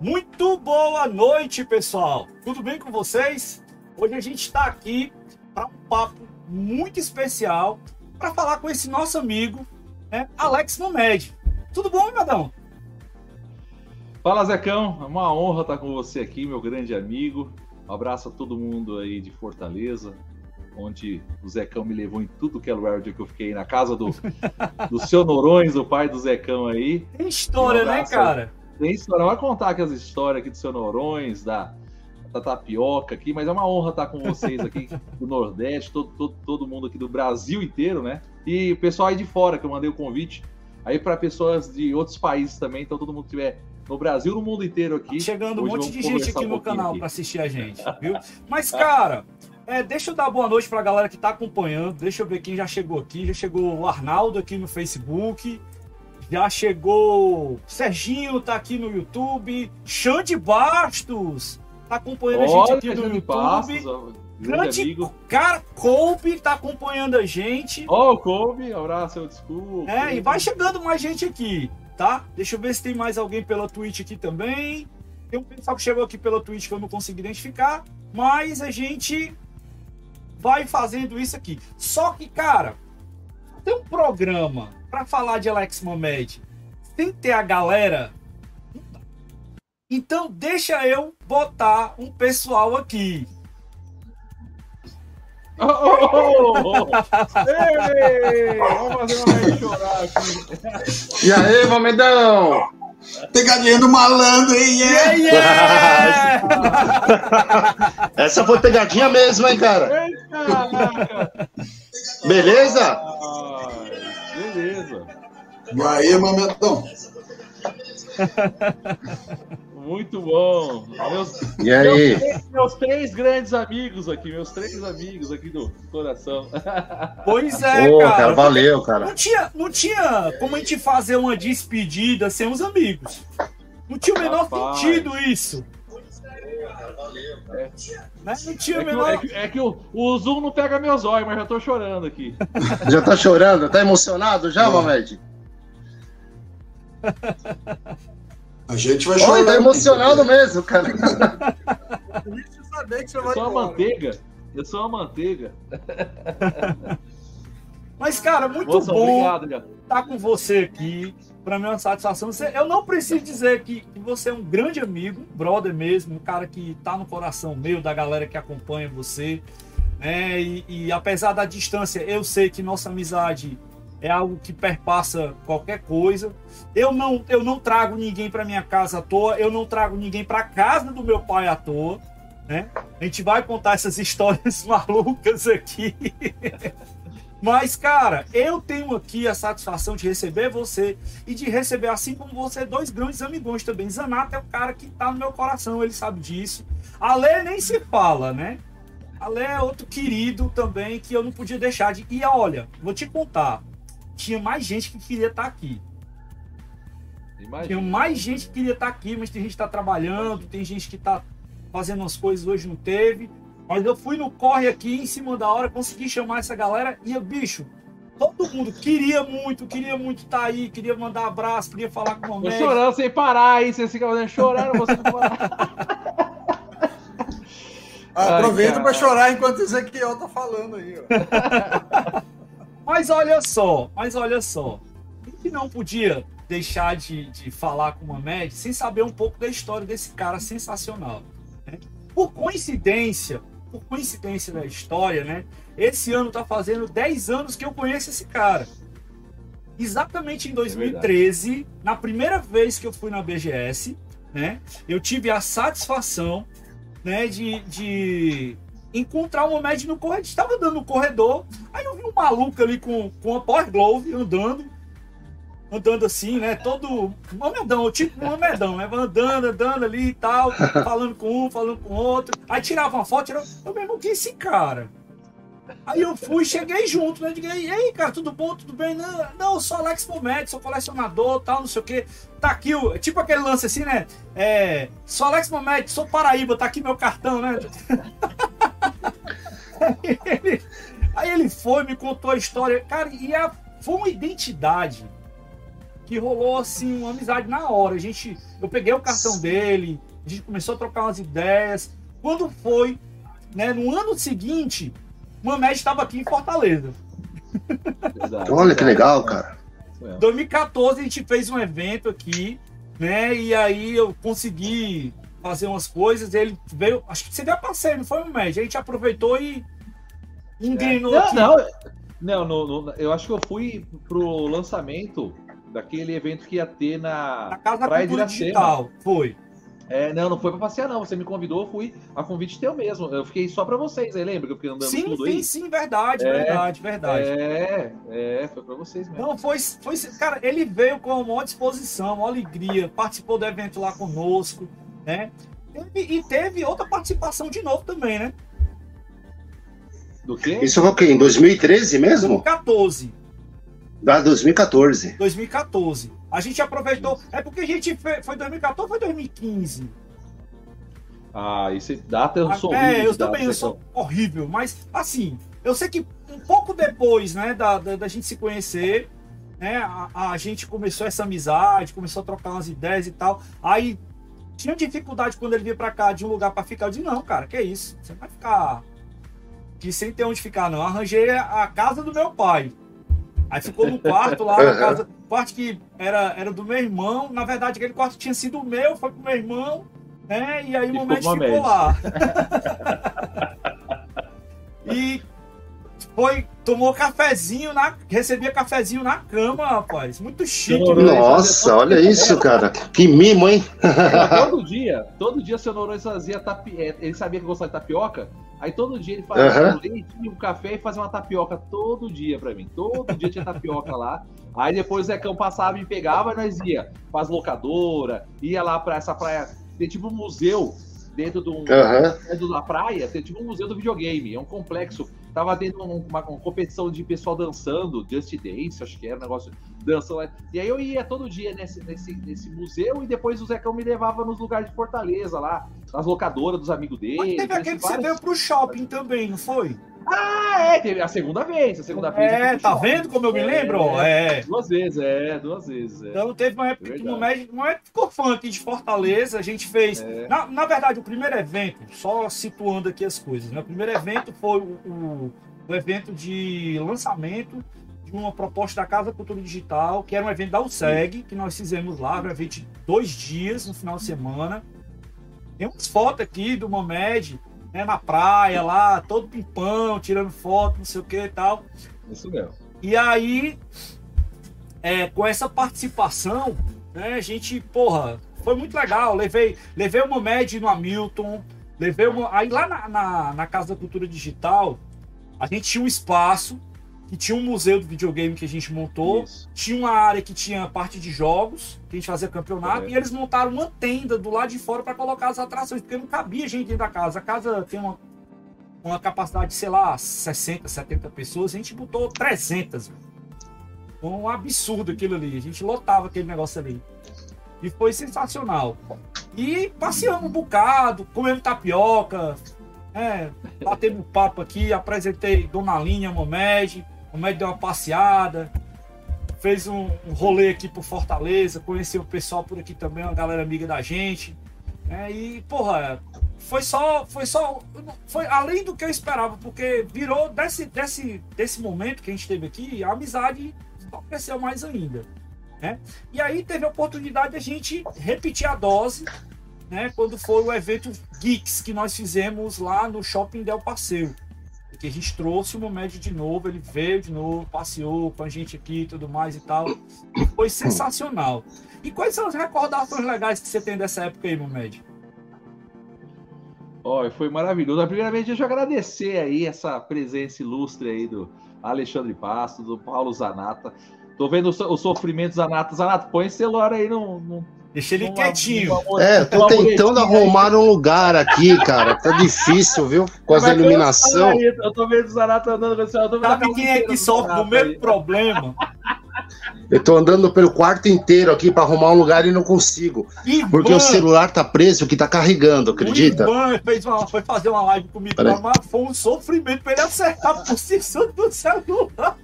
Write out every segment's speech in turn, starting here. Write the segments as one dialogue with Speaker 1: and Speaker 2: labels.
Speaker 1: Muito boa noite, pessoal. Tudo bem com vocês? Hoje a gente está aqui para um papo muito especial para falar com esse nosso amigo, né, Alex Momed. Tudo bom, Medão?
Speaker 2: Fala, Zecão. É uma honra estar com você aqui, meu grande amigo. Um abraço a todo mundo aí de Fortaleza, onde o Zecão me levou em tudo que é lugar onde eu fiquei, na casa do, do seu Norões, o pai do Zecão aí.
Speaker 1: Tem história, um né, cara?
Speaker 2: Tem história. Vai contar aqui as histórias aqui do seu Norões, da, da tapioca aqui, mas é uma honra estar com vocês aqui do Nordeste, todo, todo, todo mundo aqui do Brasil inteiro, né? E o pessoal aí de fora, que eu mandei o convite, aí para pessoas de outros países também, então todo mundo que estiver no Brasil, no mundo inteiro aqui.
Speaker 1: Chegando um monte de gente aqui um no canal para assistir a gente, viu? Mas, cara, é, deixa eu dar boa noite para a galera que está acompanhando. Deixa eu ver quem já chegou aqui. Já chegou o Arnaldo aqui no Facebook. Já chegou Serginho, tá aqui no YouTube. Xande Bastos tá acompanhando Olha, a gente aqui no YouTube. Bastos, grande, amigo. Cara, Kobe tá acompanhando a gente.
Speaker 2: Ó, oh, Kobe, abraço, desculpa.
Speaker 1: É, e vai chegando mais gente aqui, tá? Deixa eu ver se tem mais alguém pela Twitch aqui também. Tem um pessoal que chegou aqui pela Twitch que eu não consegui identificar, mas a gente vai fazendo isso aqui. Só que, cara, tem um programa para falar de Alex Mohamed sem ter a galera. Então deixa eu botar um pessoal aqui.
Speaker 2: Oh, oh, oh, Ei, vamos fazer uma chorar aqui.
Speaker 3: E aí, Mamedão?
Speaker 4: Pegadinha do malandro, hein? Yeah,
Speaker 3: yeah! Essa foi pegadinha mesmo, hein, cara? Beleza?
Speaker 2: Beleza.
Speaker 4: E aí, Mametão?
Speaker 2: Muito bom. Meus,
Speaker 3: e aí?
Speaker 2: Meus, meus, três grandes amigos aqui, meus três amigos aqui do coração.
Speaker 1: Pois é, cara. cara.
Speaker 3: Valeu, cara.
Speaker 1: Não tinha, não tinha como a gente fazer uma despedida sem os amigos. Não tinha o menor Rapaz. sentido isso.
Speaker 2: É. Né? Não tinha é, menor... é, que, é que o, o Zoom não pega meus olhos, mas já tô chorando aqui.
Speaker 3: Já tá chorando? Tá emocionado já, Mamed?
Speaker 4: A gente vai chorar. Olha,
Speaker 3: tá emocionado mesmo, cara.
Speaker 2: Eu sou uma manteiga. Eu sou uma manteiga.
Speaker 1: Mas, cara, muito Moça, bom estar tá com você aqui. Para mim é uma satisfação. Eu não preciso dizer que, você é um grande amigo, um brother mesmo, um cara que tá no coração meu, da galera que acompanha você. É, e, e apesar da distância, eu sei que nossa amizade é algo que perpassa qualquer coisa. Eu não, eu não trago ninguém para minha casa à toa, eu não trago ninguém para casa do meu pai à toa, né? A gente vai contar essas histórias malucas aqui. Mas, cara, eu tenho aqui a satisfação de receber você e de receber, assim como você, dois grandes amigões também. Zanata é o cara que tá no meu coração, ele sabe disso. Ale nem se fala, né? Ale é outro querido também que eu não podia deixar de. E olha, vou te contar tinha mais gente que queria estar tá aqui. Imagina. Tinha mais gente que queria estar tá aqui, mas tem gente que está trabalhando, tem gente que está fazendo as coisas hoje não teve. Mas eu fui no corre aqui em cima da hora, consegui chamar essa galera e, bicho, todo mundo queria muito, queria muito estar tá aí, queria mandar abraço, queria falar com o
Speaker 2: Tô chorando sem parar aí, você fica fazendo chorando, você não parar.
Speaker 4: Aproveita para chorar enquanto o Ezequiel tá falando aí, ó.
Speaker 1: Mas olha só, mas olha só. que não podia deixar de, de falar com o Mamed sem saber um pouco da história desse cara sensacional. Né? Por coincidência, por coincidência da história, né? Esse ano tá fazendo 10 anos que eu conheço esse cara. Exatamente em 2013, é na primeira vez que eu fui na BGS, né? Eu tive a satisfação, né, de, de encontrar o Mohamed no corredor. Estava andando no corredor, aí eu vi um maluco ali com, com a Power Glove andando, andando assim, né? Todo Momedão, tipo Momedão, né? Andando, andando ali e tal, falando com um, falando com outro. Aí tirava uma foto, tirava. Eu mesmo, que esse cara? Aí eu fui, cheguei junto, né? Digo, e aí, cara, tudo bom? Tudo bem? Não, não eu sou Alex Momed, sou colecionador, tal, não sei o quê. Tá aqui, o, tipo aquele lance assim, né? É, sou Alex Momed, sou Paraíba, tá aqui meu cartão, né? aí, ele, aí ele foi, me contou a história. Cara, e a, foi uma identidade que rolou, assim, uma amizade na hora. A gente, eu peguei o cartão dele, a gente começou a trocar umas ideias. Quando foi, né, no ano seguinte Mamed estava aqui em Fortaleza.
Speaker 3: Exato, Olha que legal, cara.
Speaker 1: Em 2014 a gente fez um evento aqui, né? E aí eu consegui fazer umas coisas. Ele veio, acho que você deu passeio, não foi, Mamed? A gente aproveitou e engrenou
Speaker 2: é.
Speaker 1: aqui.
Speaker 2: Não, não, não, não, eu acho que eu fui pro lançamento daquele evento que ia ter na,
Speaker 1: na Casa da Praia Cultura Digital. Foi.
Speaker 2: É, não, não foi pra passear, não. Você me convidou, eu fui a convite teu mesmo. Eu fiquei só pra vocês aí, lembra que eu fiquei andando
Speaker 1: sim,
Speaker 2: tudo
Speaker 1: sim,
Speaker 2: aí?
Speaker 1: Sim, sim, verdade, é, verdade, verdade.
Speaker 2: É, é, foi pra vocês mesmo.
Speaker 1: Não, foi, foi. Cara, ele veio com uma disposição, uma alegria, participou do evento lá conosco, né? E, e teve outra participação de novo também, né?
Speaker 3: Do quê? Isso foi o quê? Em 2013 mesmo?
Speaker 1: 2014.
Speaker 3: Da 2014.
Speaker 1: 2014. A gente aproveitou. É porque a gente fez, foi 2014 ou foi 2015?
Speaker 2: Ah, isso data eu sou
Speaker 1: É, eu também eu sou horrível, mas assim, eu sei que um pouco depois, né, da, da, da gente se conhecer, né, a, a, gente começou essa amizade, começou a trocar umas ideias e tal. Aí tinha dificuldade quando ele vinha para cá de um lugar para ficar. Eu disse, não, cara, que isso? Você vai ficar aqui sem ter onde ficar, não. Eu arranjei a casa do meu pai. Aí ficou no quarto lá, na casa, quarto que era, era do meu irmão. Na verdade, aquele quarto tinha sido meu, foi pro meu irmão, né? E aí o momento ficou, ficou lá. e foi, tomou cafezinho na. Recebia cafezinho na cama, rapaz. Muito chique.
Speaker 3: Nossa, olha isso, cara. Que mimo, hein?
Speaker 2: todo dia, todo dia seu Noronha fazia tapioca. Ele sabia que eu gostava de tapioca. Aí todo dia ele fazia uhum. um leite, um café e fazia uma tapioca todo dia pra mim. Todo dia tinha tapioca lá. Aí depois o Zecão passava e pegava e nós ia para as locadoras, ia lá pra essa praia. Tem tipo um museu dentro de um, uhum. da praia, tem tipo um museu do videogame. É um complexo Tava tendo uma, uma, competição de pessoal dançando, Just Dance, acho que era um negócio dançando. E aí eu ia todo dia nesse, nesse, nesse museu e depois o Zecão me levava nos lugares de Fortaleza lá, nas locadoras dos amigos dele. Mas
Speaker 1: teve aquele que você veio pro shopping também, não foi?
Speaker 2: Ah, é, teve a segunda vez. A segunda vez.
Speaker 1: É, tá vendo como eu me lembro? É,
Speaker 2: é. Duas vezes, é, duas vezes. É.
Speaker 1: Então teve uma época é que no médio, uma época ficou fã aqui de Fortaleza, a gente fez. É. Na, na verdade, o primeiro evento, só situando aqui as coisas, né? O primeiro evento foi o, o, o evento de lançamento de uma proposta da Casa Cultura Digital, que era um evento da USEG, que nós fizemos lá, um evento de dois dias, no final de semana. Tem umas fotos aqui do Momed né, na praia lá, todo pimpão, tirando foto, não sei o que e tal.
Speaker 2: Isso mesmo.
Speaker 1: E aí, é, com essa participação, né, a gente, porra, foi muito legal. Levei, levei o Momed no Hamilton, levei uma. Aí lá na, na, na Casa da Cultura Digital, a gente tinha um espaço que tinha um museu do videogame que a gente montou, Isso. tinha uma área que tinha parte de jogos, que a gente fazia campeonato, é. e eles montaram uma tenda do lado de fora para colocar as atrações, porque não cabia gente dentro da casa. A casa tem uma, uma capacidade de, sei lá, 60, 70 pessoas, a gente botou 300. Foi um absurdo aquilo ali, a gente lotava aquele negócio ali. E foi sensacional. E passeamos um bocado, comendo tapioca, é, batemos papo aqui, apresentei Dona Linha Momed, o médico deu uma passeada, fez um, um, rolê aqui por Fortaleza, conheceu o pessoal por aqui também, uma galera amiga da gente. É, e, porra, foi só. Foi só. Foi além do que eu esperava, porque virou desse, desse, desse momento que a gente teve aqui, a amizade cresceu mais ainda. Né? E aí teve a oportunidade de a gente repetir a dose, né? Quando foi o evento Geeks que nós fizemos lá no Shopping Del Passeio que a gente trouxe o Momed de novo, ele veio de novo, passeou com a gente aqui e tudo mais e tal. Foi sensacional. E quais são as recordações legais que você tem dessa época aí, Momed?
Speaker 2: Oh, foi maravilhoso. Primeiramente, deixa eu agradecer aí essa presença ilustre aí do Alexandre Pasto, do Paulo Zanata. Tô vendo o sofrimento Zanata. Zanata, põe esse celular aí no,
Speaker 1: Deixa ele quietinho.
Speaker 3: É, tô tentando arrumar um lugar aqui, cara. Tá difícil, viu? Com as iluminação.
Speaker 2: Eu tô vendo o Zanata andando com
Speaker 1: esse Sabe quem é que sofre do mesmo problema?
Speaker 3: Eu tô andando pelo quarto inteiro aqui para arrumar um lugar e não consigo. Ivan, porque o celular tá preso que tá carregando, acredita?
Speaker 1: O Ivan fez uma, foi fazer uma live comigo, mas foi um sofrimento pra ele acertar a posição do celular.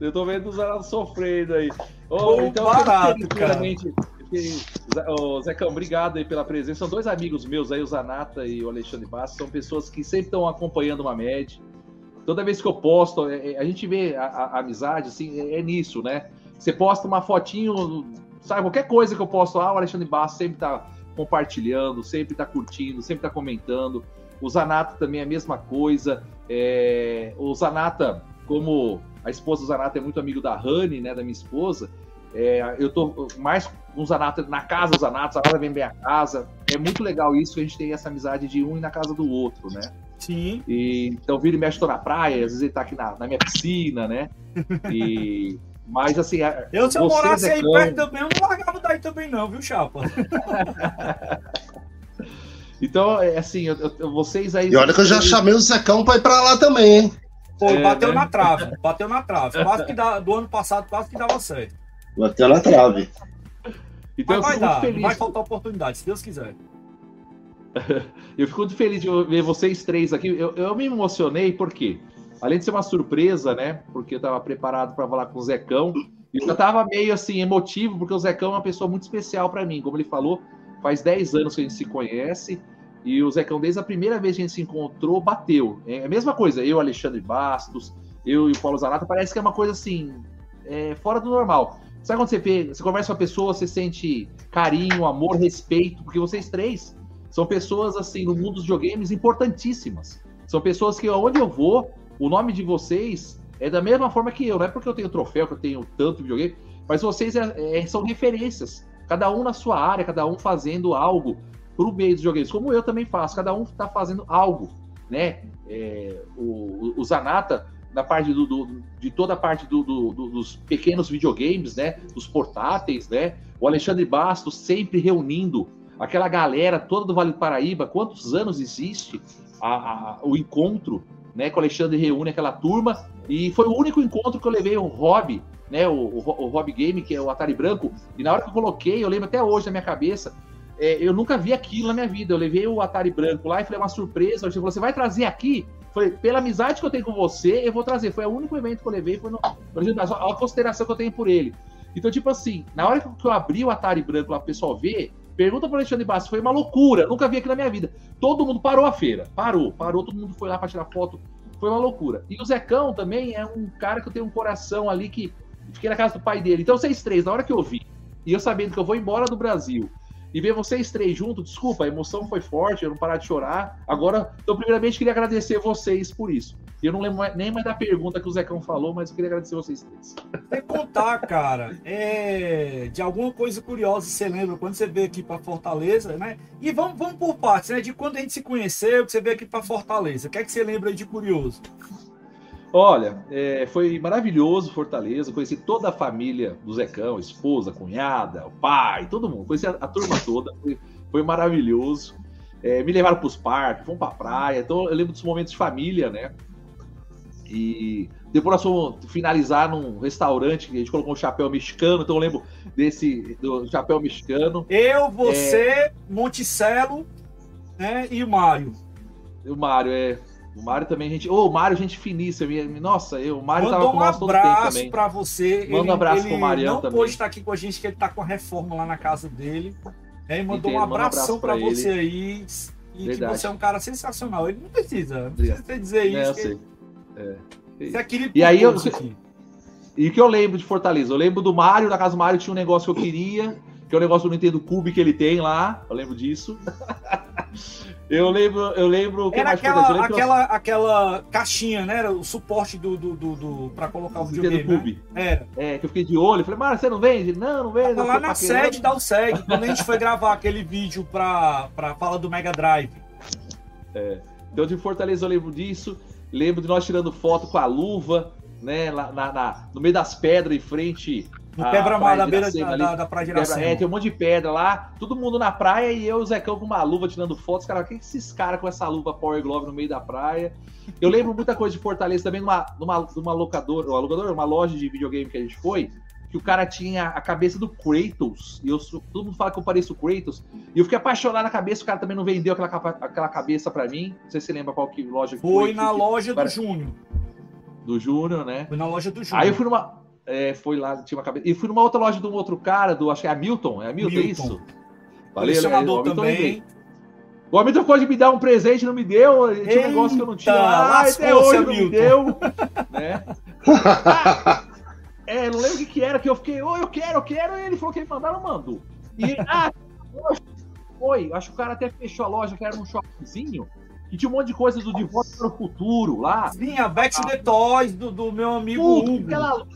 Speaker 2: Eu tô vendo o Zanata sofrendo aí.
Speaker 1: Oh, então, barato, cara.
Speaker 2: Ô, Zecão, obrigado aí pela presença. São dois amigos meus aí, o Zanata e o Alexandre Bastos. São pessoas que sempre estão acompanhando uma média. Toda vez que eu posto, é, é, a gente vê a, a amizade, assim, é, é, nisso, né? Você posta uma fotinho, sabe, qualquer coisa que eu posto lá, o Alexandre Bastos sempre tá compartilhando, sempre tá curtindo, sempre tá comentando. O Zanata também é a mesma coisa. É... O Zanata, como a esposa do Zanata é muito amigo da Rani, né, da minha esposa, é, eu tô mais com o Zanata na casa dos Zanatos, Zanata vem bem a casa. É muito legal isso, que a gente tem essa amizade de um ir na casa do outro, né?
Speaker 1: Sim.
Speaker 2: E, então, vira e mexe, tô na praia, às vezes ele tá aqui na, na minha piscina, né? E, mas, assim...
Speaker 1: Eu, se eu morasse aí perto também, eu não largava daí também não, viu, Chapa?
Speaker 2: então, é assim, eu, eu, vocês aí...
Speaker 3: E olha que eu já chamei o Zecão pra ir pra lá também, hein?
Speaker 1: Pô, é, bateu né? na trave, bateu na trave. Quase que dá, do ano passado, quase que dava certo.
Speaker 3: Bateu na trave.
Speaker 1: Então, Mas vai dar, feliz. vai faltar oportunidade, se Deus quiser.
Speaker 2: eu fico muito feliz de ver vocês três aqui. Eu, eu me emocionei porque, além de ser uma surpresa, né? Porque eu estava preparado para falar com o Zecão, e eu estava meio assim emotivo, porque o Zecão é uma pessoa muito especial para mim. Como ele falou, faz 10 anos que a gente se conhece. E o Zecão, desde a primeira vez que a gente se encontrou, bateu. É a mesma coisa, eu, Alexandre Bastos, eu e o Paulo Zanata, parece que é uma coisa assim, é, fora do normal. Sabe quando você vê, você conversa com a pessoa, você sente carinho, amor, respeito, porque vocês três são pessoas, assim, no mundo dos videogames importantíssimas. São pessoas que, onde eu vou, o nome de vocês é da mesma forma que eu. Não é porque eu tenho troféu, que eu tenho tanto videogame, mas vocês é, é, são referências. Cada um na sua área, cada um fazendo algo para o meio dos videogames, como eu também faço, cada um está fazendo algo, né? É, o, o Zanata, na parte do, do, de toda a parte do, dos pequenos videogames, né? Dos portáteis, né? O Alexandre Bastos sempre reunindo aquela galera toda do Vale do Paraíba. Quantos anos existe a, a, o encontro, né? Que o Alexandre reúne aquela turma e foi o único encontro que eu levei o hobby, né? O, o, o hobby game que é o Atari Branco. E na hora que eu coloquei, eu lembro até hoje na minha cabeça é, eu nunca vi aquilo na minha vida. Eu levei o Atari branco lá e falei, é uma surpresa. Você falou, você vai trazer aqui? Falei, pela amizade que eu tenho com você, eu vou trazer. Foi o único evento que eu levei, foi no. A consideração que eu tenho por ele. Então, tipo assim, na hora que eu abri o Atari branco lá pro pessoal ver, pergunta pro Alexandre Bastos, foi uma loucura. Nunca vi aquilo na minha vida. Todo mundo parou a feira. Parou, parou, todo mundo foi lá para tirar foto. Foi uma loucura. E o Zecão também é um cara que eu tenho um coração ali que. Fiquei na casa do pai dele. Então, vocês três, na hora que eu vi, e eu sabendo que eu vou embora do Brasil, e ver vocês três juntos, desculpa, a emoção foi forte, eu não parar de chorar. Agora, então, primeiramente, queria agradecer vocês por isso. Eu não lembro nem mais da pergunta que o Zecão falou, mas eu queria agradecer vocês três.
Speaker 1: Tem contar, cara, é, de alguma coisa curiosa, você lembra, quando você veio aqui para Fortaleza, né? E vamos, vamos por partes, né? De quando a gente se conheceu, que você veio aqui para Fortaleza. O que é que você lembra aí de curioso?
Speaker 2: Olha, é, foi maravilhoso Fortaleza, conheci toda a família do Zecão, esposa, cunhada, o pai, todo mundo, conheci a, a turma toda, foi, foi maravilhoso. É, me levaram para os parques, fomos para a praia, então eu lembro dos momentos de família, né? E depois nós fomos finalizar num restaurante que a gente colocou um chapéu mexicano, então eu lembro desse do chapéu mexicano.
Speaker 1: Eu, você, é... Monticello né, e o Mário.
Speaker 2: O Mário, é. O Mário também, gente. Ô, oh, o Mário, gente finíssima. Nossa, eu, o Mário
Speaker 1: Mandou
Speaker 2: tava com
Speaker 1: um nós todo tempo também. pra você.
Speaker 2: Manda um abraço ele, pro Mariano
Speaker 1: não
Speaker 2: também.
Speaker 1: Não pôde estar aqui com a gente, que ele tá com a reforma lá na casa dele. É, e mandou um abração um pra você aí. E Verdade. que você é um cara sensacional. Ele não precisa, não precisa dizer isso. É, eu sei. É. Você é querido
Speaker 2: e aí eu, aqui. E o que eu lembro de Fortaleza? Eu lembro do Mário, na casa do Mário tinha um negócio que eu queria, que é o negócio do Nintendo Cube que ele tem lá. Eu lembro disso. Eu lembro, eu lembro
Speaker 1: que Era aquela, lembro aquela, eu... aquela caixinha, né? Era o suporte do, do, do, do pra colocar o videogame. Do.
Speaker 2: Né? Era. É, que eu fiquei de olho. Falei, mano, você não vende? Não, não vende.
Speaker 1: Lá na sede da USEG, quando a gente foi gravar aquele vídeo pra, pra fala do Mega Drive.
Speaker 2: É. Então, de Fortaleza eu lembro disso. Lembro de nós tirando foto com a luva, né? Lá, na, na no meio das pedras, em frente
Speaker 1: No quebra-mar da beira da, da, da Praia de
Speaker 2: Quebra-
Speaker 1: Iracema.
Speaker 2: É, tem um monte de pedra lá, todo mundo na praia e eu, o Zecão, com uma luva tirando fotos. Cara, o que que esses caras com essa luva Power Glove no meio da praia? Eu lembro muita coisa de Fortaleza também, numa, numa, numa locadora, uma locadora, uma loja de videogame que a gente foi, que o cara tinha a cabeça do Kratos, e eu todo mundo fala que eu pareço o Kratos, e eu fiquei apaixonado na cabeça, o cara também não vendeu aquela, aquela cabeça pra mim. Não sei se você lembra qual que loja que
Speaker 1: Foi
Speaker 2: que-
Speaker 1: na
Speaker 2: que-
Speaker 1: loja do
Speaker 2: Para-
Speaker 1: Júnior.
Speaker 2: do Júnior, né?
Speaker 1: Foi na loja do Júnior.
Speaker 2: Aí eu fui numa. É, foi lá, tinha uma cabeça. E fui numa outra loja de um outro cara, do. Acho que é Hamilton. É Hamilton, é
Speaker 1: Milton.
Speaker 2: isso?
Speaker 1: Colecionador
Speaker 2: o Hamilton eu lembrei.
Speaker 1: também.
Speaker 2: O Hamilton pode me dar um presente, não me deu. Tinha um negócio que eu não tinha.
Speaker 1: Eita,
Speaker 2: lá, até hoje não me
Speaker 1: Hamilton.
Speaker 2: deu. né? Ah, é, não lembro o que, que era, que eu fiquei, ô, eu quero, eu quero. E ele falou que ele mandaram, mandou. E, ah, foi. Acho que o cara até fechou a loja, que era um shoppingzinho. Que tinha um monte de coisa do De Volta para o Futuro lá.
Speaker 1: Sim, a Back to the Toys do, do meu amigo
Speaker 2: Puta,
Speaker 1: Hugo.
Speaker 2: aquela-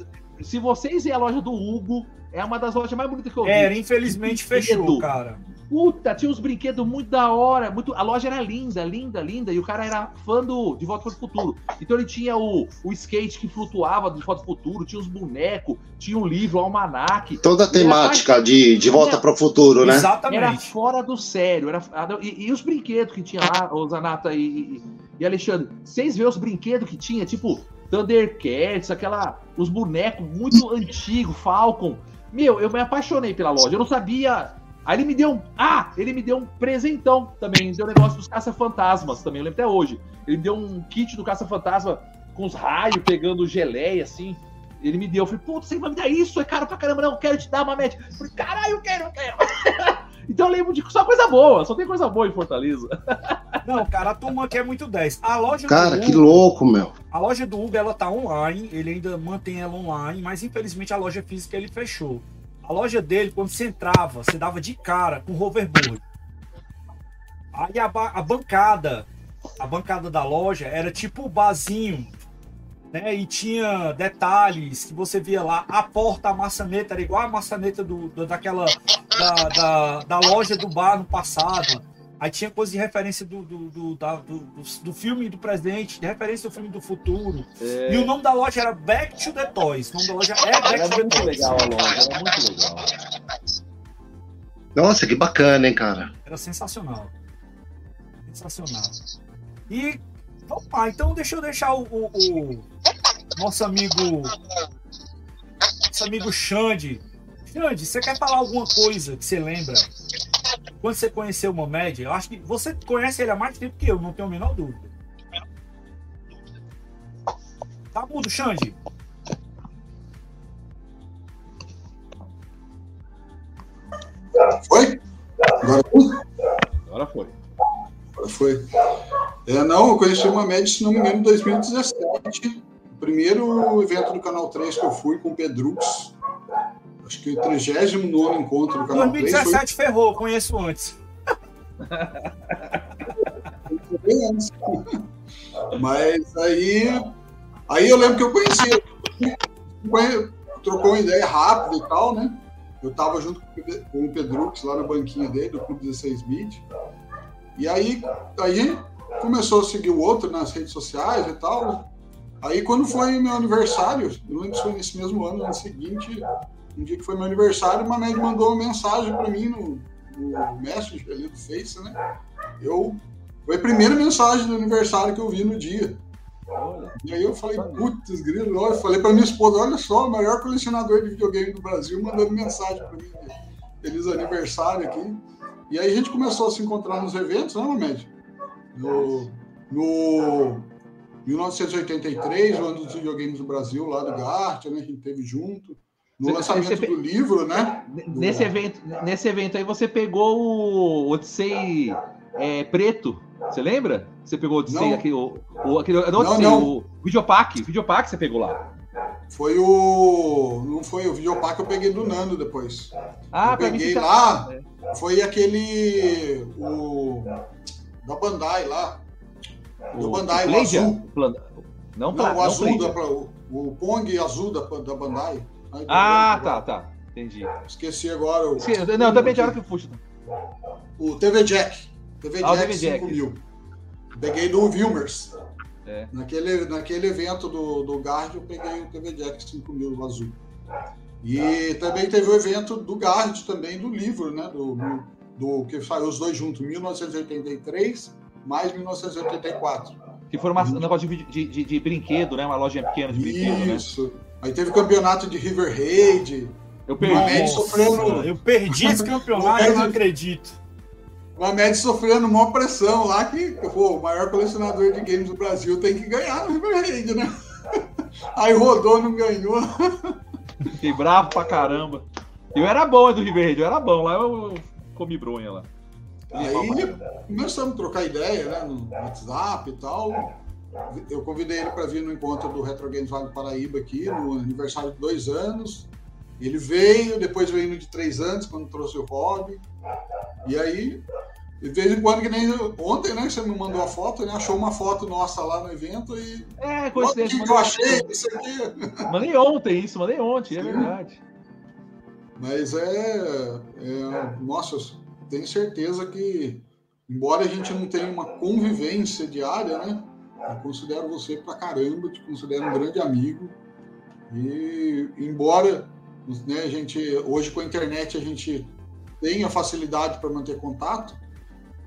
Speaker 2: Se vocês ir à loja do Hugo, é uma das lojas mais bonitas que eu vi.
Speaker 1: Era, infelizmente fechou, cara.
Speaker 2: Puta, tinha uns brinquedos muito da hora. Muito... A loja era linda, linda, linda. E o cara era fã do De Volta para o Futuro. Então ele tinha o, o skate que flutuava do De Volta para o Futuro, tinha os bonecos, tinha um livro, o almanac.
Speaker 3: Toda a temática de, de volta para o futuro, né?
Speaker 2: Era
Speaker 1: Exatamente.
Speaker 2: fora do sério. Era... E, e os brinquedos que tinha lá, o Zanata e, e, e Alexandre, vocês vê os brinquedos que tinha, tipo Thundercats, aquela. Os bonecos muito antigos, Falcon. Meu, eu me apaixonei pela loja. Eu não sabia. Aí ele me deu um. Ah! Ele me deu um presentão também. Deu um negócio dos caça-fantasmas também. Eu lembro até hoje. Ele me deu um kit do caça-fantasma com os raios pegando geleia, assim. Ele me deu. Eu falei, putz, você vai me dar isso? É caro pra caramba, não. Eu quero te dar uma média. Eu falei, caralho, eu quero, eu quero. então eu lembro de só coisa boa. Só tem coisa boa em Fortaleza.
Speaker 1: Não, cara, a turma aqui é muito 10. A loja
Speaker 3: Cara,
Speaker 1: do
Speaker 3: que
Speaker 1: Hugo,
Speaker 3: louco, meu.
Speaker 1: a loja do Hugo, ela tá online, ele ainda mantém ela online, mas infelizmente a loja física ele fechou. A loja dele, quando você entrava, você dava de cara com hoverboard. Aí a, ba- a bancada, a bancada da loja era tipo o barzinho, né? E tinha detalhes que você via lá. A porta, a maçaneta era igual a maçaneta do, do- daquela da, da, da loja do bar no passado. Aí tinha coisa de referência do, do, do, da- do, do- do filme do presente, de referência do filme do futuro. E o nome da loja era Back to the Toys. O nome da loja é Back
Speaker 2: Era
Speaker 1: to the
Speaker 2: muito
Speaker 1: Toys.
Speaker 2: legal a loja, era muito legal.
Speaker 3: Nossa, que bacana, hein, cara.
Speaker 1: Era sensacional. Sensacional. E vamos lá, então deixa eu deixar o, o- o nosso amigo. Nosso amigo Xande. Xande, você quer falar alguma coisa que você lembra? Quando você conheceu o Mohamed, eu acho que você conhece ele há mais tempo que eu, não tenho a menor dúvida. Tá mudo, Xande?
Speaker 4: Foi? Agora foi?
Speaker 2: Agora foi.
Speaker 4: Agora foi. É, não, eu conheci uma média, se não me engano, em 2017. O primeiro evento do Canal 3 que eu fui com o Pedrux. Acho que o 39 encontro do Canal 3 foi
Speaker 1: 2017 ferrou, conheço antes.
Speaker 4: Mas aí, aí eu lembro que eu conheci, conhe- trocou uma ideia rápida e tal, né? Eu tava junto com o Pedrux lá na banquinha dele, do Clube 16 Bit. E aí, aí começou a seguir o outro nas redes sociais e tal. Aí quando foi meu aniversário, eu não lembro se foi nesse mesmo ano, no ano seguinte, um dia que foi meu aniversário, uma média mandou uma mensagem para mim no, no Messenger ali do Face, né? Eu foi a primeira mensagem do aniversário que eu vi no dia.
Speaker 2: Olha.
Speaker 4: E aí eu falei, putz, grilo, olha, eu falei pra minha esposa, olha só, o maior colecionador de videogame do Brasil mandando mensagem pra mim. Feliz aniversário aqui. E aí a gente começou a se encontrar nos eventos, né, Mamed? No, no 1983, o ano dos videogames do Brasil, lá do Gart, né? A gente teve junto. No lançamento
Speaker 2: você-
Speaker 4: do livro, né?
Speaker 2: Nesse evento, nesse evento aí você pegou o Odyssey é, preto. Você lembra? Você pegou o Odyssey
Speaker 4: Não.
Speaker 2: aqui, o, o, aquele, não, Odyssey,
Speaker 4: não.
Speaker 2: o Videopack. Videopack você pegou lá.
Speaker 4: Foi o. Não foi o videopack que eu peguei do Nando depois.
Speaker 2: Ah,
Speaker 4: eu
Speaker 2: pra
Speaker 4: peguei
Speaker 2: fica-
Speaker 4: lá, foi aquele. O. Da Bandai lá. Do Bandai, o
Speaker 2: Playdia?
Speaker 4: azul.
Speaker 2: Plan- Não,
Speaker 4: Não,
Speaker 2: Pla-
Speaker 4: o
Speaker 2: não
Speaker 4: azul, da, o, o Pong azul da, da Bandai. Ai,
Speaker 2: Ah, tá, tá. Entendi.
Speaker 4: Esqueci agora o.
Speaker 2: Não, também tinha hora que eu puxo.
Speaker 4: O TV Jack. TV
Speaker 2: Ah,
Speaker 4: Jack
Speaker 2: TV Jack,
Speaker 4: 5 mil. Peguei do Vilmers.
Speaker 2: É.
Speaker 4: Naquele, naquele evento do, do Guard, eu peguei o TV Jack 5 mil azul. E também teve o evento do Garrett também, do livro, né? Do, do que saiu os dois juntos, 1983 mais 1984.
Speaker 2: Que foi um negócio de, de, de, de, brinquedo, né? Uma loja pequena de brinquedo,
Speaker 4: né? Aí teve campeonato de River Raid.
Speaker 1: Eu perdi. Sofrendo... Eu perdi esse campeonato, eu não acredito.
Speaker 4: O Ahmed sofrendo uma pressão lá que pô, o maior colecionador de games do Brasil tem que ganhar no River Raid, né? Aí rodou, não ganhou.
Speaker 2: Fiquei bravo pra caramba. Eu era bom do River Raid, eu era bom. Lá eu comi bronha lá.
Speaker 4: Aí começamos a trocar ideia né, no WhatsApp e tal. Eu convidei ele para vir no encontro do Retro Games Vale Paraíba aqui, no aniversário de dois anos. Ele veio, depois veio no de três anos, quando trouxe o hobby. E aí, de vez em quando, que nem ontem, né? Você me mandou a foto, né? Achou uma foto nossa lá no evento e.
Speaker 2: É, coincidência.
Speaker 4: Que eu achei isso aqui.
Speaker 2: Mandei ontem isso, mandei ontem, é Sim. é verdade.
Speaker 4: Mas é, é. Nossa, tenho certeza que, embora a gente não tenha uma convivência diária, né? Eu considero você pra caramba, te considero um grande amigo. E embora né, a gente hoje com a internet a gente tenha facilidade para manter contato,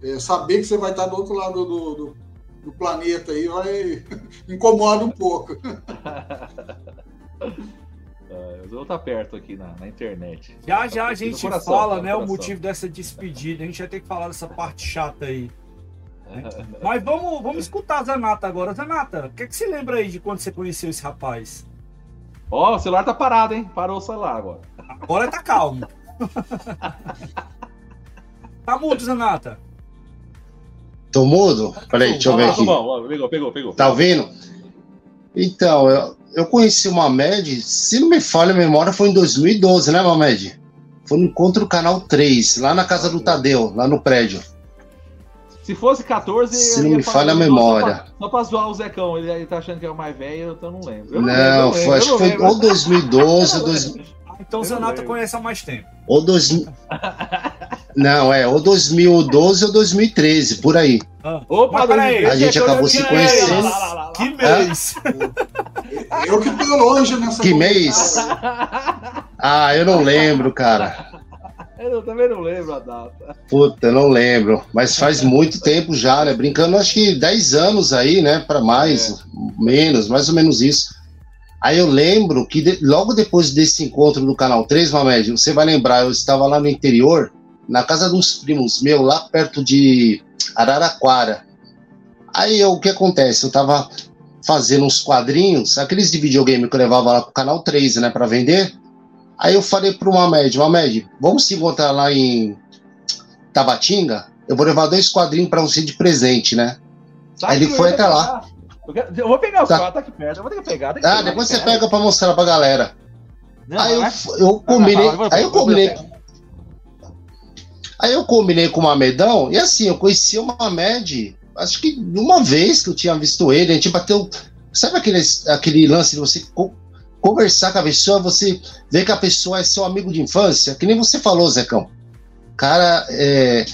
Speaker 4: é, saber que você vai estar do outro lado do, do, do planeta aí vai incomoda um pouco.
Speaker 2: Eu vou estar perto aqui na, na internet.
Speaker 1: Já já a gente coração, fala, né, o motivo dessa despedida. A gente vai ter que falar dessa parte chata aí. Né? Mas vamos, vamos escutar a Zanata agora. Zanata, o que, é que você lembra aí de quando você conheceu esse rapaz?
Speaker 2: Ó, oh, o celular tá parado, hein? Parou o celular agora.
Speaker 1: Agora tá calmo. tá mudo, Zanata.
Speaker 3: Tô mudo? Peraí, deixa eu ver aqui.
Speaker 2: Pegou, pegou, pegou.
Speaker 3: Tá ouvindo? Então, eu, eu conheci o Mamed, se não me falha a memória, foi em 2012, né, Mamed? Foi no encontro do Canal 3, lá na casa do Tadeu, lá no prédio.
Speaker 2: Se fosse 14,
Speaker 3: se não me falha a memória.
Speaker 2: Só pra, só pra zoar o Zecão, ele, ele tá achando que é o mais velho, então eu não lembro. Eu
Speaker 3: não, não lembro, foi, acho que foi ou 2012 ou 2012.
Speaker 1: Então o Zanata conhece há mais tempo.
Speaker 3: Ou dois... Não, é, ou 2012 ou 2013, por aí.
Speaker 1: Ah. Opa, peraí.
Speaker 3: A gente acabou se conhecendo.
Speaker 1: Que mês?
Speaker 4: Eu que tô longe nessa.
Speaker 3: Que mês? Ah, eu não lembro, cara.
Speaker 2: Eu também não lembro a data.
Speaker 3: Puta, não lembro. Mas faz muito tempo já, né? Brincando, acho que 10 anos aí, né? Para mais, é. menos, mais ou menos isso. Aí eu lembro que de, logo depois desse encontro no Canal 3, Mamed, você vai lembrar, eu estava lá no interior, na casa de uns primos meus, lá perto de Araraquara. Aí eu, o que acontece? Eu estava fazendo uns quadrinhos, aqueles de videogame que eu levava lá pro Canal 3, né, para vender. Aí eu falei pro Mamed, Mamed, vamos se encontrar lá em Tabatinga? Eu vou levar dois quadrinhos para você de presente, né? Aí ele foi até lá.
Speaker 2: Eu vou pegar os tá. quatro aqui perto, eu vou ter que pegar.
Speaker 3: ah, depois você pega pra mostrar pra galera. Não, aí eu, eu combinei. Aí eu combinei. Aí eu combinei com o Mamedão, e assim, eu conheci o Mamed, acho que uma vez que eu tinha visto ele, a gente bateu. Sabe aquele, aquele lance de você conversar com a pessoa, você ver que a pessoa é seu amigo de infância? Que nem você falou, Zecão. Cara, é,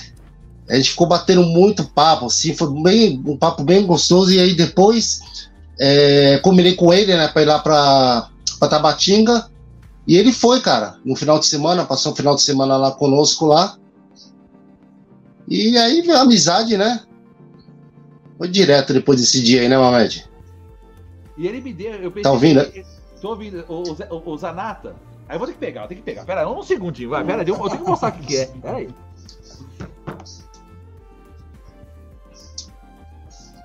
Speaker 3: a gente ficou batendo muito papo, assim, foi bem, um papo bem gostoso. E aí depois é, combinei com ele, né, pra ir lá pra, pra Tabatinga. E ele foi, cara, no final de semana, passou o final de semana lá conosco lá. E aí veio a amizade, né? Foi direto depois desse dia aí, né, Mamed?
Speaker 2: E ele me deu. Eu
Speaker 3: pensei, tá ouvindo?
Speaker 2: Que, tô ouvindo. O, o, o, Zanata. Aí eu vou ter que pegar, vou ter que pegar. Pera aí, um segundinho, vai. Pera aí, eu, eu tenho que mostrar o que, que é. Pera aí.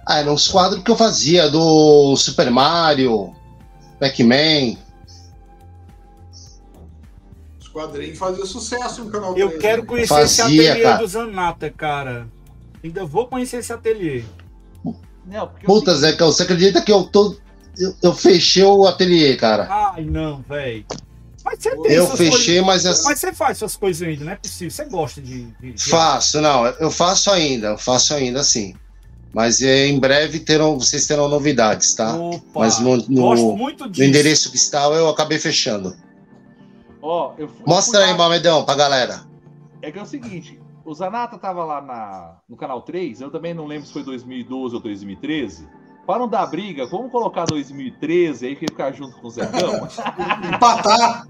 Speaker 3: Ah, eram uns quadros que eu fazia do Super Mario, Pac-Man.
Speaker 4: Os quadrinhos faziam sucesso no canal
Speaker 1: Eu quero né? conhecer fazia, esse ateliê cara. do Zanata, cara. Ainda vou conhecer esse ateliê.
Speaker 3: Não, Puta, Zé, você acredita que eu tô. Eu, eu fechei o ateliê, cara.
Speaker 1: Ai, não, velho.
Speaker 3: Mas você tem Eu fechei,
Speaker 1: coisas,
Speaker 3: mas.
Speaker 1: Mas você faz suas coisas ainda, não é possível. Você gosta de. de, de...
Speaker 3: Faço, não. Eu faço ainda, eu faço ainda sim. Mas é, em breve terão, vocês terão novidades, tá? Opa, Mas no, no, no, endereço que está, eu acabei fechando.
Speaker 2: Ó, eu fui,
Speaker 3: Mostra fui aí, lá... Mamedão, pra galera.
Speaker 2: É que é o seguinte, o Zanata tava lá na, no canal 3, eu também não lembro se foi 2012 ou 2013. Para não dar briga, vamos colocar 2013 aí, que ficar junto com o Zecão.
Speaker 4: Empatar.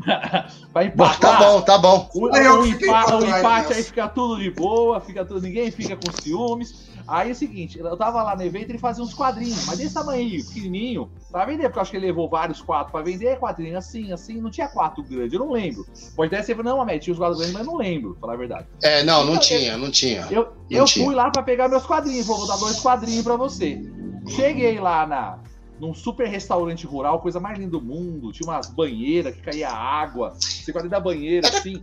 Speaker 2: Vai
Speaker 3: Tá
Speaker 2: empatar.
Speaker 3: bom, tá bom.
Speaker 2: O,
Speaker 4: Aí eu
Speaker 2: o
Speaker 4: fiquei
Speaker 2: empa-
Speaker 4: pra
Speaker 2: o
Speaker 4: trás
Speaker 2: empate
Speaker 4: nessa.
Speaker 2: aí fica tudo de boa, fica tudo, ninguém fica com ciúmes. Aí é o seguinte, eu tava lá no evento, ele fazia uns quadrinhos, mas desse tamanho, pequenininho, pra vender, porque eu acho que ele levou vários quadros pra vender, quadrinho assim, assim, não tinha quatro grandes, eu não lembro. Pode até ser, não, Amé, tinha os quadros grandes, mas eu não lembro, pra falar a verdade.
Speaker 3: É, não, não
Speaker 2: Então,
Speaker 3: tinha, não tinha.
Speaker 2: Eu,
Speaker 3: Não
Speaker 2: eu
Speaker 3: tinha.
Speaker 2: fui lá pra pegar meus quadrinhos, vou dar dois quadrinhos pra você. Cheguei lá na, num super restaurante rural, coisa mais linda do mundo, tinha umas banheiras que caía água, você quadrinho da banheira, assim,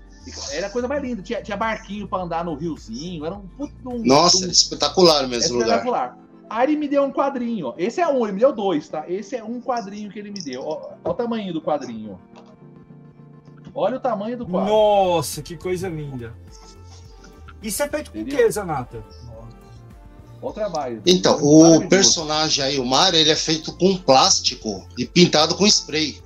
Speaker 2: era a coisa mais linda, tinha, tinha barquinho pra andar no riozinho, era um puto um-
Speaker 3: Nossa,
Speaker 2: um-
Speaker 3: espetacular
Speaker 2: é
Speaker 3: mesmo o lugar.
Speaker 2: espetacular. Aí ele me deu um quadrinho, ó. Esse é um, ele me deu dois, tá? Esse é um quadrinho que ele me deu. Ó, ó o tamanho do quadrinho. Olha o tamanho do quadro.
Speaker 1: Nossa, que coisa linda. Isso é feito com o que, Zanata?
Speaker 2: O trabalho.
Speaker 3: Então, o
Speaker 2: Maravilhoso.
Speaker 3: personagem aí, o Mario, ele é feito com plástico e pintado com spray.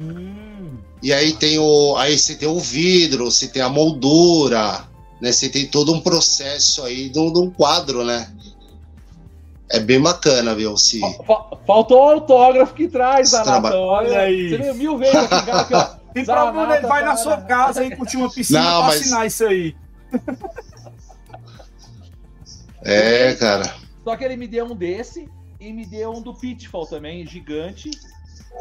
Speaker 1: Hum,
Speaker 3: E aí tem o. Aí você tem o vidro, você tem a moldura, né? Você tem todo um processo aí de um quadro, né? É bem bacana, viu? Se...
Speaker 2: Fa- Faltou o autógrafo que traz,
Speaker 3: trabalho.
Speaker 2: Olha
Speaker 1: aí.
Speaker 2: Você viu mil vezes aqui, cara, aqui, ó.
Speaker 1: tem
Speaker 2: Zanata
Speaker 1: problema, ele vai na sua casa e curtir uma piscina
Speaker 3: Não,
Speaker 1: pra
Speaker 3: mas-
Speaker 1: assinar isso aí.
Speaker 3: É, cara.
Speaker 2: Só que ele me deu um desse e me deu um do Pitfall também, gigante.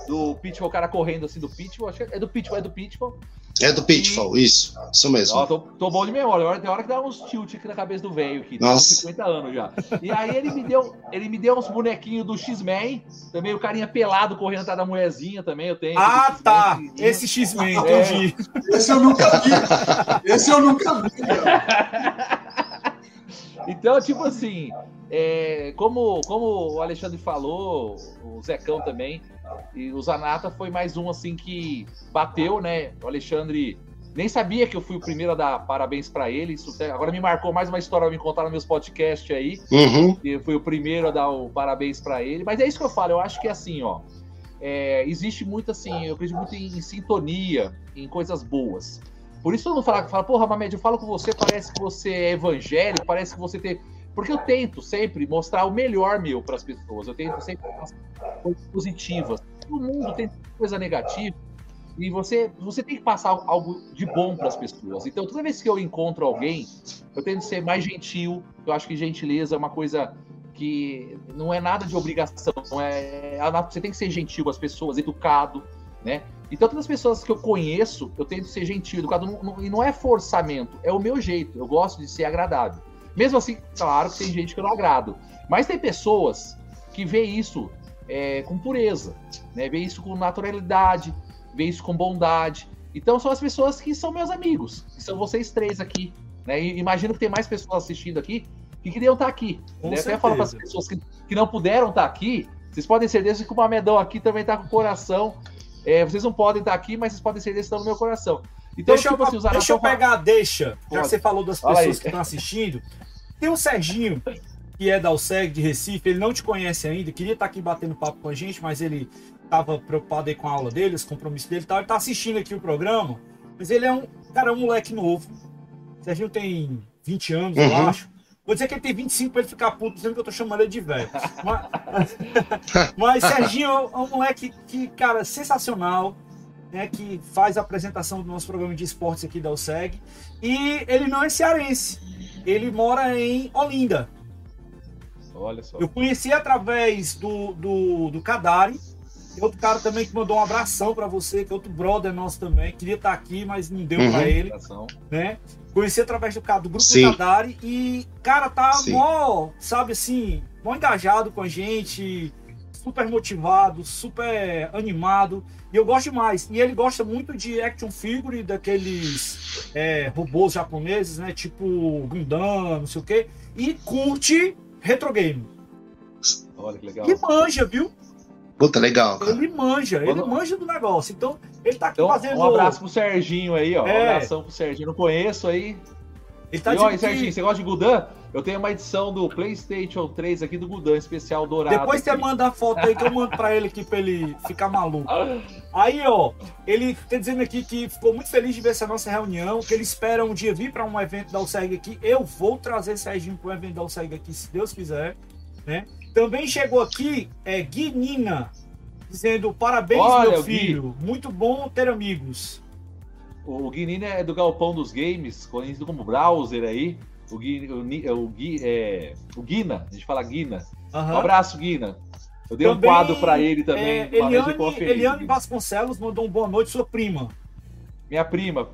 Speaker 2: Do Pitfall, o cara correndo assim do Pitfall. Acho que é do Pitfall, é do Pitfall.
Speaker 3: É do Pitfall, isso. Isso mesmo.
Speaker 2: Ó, tô, tô bom de memória. Agora tem hora que dá uns tilt aqui na cabeça do velho aqui. Tem uns
Speaker 3: Nossa.
Speaker 2: 50 anos já. E aí ele me deu, ele me deu uns bonequinhos do X-Men. Também o carinha pelado correndo atrás da mulherzinha também. Eu tenho.
Speaker 1: Ah, tá. Esse X-Men,
Speaker 2: É.
Speaker 1: entendi.
Speaker 4: Esse eu nunca vi. Esse eu nunca vi, cara.
Speaker 2: Então, tipo assim, é, como, como o Alexandre falou, o Zecão também, e o Zanata foi mais um assim que bateu, né? O Alexandre nem sabia que eu fui o primeiro a dar parabéns pra ele. Isso agora me marcou mais uma história me contar nos meus podcasts aí.
Speaker 3: Uhum.
Speaker 2: eu fui o primeiro a dar o parabéns pra ele. Mas é isso que eu falo, eu acho que assim, ó. é, existe muito assim, eu acredito muito em, em sintonia, em coisas boas. Por isso todo mundo fala, fala porra, Mamed, eu falo com você, parece que você é evangélico, parece que você tem. Porque eu tento sempre mostrar o melhor meu para as pessoas. Eu tento sempre mostrar coisas positivas. Todo mundo tem coisa negativa. E você, você tem que passar algo de bom para as pessoas. Então, toda vez que eu encontro alguém, eu tento ser mais gentil. Eu acho que gentileza é uma coisa que não é nada de obrigação. É, você tem que ser gentil com as pessoas, educado, né? Então, todas as pessoas que eu conheço, eu tento ser gentil, educado. Não- não- e não é forçamento, é o meu jeito. Eu gosto de ser agradável. Mesmo assim, claro que tem gente que eu não agrado. Mas tem pessoas que vê isso é, com pureza, né? Vê isso com naturalidade, vê isso com bondade. Então são as pessoas que são meus amigos, que são vocês três aqui. Né? E imagino que tem mais pessoas assistindo aqui que queriam estar aqui.
Speaker 1: Com
Speaker 2: né? Até falo para as pessoas que, que não puderam estar aqui, vocês podem ser certeza que o Mamedão aqui também está com o coração. É, vocês não podem estar aqui, mas vocês podem ser estão no meu coração. Então,
Speaker 1: deixa,
Speaker 2: tipo
Speaker 1: eu,
Speaker 2: assim,
Speaker 1: deixa eu pegar a deixa, já que você falou das
Speaker 2: Fala
Speaker 1: pessoas
Speaker 2: aí.
Speaker 1: que estão assistindo. Tem o Serginho, que é da USEG de Recife, ele não te conhece ainda, queria estar aqui batendo papo com a gente, mas ele estava preocupado aí com a aula dele, os compromissos dele e tal. Ele tá assistindo aqui o programa, mas ele é um, cara, um moleque novo. O Serginho tem 20 anos, eu
Speaker 3: Uhum.
Speaker 1: acho. Vou dizer que ele tem 25 pra ele ficar puto, dizendo que eu tô chamando ele de velho. Mas, mas Serginho é um moleque que, cara, sensacional né, que faz a apresentação do nosso programa de esportes aqui da USEG. E ele não é cearense, ele mora em Olinda.
Speaker 2: Olha só.
Speaker 1: Eu conheci através do, do, do Kadari, tem outro cara também que mandou um abração para você, que é outro brother nosso também, queria estar aqui, mas não deu
Speaker 3: Uhum.
Speaker 1: para ele, né? Conheci através do, ca- do grupo
Speaker 3: Sim.
Speaker 1: do Kadari e, cara, tá
Speaker 3: Sim.
Speaker 1: mó, sabe assim, mó engajado com a gente, super motivado, super animado. E eu gosto demais. E ele gosta muito de action figure, daqueles é, robôs japoneses, né? Tipo Gundam, não sei o quê. E curte retro game.
Speaker 2: Olha que legal.
Speaker 1: E manja, viu?
Speaker 3: Puta, legal, cara.
Speaker 1: Ele manja, ele
Speaker 2: Quando-
Speaker 1: manja do negócio. Então, ele tá aqui
Speaker 2: Então,
Speaker 1: fazendo.
Speaker 2: um abraço pro Serginho aí, ó. Um
Speaker 1: É.
Speaker 2: abração pro Serginho. Não conheço aí.
Speaker 1: Ele tá
Speaker 2: e ó,
Speaker 1: dizendo
Speaker 2: Serginho, você gosta de Gudan? Eu tenho uma edição do PlayStation 3 aqui do Gudan, especial dourado.
Speaker 1: depois você
Speaker 2: aqui.
Speaker 1: manda a foto aí que eu mando pra ele aqui pra ele ficar maluco. Aí, ó, ele tá dizendo aqui que ficou muito feliz de ver essa nossa reunião, que ele espera um dia vir para um evento da USEG aqui. Eu vou trazer Serginho para um evento da USEG aqui, se Deus quiser, né? Também chegou aqui é, Guinina, dizendo parabéns,
Speaker 2: Olha,
Speaker 1: meu
Speaker 2: o Gui.
Speaker 1: filho. Muito bom ter amigos.
Speaker 2: O Guinini é do Galpão dos Games, conhecido como Browser aí. O Gui, o, Ni- o, Gui, é, o Guina, a gente fala Guina.
Speaker 1: Aham.
Speaker 2: Um abraço, Guina. Eu dei um
Speaker 1: Também,
Speaker 2: quadro pra ele também.
Speaker 1: É, Eliane. Eliane Vasconcelos mandou um boa noite, sua prima.
Speaker 2: Minha prima,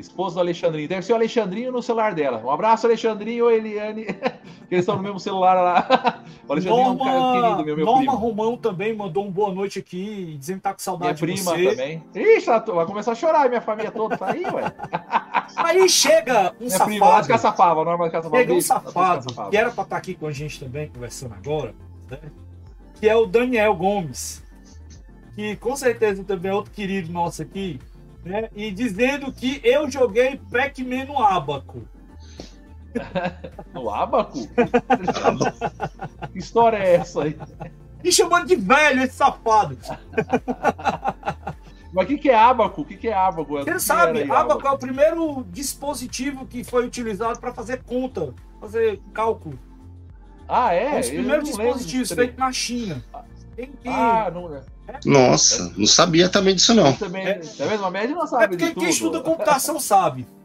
Speaker 2: esposa do Alexandrinho. Deve ser o Alexandrinho no celular dela. Um abraço, Alexandrinho ou Eliane. que eles estão no mesmo celular lá. O Alexandrinho é um cara
Speaker 1: Norma,
Speaker 2: querido, meu, meu
Speaker 1: Norma
Speaker 2: primo.
Speaker 1: Romão também mandou um boa noite aqui, dizendo que tá com
Speaker 2: Minha
Speaker 1: saudade de
Speaker 2: prima
Speaker 1: você.
Speaker 2: também. Ixi, vai começar a chorar, minha família toda tá aí, ué.
Speaker 1: Aí chega um
Speaker 2: Minha prima lá de
Speaker 1: safado.
Speaker 2: Caçapava, Norma de Caçapava.
Speaker 1: Chega um
Speaker 2: tá
Speaker 1: safado, que era pra estar aqui com a gente também, conversando agora, né? que é o Daniel Gomes, que com certeza também é outro querido nosso aqui, né? e dizendo que eu joguei Pac-Man no Abaco.
Speaker 2: No Abaco? que história é essa aí?
Speaker 1: E chamando de velho esse safado.
Speaker 2: Mas o que, que é Abaco? O que, que é Abaco?
Speaker 1: Você
Speaker 2: que
Speaker 1: sabe,
Speaker 2: aí,
Speaker 1: Abaco é o primeiro dispositivo que foi utilizado para fazer conta, fazer cálculo.
Speaker 2: Ah, é?
Speaker 1: É, os
Speaker 2: Eu
Speaker 1: primeiros dispositivos feitos na China. Tem que...
Speaker 2: Ah, não é.
Speaker 3: Nossa, não sabia também disso não.
Speaker 2: Também,
Speaker 1: É.
Speaker 2: é. mesmo? A média não
Speaker 1: é
Speaker 2: sabe
Speaker 1: porque
Speaker 2: de tudo.
Speaker 1: quem estuda computação sabe.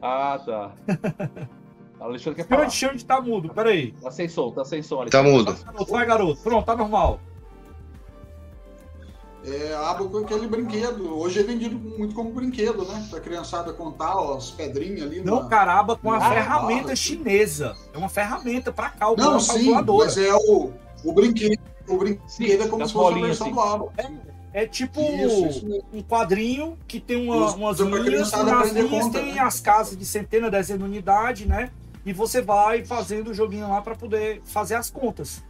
Speaker 2: Ah, tá. Alexandre quer falar.
Speaker 1: Xande tá mudo, peraí.
Speaker 2: Tá sem som, tá sem som.
Speaker 3: Tá
Speaker 2: Alexandre.
Speaker 3: mudo.
Speaker 1: Garoto, vai, garoto. Pronto, tá normal.
Speaker 4: É, Abaco é aquele brinquedo. Hoje é vendido muito como brinquedo, né? Pra criançada contar ó, as pedrinhas ali.
Speaker 1: Não,
Speaker 4: na...
Speaker 1: caraba, com a
Speaker 4: Ah,
Speaker 1: ferramenta chinesa. É uma ferramenta para cálculo, é
Speaker 4: Não, sim, mas é o, o brinquedo. O brinquedo
Speaker 2: Sim,
Speaker 4: é como se fosse versão
Speaker 2: assim.
Speaker 4: do Abaco.
Speaker 1: É tipo
Speaker 4: Isso, isso
Speaker 1: um quadrinho que tem uma,
Speaker 4: Usa
Speaker 1: umas
Speaker 4: pra
Speaker 1: linhas, e nas linhas
Speaker 4: conta,
Speaker 1: tem
Speaker 4: né?
Speaker 1: as casas de centena, dezena de unidade, né? E você vai fazendo o joguinho lá para poder fazer as contas.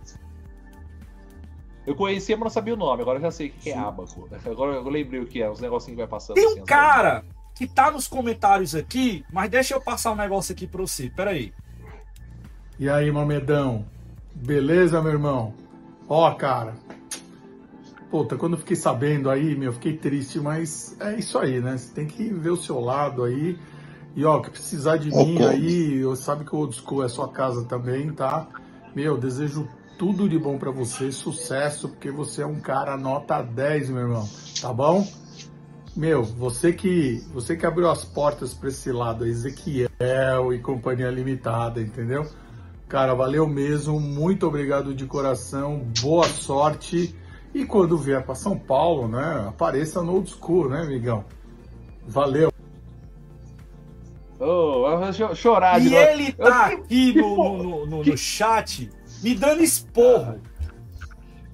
Speaker 2: Eu conhecia, mas não sabia o nome. Agora eu já sei o que que é. Abaco. Agora eu lembrei o que é, os negocinhos que vai passando.
Speaker 1: Tem
Speaker 2: assim,
Speaker 1: um
Speaker 2: as
Speaker 1: cara que tá nos comentários aqui, mas deixa eu passar um negócio aqui para você. Peraí.
Speaker 5: E aí, Mamedão? Beleza, meu irmão? Ó, cara. Puta, quando eu fiquei sabendo aí, meu, fiquei triste, mas é isso aí, né? Você tem que ver o seu lado aí. E ó, que precisar de mim aí, eu sabe que o Old School é sua casa também, tá? Meu, desejo tudo de bom pra você, sucesso, porque você é um cara nota 10, meu irmão, tá bom? Meu, você que você que abriu as portas pra esse lado, Ezequiel e Companhia Limitada, entendeu? Cara, valeu mesmo, muito obrigado de coração, boa sorte. E quando vier para São Paulo, né, apareça no Old School, né, amigão? Valeu.
Speaker 2: Oh, eu vou cho- chorar de
Speaker 1: E
Speaker 2: novo.
Speaker 1: ele tá
Speaker 2: Eu-
Speaker 1: aqui no,
Speaker 2: porra-
Speaker 1: no, no-
Speaker 2: que-
Speaker 1: no chat me dando esporro.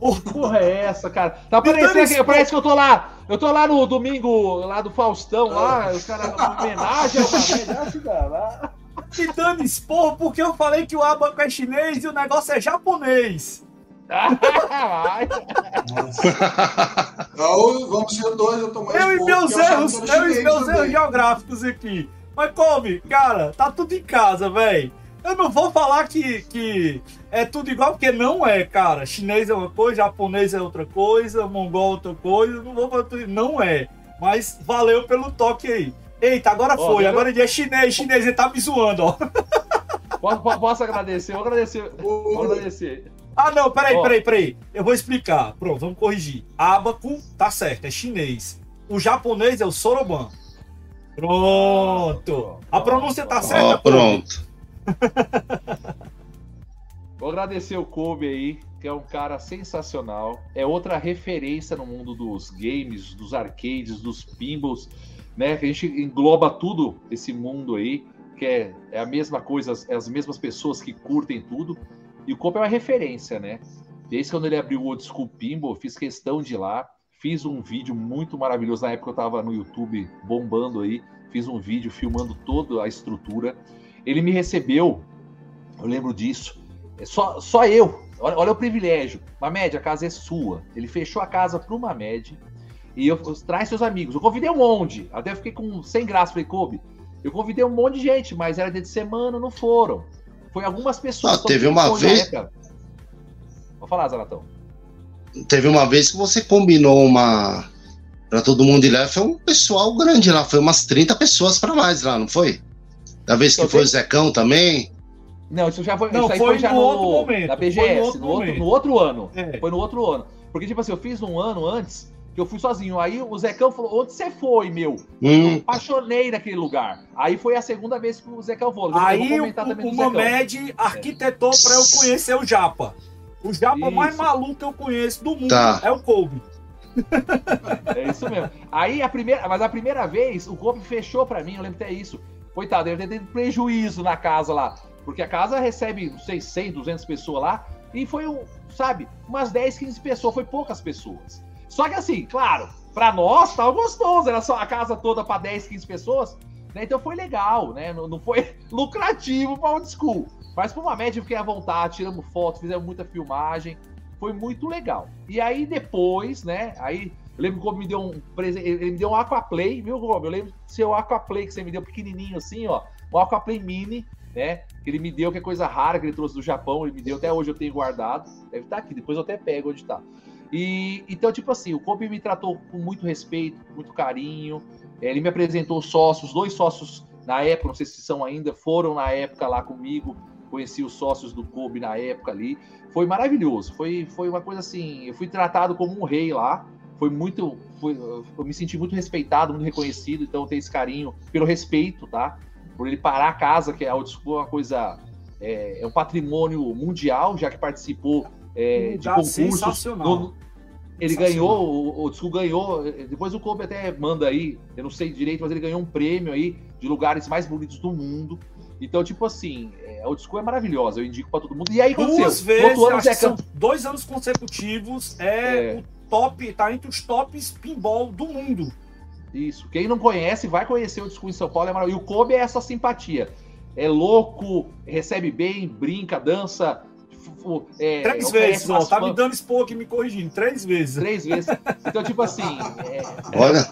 Speaker 2: Que porra é essa, cara? Tá parecendo parece que eu tô lá. Eu tô lá no domingo, lá do Faustão, lá, os caras, homenagem ao. Ah,
Speaker 1: Me dando esporro porque eu falei que o abaco é chinês e o negócio é japonês.
Speaker 4: Então, vamos ser dois, eu tô mais
Speaker 1: Eu e meus erros,
Speaker 4: era
Speaker 1: eu e meus
Speaker 4: também.
Speaker 1: erros geográficos aqui. Mas come, cara, tá tudo em casa, velho. Eu não vou falar que, que é tudo igual, porque não é, cara. Chinês é uma coisa, japonês é outra coisa, mongol é outra coisa. Não vou falar tudo, não é. Mas valeu pelo toque aí. Eita, agora
Speaker 2: Ó,
Speaker 1: foi.
Speaker 2: eu-
Speaker 1: Agora ele é chinês, chinês, ele tá me zoando, ó.
Speaker 2: posso, posso agradecer? Vou agradecer. Vou agradecer.
Speaker 1: Ah, não, peraí,
Speaker 2: Ó.
Speaker 1: peraí, peraí. Eu vou explicar. Pronto, vamos corrigir. Abaco, tá certo, é chinês. O japonês é o Soroban. Pronto. A pronúncia tá certa,
Speaker 3: Ó, pronto.
Speaker 2: Vou agradecer o Kobe aí, que é um cara sensacional. É outra referência no mundo dos games, dos arcades, dos pinballs, né? Que a gente engloba tudo esse mundo aí, que é, é a mesma coisa, as, as mesmas pessoas que curtem tudo. E o Kobe é uma referência, né? Desde quando ele abriu o Old School Pinball, fiz questão de ir lá. Fiz um vídeo muito maravilhoso. Na época eu tava no YouTube bombando aí. Fiz um vídeo filmando toda a estrutura. Ele me recebeu, eu lembro disso. É só, só eu. Olha, olha o privilégio. Mamed, a casa é sua. Ele fechou a casa pro Mamed. E eu traz seus amigos. Eu convidei um monte. Até eu fiquei com sem graça. Falei, Kobe, eu convidei um monte de gente, mas era dia de semana, não foram. Foi algumas pessoas.
Speaker 3: Ah, teve uma vez-.
Speaker 2: Vou falar, Zanatão.
Speaker 3: Teve uma vez que você combinou uma. Pra todo mundo ir lá, foi um pessoal grande lá, foi umas 30 pessoas pra mais lá, não foi? Da vez que
Speaker 2: Eu
Speaker 3: foi o Zecão também.
Speaker 2: Não, isso já foi.
Speaker 1: Não,
Speaker 2: isso aí
Speaker 1: foi
Speaker 2: foi, já
Speaker 1: no
Speaker 2: no,
Speaker 1: outro momento,
Speaker 2: na
Speaker 1: foi
Speaker 2: BGS,
Speaker 1: no outro
Speaker 2: no, outro, no outro ano.
Speaker 1: É.
Speaker 2: Foi no outro ano. Porque, tipo assim, eu fiz um ano antes que eu fui sozinho. Aí o Zecão falou: onde você foi, meu?
Speaker 3: Hum,
Speaker 2: Apaixonei naquele lugar. Aí foi a segunda vez que o Zecão foi.
Speaker 1: Aí o, o
Speaker 2: Zecão.
Speaker 1: Mamed arquitetou pra eu conhecer o Japa. O Japa
Speaker 2: Isso.
Speaker 1: mais maluco que eu conheço do mundo
Speaker 3: Tá.
Speaker 1: é o Kobe.
Speaker 2: É isso mesmo. Aí a primeira, mas a primeira vez o Kobe fechou pra mim, eu lembro até isso. Coitado, deve ter tido prejuízo na casa lá, porque a casa recebe, não sei, 100, 200 pessoas lá, e foi, um, sabe, umas 10, 15 pessoas, foi poucas pessoas. Só que assim, claro, pra nós tava gostoso, era só a casa toda pra 10, 15 pessoas, né? Então foi legal, né? Não, não foi lucrativo pra old school. Mas por uma média eu fiquei à vontade, tiramos fotos, fizemos muita filmagem, foi muito legal. E aí depois, né? Aí eu lembro que o Gomes me deu um presente, ele me deu um Aquaplay, viu, Gomes? Eu lembro do seu Aquaplay que você me deu pequenininho assim, ó, um Aquaplay Mini, né? Que ele me deu, que é coisa rara que ele trouxe do Japão, ele me deu, até hoje eu tenho guardado, deve estar aqui, depois eu até pego onde tá. E então, tipo assim, o Kobe me tratou com muito respeito, com muito carinho. eh, Ele me apresentou sócios, dois sócios na época, não sei se são ainda, foram na época lá comigo. Conheci os sócios do Kobe na época ali. Foi maravilhoso. Foi, foi uma coisa assim. Eu fui tratado como um rei lá. Foi muito. Foi, eu me senti muito respeitado, muito reconhecido. Então eu tenho esse carinho pelo respeito, tá? Por ele parar a casa, que é é uma coisa. É, é um patrimônio mundial, já que participou é, de concursos.
Speaker 1: sensacional.
Speaker 2: no- ele ganhou, o Old School ganhou, eh, depois o Kobe até manda aí, eu não sei direito, mas ele ganhou um prêmio aí de lugares mais bonitos do mundo. Então, tipo assim, é, Old School é maravilhosa, eu indico pra todo mundo. E aí aconteceu,
Speaker 1: Duas
Speaker 2: no
Speaker 1: vezes,
Speaker 2: ano, o
Speaker 1: são dois anos consecutivos, é,
Speaker 2: É.
Speaker 1: o top, tá entre os tops pinball do mundo.
Speaker 2: Isso. Quem não conhece, vai conhecer o Disco em São Paulo. É maravilhoso. E o Kobe é essa simpatia. É louco, recebe bem, brinca, dança. F- É,
Speaker 1: Três vezes, ó. Tá me dando expor aqui, me corrigindo. Três vezes.
Speaker 2: Três vezes. Então, tipo assim, é,
Speaker 3: olha,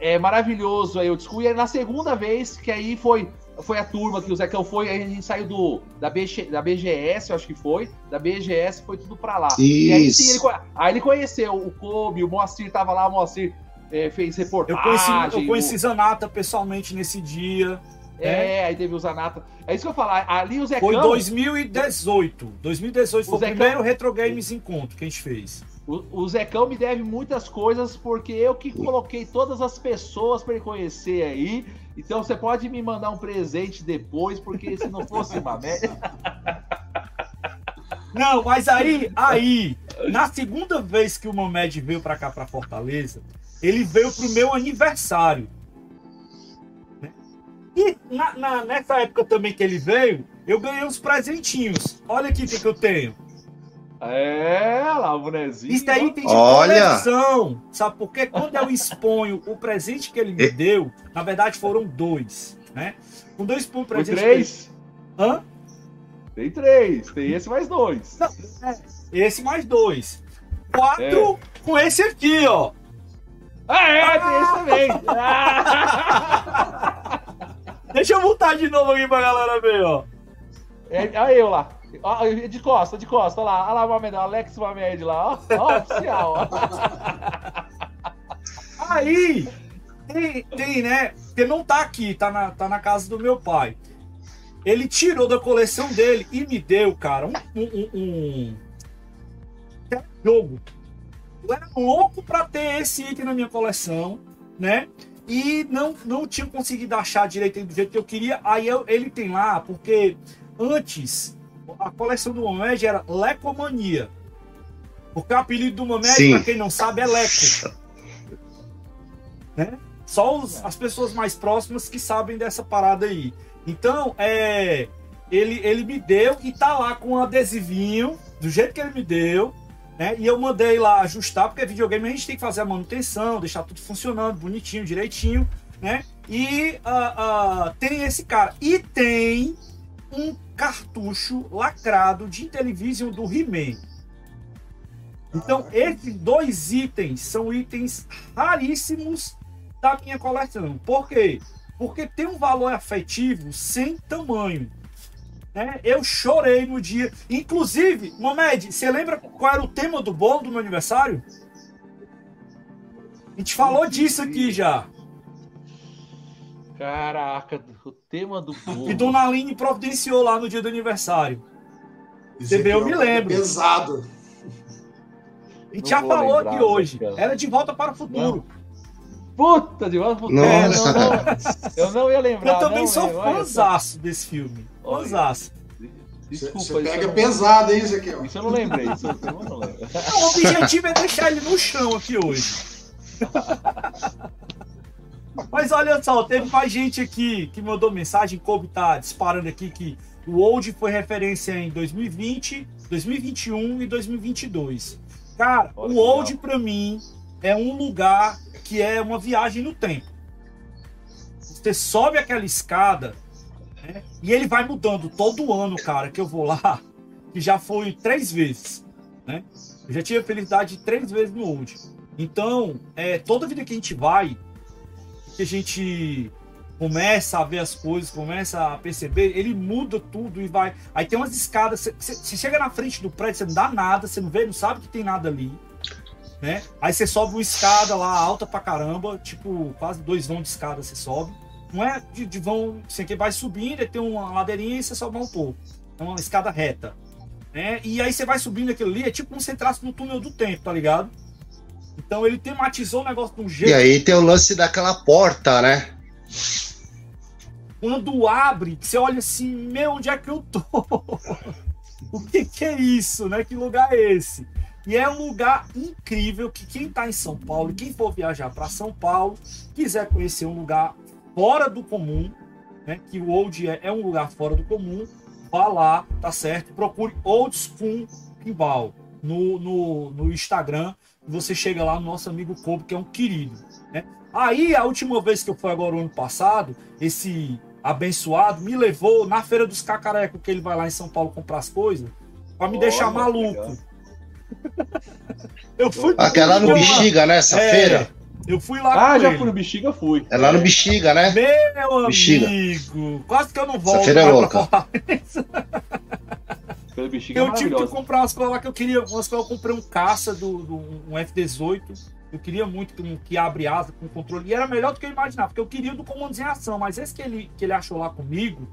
Speaker 2: é maravilhoso aí o Disco. E aí, na segunda vez, que aí foi, foi a turma que o Zecão foi, aí a gente saiu do, da, BG, da BGS, eu acho que foi. Da BGS foi tudo pra lá. E aí, sim,
Speaker 3: Isso.
Speaker 2: ele, aí ele conheceu o Kobe, o Moacir tava lá, o Moacir é, fez
Speaker 1: Eu
Speaker 2: reportagem.
Speaker 1: conheci, eu
Speaker 2: o-
Speaker 1: conheci Zanata pessoalmente nesse dia.
Speaker 2: É, aí teve o Zanata. É isso que eu falar. Ali o Zecão.
Speaker 1: Foi 2018. 2018 foi
Speaker 2: O
Speaker 1: primeiro Retro Games Encontro que a gente fez.
Speaker 2: O, o Zecão me deve muitas coisas porque eu que coloquei todas as pessoas para ele conhecer aí. Então você pode me mandar um presente depois, porque se não fosse uma média.
Speaker 1: Não, mas aí, aí, na segunda vez que o Mamed veio pra cá, pra Fortaleza, ele veio pro meu aniversário. E na- na- nessa época também que ele veio, eu ganhei uns presentinhos. Olha aqui o que, que eu tenho.
Speaker 2: É, lá o bonezinho.
Speaker 1: Isso aí tem de
Speaker 3: Olha!
Speaker 1: coleção. Sabe por quê? Quando eu exponho o presente que ele me deu, na verdade foram dois, né? Com dois por
Speaker 2: Foi
Speaker 1: presente.
Speaker 2: três?
Speaker 1: que ele- Hã?
Speaker 2: Tem três. Tem esse mais dois.
Speaker 1: Esse mais dois. Quatro
Speaker 2: É.
Speaker 1: com esse aqui, ó.
Speaker 2: Ah, é, tem esse também. Ah!
Speaker 1: Deixa eu voltar de novo aqui pra galera ver, ó.
Speaker 2: É, olha eu lá. Ó, de costa, de costa, olha lá. Olha lá o Mamed, Alex Mamed lá, ó. Ó, oficial, ó.
Speaker 1: Aí, tem, tem, né? Porque não tá aqui, tá na, tá na casa do meu pai. Ele tirou da coleção dele e me deu, cara, um, um, um, um jogo. Eu era louco pra ter esse item na minha coleção, né? E não, não tinha conseguido achar direito do jeito que eu queria. Aí eu- ele tem lá, porque antes a coleção do Mamed era Lecomania. Porque o apelido do Mamed, pra quem não sabe, é Leco. Né? Só os- as pessoas mais próximas que sabem dessa parada aí. Então, é. Ele, ele me deu e tá lá com um adesivinho, do jeito que ele me deu, né? E eu mandei lá ajustar, porque videogame a gente tem que fazer a manutenção, deixar tudo funcionando bonitinho, direitinho, né? E ah, ah, tem esse cara. E tem um cartucho lacrado de Intellivision do He-Man. Então, esses dois itens são itens raríssimos da minha coleção. Por quê? Porque tem um valor afetivo sem tamanho. Né? Eu chorei no dia. Inclusive, Mohamed, você lembra qual era o tema do bolo do meu aniversário? A gente falou disso aqui já.
Speaker 2: Caraca, o tema do povo.
Speaker 1: E Dona Aline providenciou lá no dia do aniversário. Você vê, eu me lembro.
Speaker 4: Pesado.
Speaker 1: E já falou aqui hoje. Era de volta para o futuro.
Speaker 2: Não. Puta, de volta pro futuro.
Speaker 3: Nossa,
Speaker 2: eu, não, eu não ia lembrar.
Speaker 1: Eu também
Speaker 2: não,
Speaker 1: sou fãzaço desse filme. Fãzaço.
Speaker 2: Desculpa,
Speaker 4: Você pega
Speaker 2: não-
Speaker 4: pesado, hein, Ezequiel?
Speaker 2: Isso eu não lembrei. Isso eu não lembro.
Speaker 1: Não, o objetivo é deixar ele no chão aqui hoje. Mas olha só, teve mais gente aqui que mandou mensagem, Kobe tá disparando aqui que o Old foi referência em 2020, 2021 e 2022. Cara,
Speaker 2: Olha
Speaker 1: o Old
Speaker 2: legal.
Speaker 1: pra mim é um lugar que é uma viagem no tempo. Você sobe aquela escada e ele vai mudando todo ano, cara, que eu vou lá, que já foi três vezes, né? Eu já tive a felicidade de três vezes no Old. Então, é, toda vida que a gente vai, que a gente começa a ver as coisas, começa a perceber, ele muda tudo e vai. Aí tem umas escadas, você chega na frente do prédio, você não dá nada, você não vê, não sabe que tem nada ali. Né? Aí você sobe uma escada lá alta pra caramba, tipo, quase dois vão de escada você sobe. Não é de, de vão, você que vai subindo, tem uma ladeirinha e você sobe um pouco. É uma escada reta. Né? E aí você vai subindo aquilo ali, é tipo como você entrasse no túnel do tempo, tá ligado? Então ele tematizou o negócio de um jeito.
Speaker 3: E aí tem o lance daquela porta, né?
Speaker 1: Quando abre, você olha assim, meu, onde é que eu tô? o que, que é isso, né? Que lugar é esse? E é um lugar incrível que quem tá em São Paulo, e quem for viajar para São Paulo, quiser conhecer um lugar fora do comum, né? Que o Old é, é um lugar fora do comum, vá lá, tá certo? Procure Old School Pinball no, no, no Instagram e você chega lá no nosso amigo Kobe, que é um querido, né? Aí, a última vez que eu fui agora, o ano passado, esse abençoado me levou na Feira dos Cacarecos, que ele vai lá em São Paulo comprar as coisas, pra me
Speaker 2: Olha,
Speaker 1: deixar maluco. Eu fui
Speaker 3: Aquela no Bexiga, né? Essa
Speaker 1: É,
Speaker 3: feira.
Speaker 1: Eu fui lá
Speaker 2: Ah,
Speaker 1: com
Speaker 2: já
Speaker 1: ele.
Speaker 2: fui no Bexiga, fui.
Speaker 3: É lá no Bexiga, né?
Speaker 1: Meu
Speaker 3: Bexiga.
Speaker 1: amigo, quase que eu não volto
Speaker 3: feira é louca.
Speaker 2: é
Speaker 1: Eu tive que comprar umas coisas lá que eu queria. Umas coisas eu comprei um caça do, do um F-18. Eu queria muito que, um- que abre asa com controle. E era melhor do que eu imaginava, porque eu queria o do comandos em ação. Mas esse que ele, que ele achou lá comigo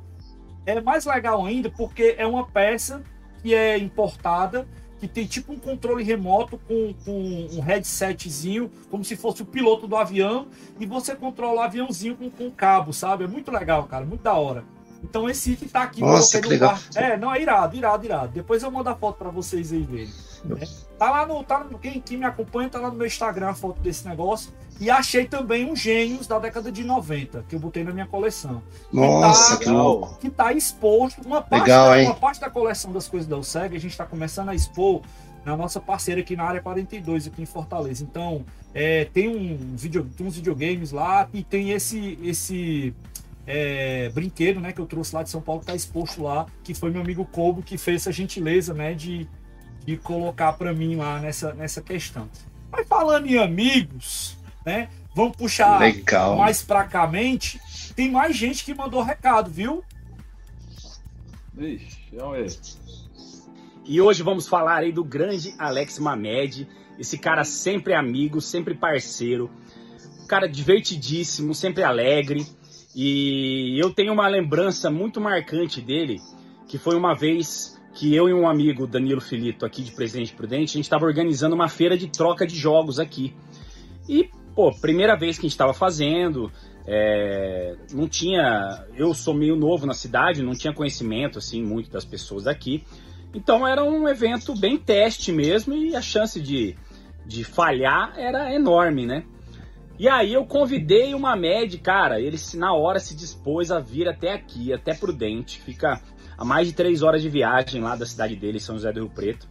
Speaker 1: é mais legal ainda, porque é uma peça que é importada, que tem tipo um controle remoto com, com um headsetzinho, como se fosse o piloto do avião, e você controla o aviãozinho com, com cabo, sabe? É muito legal, cara, muito da hora. Então esse item tá aqui.
Speaker 3: Nossa, que legal.
Speaker 1: bar. É, não, é irado, irado, irado. Depois eu mando a foto pra vocês aí verem. Né? Tá lá no. Tá no quem, quem me acompanha tá lá no meu Instagram a foto desse negócio. E achei também um Gênios da década de 90, que eu botei na minha coleção.
Speaker 3: Nossa,
Speaker 1: tá-
Speaker 3: que louco.
Speaker 1: Que tá exposto. Uma parte,
Speaker 3: Legal,
Speaker 1: da,
Speaker 3: hein?
Speaker 1: uma parte da coleção das coisas da USEG, a gente tá começando a expor na nossa parceira aqui na área 42, aqui em Fortaleza. Então, é, tem, um vídeo, tem uns videogames lá e tem esse. esse é, brinquedo, né, que eu trouxe lá de São Paulo, que tá exposto lá, que foi meu amigo Kobo que fez essa gentileza, né, de, de colocar para mim lá nessa, nessa questão. Mas falando em amigos, né, vamos puxar
Speaker 3: Legal.
Speaker 1: mais pra cá mente, tem mais gente que mandou recado, viu?
Speaker 2: Ixi, vamos ver.
Speaker 6: E hoje vamos falar aí do grande Alex Mamed, esse cara sempre amigo, sempre parceiro, cara divertidíssimo, sempre alegre. E eu tenho uma lembrança muito marcante dele, que foi uma vez que eu e um amigo, Danilo Filito, aqui de Presidente Prudente, a gente estava organizando uma feira de troca de jogos aqui. E, pô, primeira vez que a gente estava fazendo, é, não tinha. Eu sou meio novo na cidade, não tinha conhecimento, assim, muito das pessoas aqui. Então era um evento bem teste mesmo e a chance de, de falhar era enorme, né? E aí eu convidei uma MED, cara, ele na hora se dispôs a vir até aqui, até Prudente, fica a mais de três horas de viagem lá da cidade dele, São José do Rio Preto,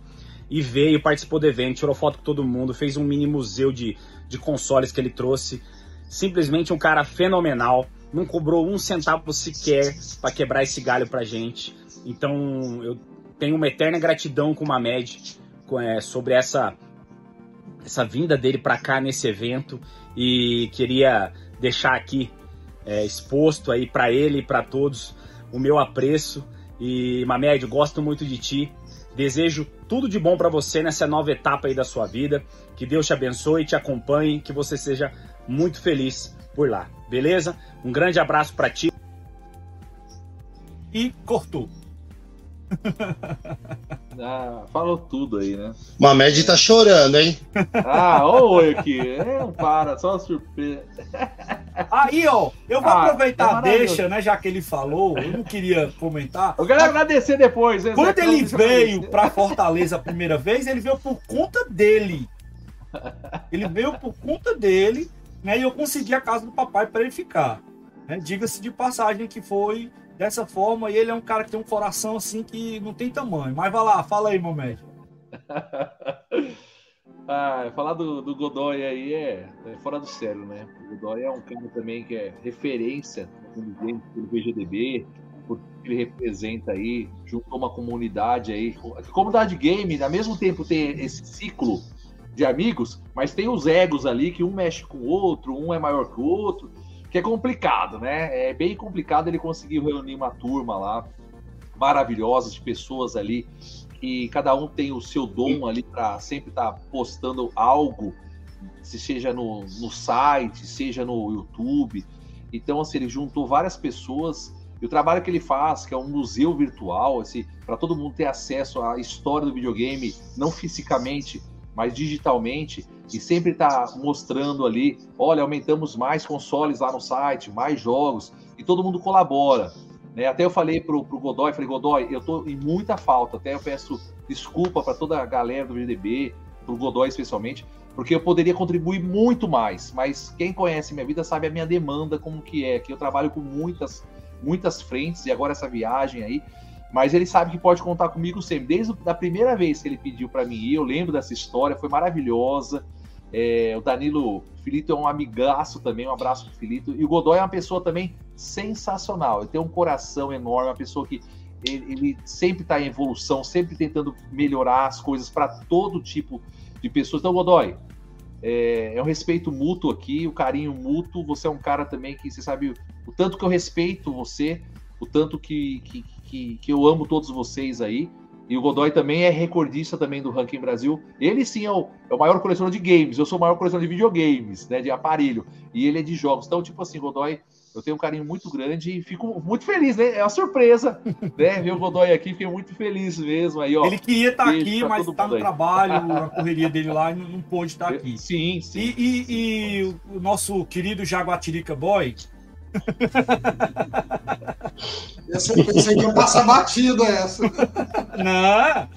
Speaker 6: e veio, participou do evento, tirou foto com todo mundo, fez um mini museu de, de consoles que ele trouxe, simplesmente um cara fenomenal, não cobrou um centavo sequer para quebrar esse galho pra gente, então eu tenho uma eterna gratidão com o Mamed é, sobre essa essa vinda dele para cá nesse evento. E queria deixar aqui é, exposto aí para ele e para todos o meu apreço e Mamed, gosto muito de ti. Desejo tudo de bom para você nessa nova etapa aí da sua vida. Que Deus te abençoe, te acompanhe, que você seja muito feliz por lá. Beleza? Um grande abraço para ti.
Speaker 1: E cortou.
Speaker 2: Ah, falou tudo aí, né?
Speaker 3: Mamed tá chorando, hein?
Speaker 2: Ah, oi aqui. É, para, só surpresa.
Speaker 1: Aí, ó, eu vou
Speaker 2: Ah,
Speaker 1: aproveitar
Speaker 2: é
Speaker 1: deixa, né, já que ele falou, eu não queria comentar.
Speaker 2: Eu quero agradecer depois. né,
Speaker 1: Quando ele veio pra Fortaleza a primeira vez, ele veio por conta dele. Ele veio por conta dele, né? E eu consegui a casa do papai para ele ficar. né? Diga-se de passagem que foi dessa forma, e ele é um cara que tem um coração assim que não tem tamanho. Mas vai lá, fala aí, Momed.
Speaker 2: Ah, falar do, do Godoy aí é, é fora do sério, né? O Godoy é um cara também que é referência pelo VGDB, por que ele representa aí, juntou uma comunidade aí. A comunidade game, ao mesmo tempo, tem esse ciclo de amigos, mas tem os egos ali, que um mexe com o outro, um é maior que o outro, que é complicado, né? É bem complicado ele conseguir reunir uma turma lá maravilhosa de pessoas ali que cada um tem o seu dom ali para sempre estar postando algo, se seja no, no site, seja no YouTube. Então, assim, ele juntou várias pessoas e o trabalho que ele faz, que é um museu virtual, assim, para todo mundo ter acesso à história do videogame, não fisicamente, mas digitalmente, e sempre está mostrando ali, olha, aumentamos mais consoles lá no site, mais jogos, e todo mundo colabora. Né? Até eu falei pro, pro Godoy, falei, Godoy, eu tô em muita falta, até eu peço desculpa para toda a galera do VDB, pro Godoy especialmente, porque eu poderia contribuir muito mais, mas quem conhece minha vida sabe a minha demanda como que é, que eu trabalho com muitas, muitas frentes, e agora essa viagem aí, mas ele sabe que pode contar comigo sempre, desde a primeira vez que ele pediu para mim ir, eu lembro dessa história, foi maravilhosa, é, o Danilo Filito é um amigaço também, um abraço pro Filito. E o Godoy é uma pessoa também sensacional. Ele tem um coração enorme, uma pessoa que ele, ele sempre está em evolução, sempre tentando melhorar as coisas para todo tipo de pessoas. Então, Godoy, é, é um respeito mútuo aqui, o carinho mútuo. Você é um cara também que você sabe o tanto que eu respeito você, o tanto que, que, que, que eu amo todos vocês aí. E o Godoy também é recordista também do Ranking Brasil. Ele sim é o, é o maior colecionador de games. Eu sou o maior colecionador de videogames, né? De aparelho. E ele é de jogos. Então, tipo assim, Godoy, eu tenho um carinho muito grande e fico muito feliz, né? É uma surpresa, né? Ver o Godoy aqui, fiquei muito feliz mesmo. Aí, ó.
Speaker 1: Ele queria estar
Speaker 2: beijo
Speaker 1: aqui, mas tá
Speaker 2: mundo
Speaker 1: no
Speaker 2: aí.
Speaker 1: trabalho, a correria dele lá não, não pôde estar aqui.
Speaker 2: Sim, sim.
Speaker 1: E, e- e o nosso querido Jaguatirica Boy,
Speaker 4: Essa, eu pensei que ia passar batida essa.
Speaker 1: não,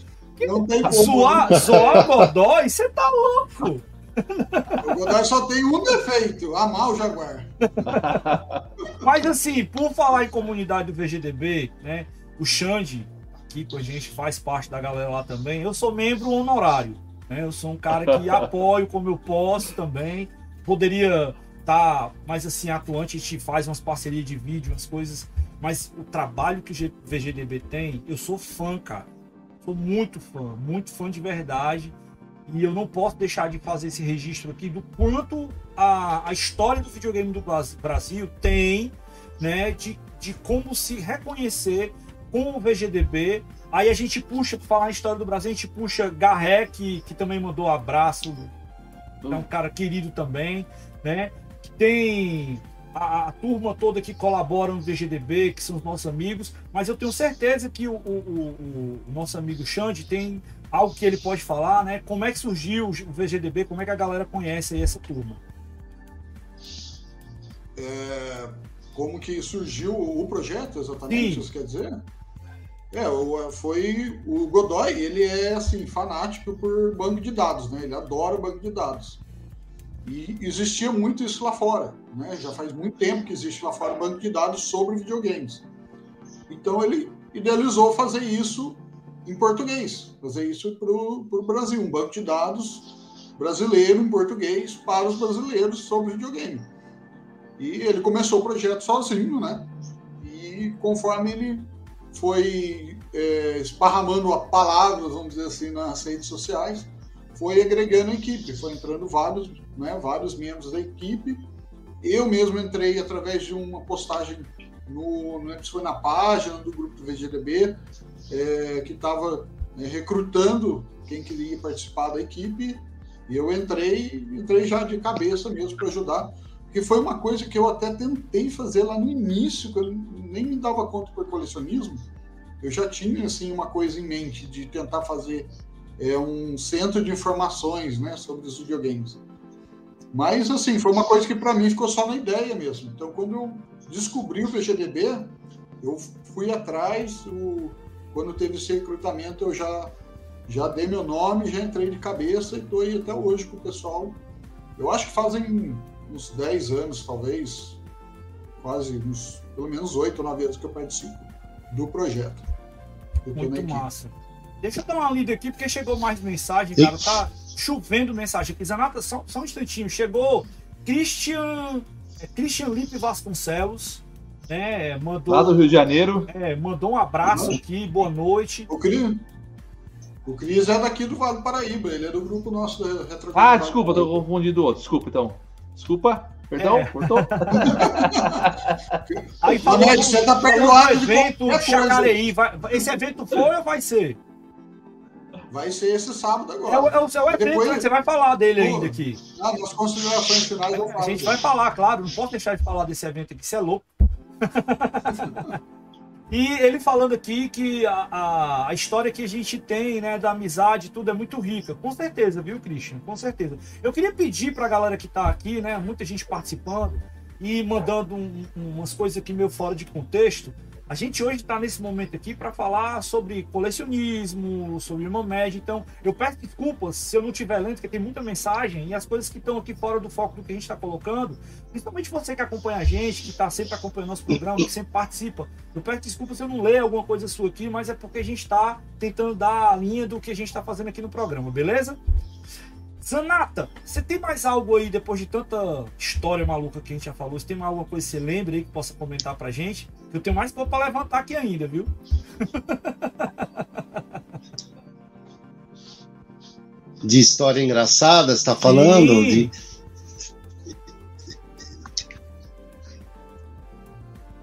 Speaker 4: Não tem como.
Speaker 1: zoar, zoar o Godoy, você tá louco.
Speaker 4: O Godoy só tem um defeito: amar o Jaguar.
Speaker 1: Mas assim, por falar em comunidade do VGDB, né? O Xande, aqui com a gente, faz parte da galera lá também. Eu sou membro honorário. Né? Eu sou um cara que apoio como eu posso também. Poderia estar mais assim atuante, a gente faz umas parcerias de vídeo, umas coisas. Mas o trabalho que o VGDB tem, eu sou fã, cara. Sou muito fã, muito fã de verdade. E eu não posso deixar de fazer esse registro aqui do quanto a, a história do videogame do Bras- Brasil tem, né, de, de como se reconhecer com o VGDB. Aí a gente puxa, para falar a história do Brasil, a gente puxa Garré, que, que também mandou abraço, é um cara querido também, né? Tem a, a turma toda que colabora no VGDB, que são os nossos amigos, mas eu tenho certeza que o, o- o- o nosso amigo Xande tem algo que ele pode falar, né? Como é que surgiu o VGDB, como é que a galera conhece aí essa turma?
Speaker 4: É, como que surgiu o projeto, exatamente,
Speaker 1: Sim.
Speaker 4: isso quer dizer? É, foi o Godoy, ele é assim fanático por banco de dados, né? Ele adora banco de dados. E existia muito isso lá fora, né? Já faz muito tempo que existe lá fora banco de dados sobre videogames. Então ele idealizou fazer isso em português, fazer isso para o Brasil, um banco de dados brasileiro em português para os brasileiros sobre videogame. E ele começou o projeto sozinho, né? E conforme ele foi é, esparramando palavras, vamos dizer assim, nas redes sociais, foi agregando a equipe, foi entrando vários, né, vários membros da equipe. Eu mesmo entrei através de uma postagem no, foi na página do grupo do VGDB, é, que estava recrutando quem queria participar da equipe. E eu entrei, entrei já de cabeça mesmo para ajudar, que foi uma coisa que eu até tentei fazer lá no início, que eu nem me dava conta por colecionismo. Eu já tinha assim uma coisa em mente de tentar fazer é, um centro de informações, né, sobre os videogames. Mas assim, foi uma coisa que para mim ficou só na ideia mesmo. Então, quando eu descobri o VGDB, eu fui atrás, o, quando teve esse recrutamento, eu já já dei meu nome, já entrei de cabeça e estou aí até hoje com o pessoal. Eu acho que fazem uns 10 anos, talvez, quase uns, pelo menos 8 ou 9 anos que eu participo do projeto.
Speaker 1: Eu Muito massa. Deixa eu dar uma lida aqui, porque chegou mais mensagem, cara. Tá chovendo mensagem aqui. Zanata, só, só um instantinho. Chegou Christian, é, Christian Lipe Vasconcelos. Né, mandou,
Speaker 2: Lá do Rio de Janeiro.
Speaker 1: É, mandou um abraço aqui, boa noite.
Speaker 4: O Cris, o Cris é daqui do Vale do Paraíba, ele é do grupo nosso da
Speaker 2: Retro Ah, desculpa, tô confundindo outro. Desculpa, então. Desculpa. Perdão, é. cortou?
Speaker 1: Aí falou, você tá perdoado evento Chacareí. Vai, esse evento foi ou vai ser?
Speaker 4: Vai ser esse sábado agora.
Speaker 1: É o, é o seu evento, Depois... Né? você vai falar dele Pô, ainda aqui.
Speaker 4: Ah, nas considerações finais eu
Speaker 1: falo. A gente vai falar, claro, não posso deixar de falar desse evento aqui, você é louco. E ele falando aqui que a, a, a, história que a gente tem, né, da amizade, tudo é muito rica. Com certeza, viu, Christian? Com certeza. Eu queria pedir para a galera que está aqui, né, muita gente participando e mandando um, umas coisas aqui meio fora de contexto. A gente hoje está nesse momento aqui para falar sobre colecionismo, sobre irmã média. Então, eu peço desculpas se eu não tiver lendo, porque tem muita mensagem e as coisas que estão aqui fora do foco do que a gente está colocando, principalmente você que acompanha a gente, que está sempre acompanhando nosso programa, que sempre participa. Eu peço desculpas se eu não ler alguma coisa sua aqui, mas é porque a gente está tentando dar a linha do que a gente está fazendo aqui no programa, beleza? Zanata, você tem mais algo aí, depois de tanta história maluca que a gente já falou, você tem mais alguma coisa que você lembra aí que possa comentar pra gente? Eu tenho mais coisa pra levantar aqui ainda, viu?
Speaker 3: De história engraçada, você tá falando? De...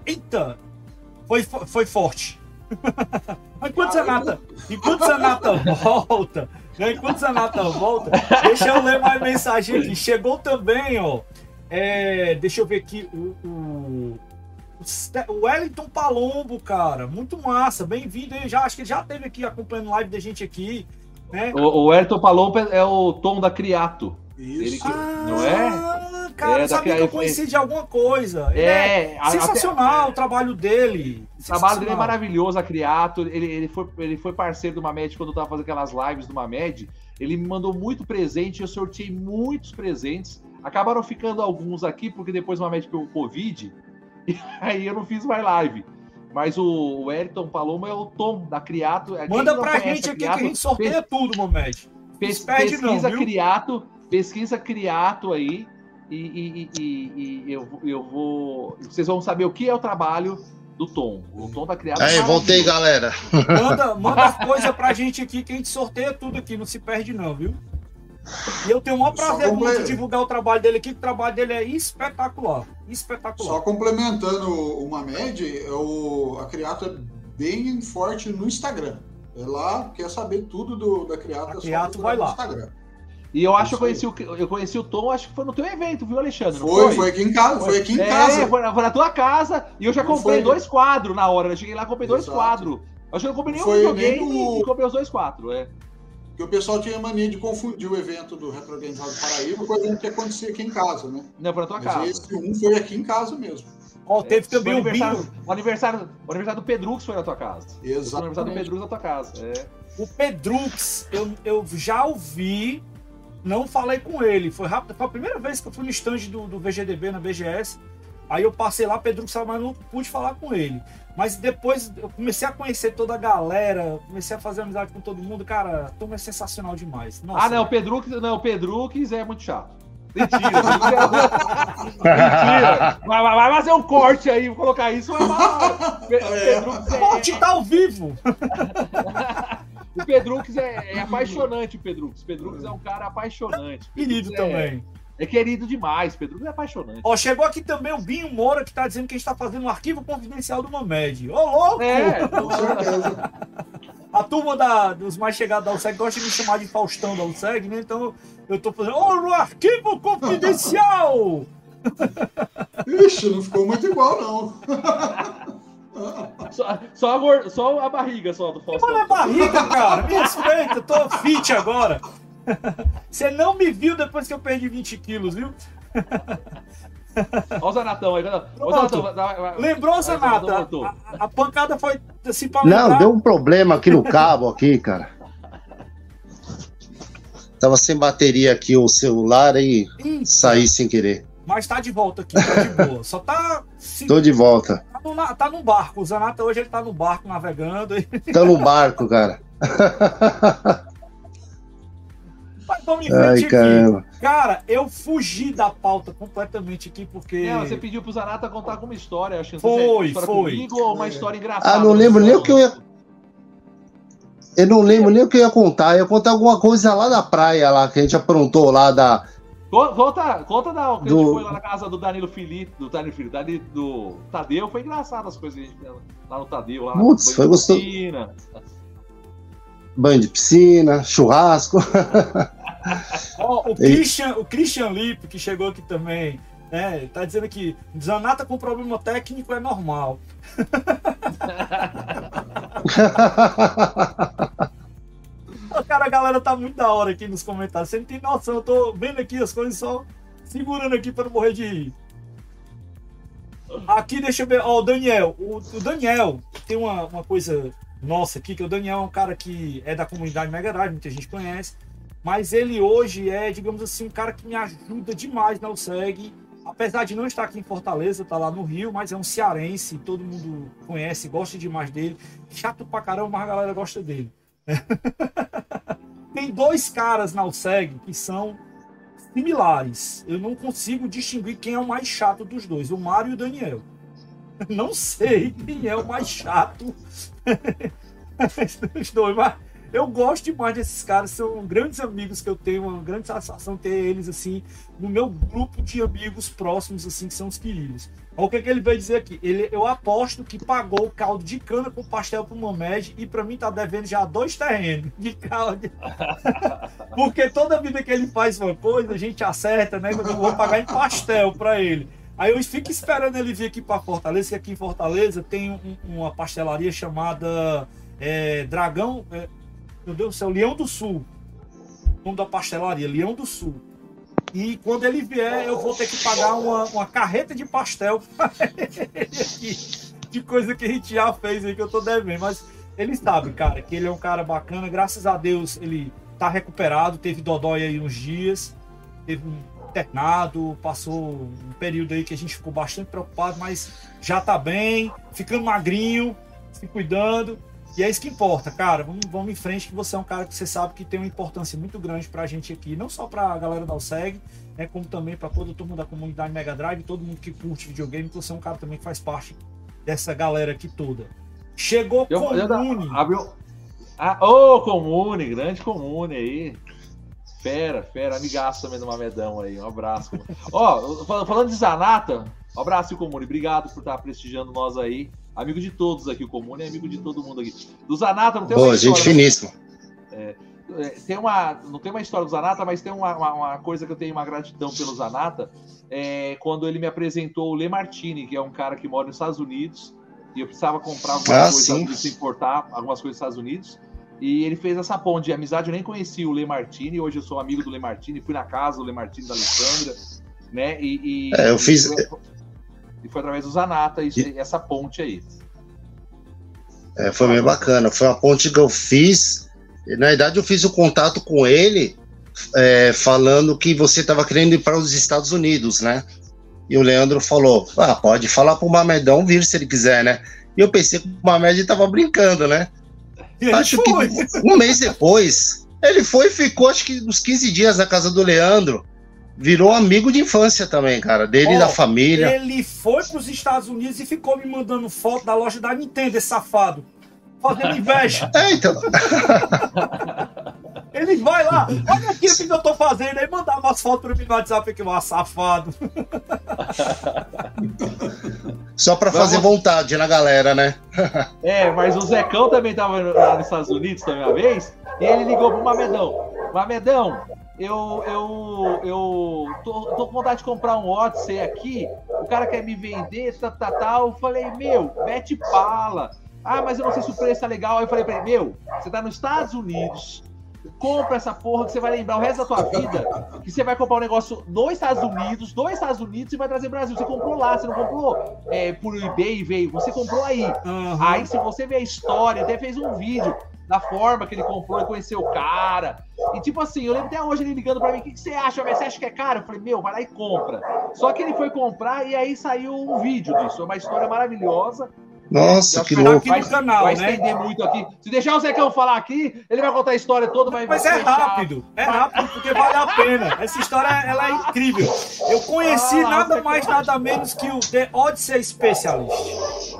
Speaker 1: Eita! Foi, foi forte. Enquanto Zanata, enquanto Zanata volta? Enquanto o Zanata volta, deixa eu ler mais mensagem aqui. Chegou também, ó. É, deixa eu ver aqui o, o, o Wellington Palombo, cara. Muito massa. Bem-vindo aí. Já, acho que ele já esteve aqui acompanhando live da gente aqui. Né?
Speaker 2: O, o Wellington Palombo é o Tom da Criato.
Speaker 1: Isso. Ele, ah, não é? Cara, é, sabia que eu conheci de alguma coisa.
Speaker 2: É,
Speaker 1: é sensacional a, o trabalho dele.
Speaker 2: O trabalho dele é maravilhoso, a Criato. Ele, ele, foi, ele foi parceiro do Mamed quando eu tava fazendo aquelas lives do Mamed. Ele me mandou muito presente, eu sorteei muitos presentes. Acabaram ficando alguns aqui, porque depois o Mamed pegou Covid. E aí eu não fiz mais live. Mas o, Elton Paloma é o Tom da Criato.
Speaker 1: Manda pra gente aqui Criato, que a gente sorteia tudo, Mamed.
Speaker 2: Pes, pesquisa não, Criato, pesquisa Criato aí e, e, e, e, eu, eu vou. Vocês vão saber o que é o trabalho do Tom. O Tom tá criado.
Speaker 3: Aí, voltei, galera.
Speaker 1: Manda, manda as coisas pra gente aqui que a gente sorteia tudo aqui, não se perde, não, viu? E eu tenho o maior prazer muito de divulgar o trabalho dele aqui, que o trabalho dele é espetacular. Espetacular.
Speaker 4: Só complementando uma média, é o, a Criato é bem forte no Instagram. É lá, quer saber tudo do, da Criato, a
Speaker 1: é Criato vai lá. Instagram.
Speaker 2: E eu acho que eu conheci, o, eu conheci o Tom, acho que foi no teu evento, viu, Alexandre?
Speaker 4: Foi, foi, foi, aqui em casa, foi, aqui em é, casa.
Speaker 2: Foi, foi na tua casa e eu já não comprei foi. dois quadros na hora. Eu cheguei lá e comprei Exato. dois quadros. Acho que eu não comprei nenhum foi videogame o... e comprei os dois quadros, é.
Speaker 4: Porque o pessoal tinha mania de confundir o evento do Retro Games do Paraíba com o evento que acontecia aqui em casa, né?
Speaker 2: Não, foi na tua Mas casa.
Speaker 4: Esse um foi aqui em casa mesmo.
Speaker 1: Ó, oh, teve é, também o
Speaker 2: aniversário, o aniversário, o aniversário do Pedrux foi na tua casa.
Speaker 4: Exato. O
Speaker 2: aniversário do Pedrux na tua casa. É.
Speaker 1: O Pedrux, eu, eu já ouvi não falei com ele. Foi rápido. Foi a primeira vez que eu fui no stand do, do VGDB na BGS. Aí eu passei lá, Pedro que mas não pude falar com ele. Mas depois eu comecei a conhecer toda a galera, comecei a fazer amizade com todo mundo. Cara, a turma é sensacional demais.
Speaker 2: Nossa, ah, não, o Pedro, não, o Pedro é muito chato. Mentira, mentira. Vai, vai, fazer um corte aí, vou colocar isso. Vai, vai.
Speaker 1: Pedro, corte tá ao vivo.
Speaker 2: O Pedrux é, é apaixonante, o Pedrux. Pedrux é um cara apaixonante.
Speaker 1: Querido
Speaker 2: é,
Speaker 1: também.
Speaker 2: É querido demais, Pedrux é apaixonante.
Speaker 1: Ó, chegou aqui também o Binho Moura, que tá dizendo que a gente tá fazendo um arquivo confidencial do Mamed. Ô, louco! É, com certeza. a turma da, dos mais chegados da USEG gosta de me chamar de Faustão da USEG, né? Então eu tô fazendo. Ô, no arquivo confidencial!
Speaker 4: Ixi, não ficou muito igual, não.
Speaker 2: Só, só, a, gor- só a barriga só do Faustão.
Speaker 1: Olha a barriga, cara. Me respeita, eu tô fit agora. Você não me viu depois que eu perdi 20 quilos, viu?
Speaker 2: Olha o Zanatão aí.
Speaker 1: Pronto.
Speaker 2: Zanatão, vai- vai- vai-
Speaker 1: Lembrou,
Speaker 2: vai, Zanatão
Speaker 1: Zanata? A, a pancada foi assim pra
Speaker 3: Não,
Speaker 1: lembrar.
Speaker 3: deu um problema aqui no cabo aqui, cara. Tava sem bateria aqui o celular e saí sem querer.
Speaker 1: Mas tá de volta aqui, tá de boa. Só tá.
Speaker 3: Tô de volta.
Speaker 1: Tá, no, na- tá no barco. O Zanata hoje ele tá no barco navegando.
Speaker 3: Tô no barco, cara.
Speaker 1: Mas vamos em
Speaker 3: Ai,
Speaker 1: frente aqui.
Speaker 3: caramba.
Speaker 1: Cara, eu fugi da pauta completamente aqui porque.
Speaker 2: É, você pediu pro Zanata contar alguma história, acho que
Speaker 1: Foi, foi.
Speaker 2: comigo ou uma história engraçada.
Speaker 3: Ah, não lembro nem o que eu ia. Eu não lembro nem o que eu ia contar. Eu ia contar alguma coisa lá da praia, lá, que a gente aprontou lá da.
Speaker 2: Co- Conta, conta da que a
Speaker 3: Do-
Speaker 2: gente foi lá na casa do Danilo Felipe, do Danilo Felipe, Danilo- do Tadeu, foi engraçado as coisas que a gente fez lá no Tadeu, lá
Speaker 3: Putz,
Speaker 2: na
Speaker 3: foi gostoso.
Speaker 2: piscina.
Speaker 3: Banho de piscina, churrasco.
Speaker 1: Ó, o, Christian, o Christian Lippe, que chegou aqui também, né? Tá dizendo aqui, Zanata com problema técnico é normal. Cara, a galera tá muito da hora aqui nos comentários. Você não tem noção, eu tô vendo aqui as coisas só segurando aqui para não morrer de rir. Aqui, deixa eu ver. Ó, o Daniel. O, o Daniel tem uma, uma coisa nossa aqui, que o Daniel é um cara que é da comunidade Mega Drive, muita gente conhece. Mas ele hoje é, digamos assim, um cara que me ajuda demais na USEG. Apesar de não estar aqui em Fortaleza, tá lá no Rio, mas é um cearense, todo mundo conhece, gosta demais dele. Chato pra caramba, mas a galera gosta dele. Tem dois caras na USEG que são similares. Eu não consigo distinguir quem é o mais chato dos dois, o Mário e o Daniel. Não sei quem é o mais chato dos dois, mas eu gosto demais desses caras, são grandes amigos que eu tenho, uma grande satisfação ter eles assim no meu grupo de amigos próximos assim que são os queridos. Olha o que, é que ele veio dizer aqui. Ele, eu aposto que pagou o caldo de cana com pastel pro Mamed e pra mim tá devendo já dois terrenos de caldo. Porque toda vida que ele faz uma coisa, a gente acerta, né? Eu vou pagar em pastel pra ele. Aí eu fico esperando ele vir aqui pra Fortaleza, que aqui em Fortaleza tem um- uma pastelaria chamada é, Dragão. é, meu Deus do céu, Leão do Sul. O nome da pastelaria, Leão do Sul. E quando ele vier, eu vou ter que pagar uma, uma carreta de pastel. De coisa que a gente já fez aí que eu tô devendo. Mas ele sabe, cara, que ele é um cara bacana. Graças a Deus ele tá recuperado. Teve dodói aí uns dias. Teve um internado. Passou um período aí que a gente ficou bastante preocupado, mas já tá bem, ficando magrinho, se cuidando. E é isso que importa, cara. Vamos, vamos em frente, que você é um cara que você sabe que tem uma importância muito grande pra gente aqui, não só pra galera da USEG, né, como também pra toda a turma da comunidade Mega Drive, todo mundo que curte videogame, que você é um cara também que faz parte dessa galera aqui toda. Chegou
Speaker 2: Eu, eu,
Speaker 1: Comune.
Speaker 2: abriu. Ah, ô, Comune, grande Comune aí. Fera, fera, amigaço também do Mamedão aí. Um abraço. Ó, fal- falando de Zanata, um abraço, Comune. Obrigado por estar prestigiando nós aí. Amigo de todos aqui, o Comune é amigo de todo mundo aqui. Do Zanata não tem uma
Speaker 3: Boa, gente
Speaker 2: história,
Speaker 3: finíssima.
Speaker 2: É, tem uma, não tem uma história do Zanata, mas tem uma, uma- uma coisa que eu tenho uma gratidão pelo Zanata. É quando ele me apresentou o Le Martini, que é um cara que mora nos Estados Unidos, e eu precisava comprar algumas
Speaker 3: Ah,
Speaker 2: coisas, precisava importar algumas coisas dos Estados Unidos. E ele fez essa ponte de amizade. Eu nem conhecia o Le Martini, hoje eu sou amigo do Le Martini, fui na casa do Le Martini da Alessandra, né? E, e-
Speaker 3: É, eu fiz-
Speaker 2: E e foi através do Zanata, isso- essa ponte aí.
Speaker 3: É, foi bem bacana. Foi uma ponte que eu fiz. E, Na verdade, eu fiz o contato com ele é, falando que você estava querendo ir para os Estados Unidos, né? E o Leandro falou: ah, pode falar pro Mamedão vir se ele quiser, né? E eu pensei que o Mamed estava brincando, né?
Speaker 1: E
Speaker 3: Acho
Speaker 1: foi.
Speaker 3: que um mês depois, ele foi e ficou, acho que uns 15 dias na casa do Leandro. Virou amigo de infância também, cara, dele e
Speaker 1: Ó,
Speaker 3: da família.
Speaker 1: Ele foi para os Estados Unidos e ficou me mandando foto da loja da Nintendo, esse safado. Fazendo inveja.
Speaker 3: É, então.
Speaker 1: Ele vai lá, olha aqui o que eu tô fazendo, aí mandava umas fotos pra mim no WhatsApp aqui, um safado.
Speaker 3: Só pra fazer vontade na galera, né?
Speaker 2: É, mas o Zecão também tava lá nos Estados Unidos também uma vez, e ele ligou pro Mamedão. Mamedão, eu, eu, eu tô, tô com vontade de comprar um Odyssey aqui, o cara quer me vender, tal, tal, tal. Eu falei, meu, mete pala. Ah, mas eu não sei se o preço tá legal. Aí eu falei pra ele, meu, você tá nos Estados Unidos, compra essa porra que você vai lembrar o resto da tua vida que você vai comprar um negócio nos Estados Unidos, dos Estados Unidos e vai trazer Brasil. Você comprou lá, você não comprou é, por eBay e veio, você comprou aí.
Speaker 1: Uhum.
Speaker 2: Aí, se você ver a história, até fez um vídeo da forma que ele comprou e conheceu o cara. E tipo assim, eu lembro até hoje ele ligando pra mim: o que, que você acha? Você acha que é caro? Eu falei: meu, vai lá e compra. Só que ele foi comprar e aí saiu um vídeo disso. É uma história maravilhosa.
Speaker 3: Nossa, que
Speaker 2: acho
Speaker 3: louco.
Speaker 1: aqui no canal,
Speaker 2: vai
Speaker 1: né?
Speaker 2: estender muito aqui. Se deixar o Zecão falar aqui, ele vai contar a história toda, vai
Speaker 1: Mas
Speaker 2: vai
Speaker 1: é
Speaker 2: fechar.
Speaker 1: rápido, é rápido, porque vale a pena. Essa história ela é incrível. Eu conheci
Speaker 2: Ah,
Speaker 1: nada mais, nada menos que o The Odyssey Specialist.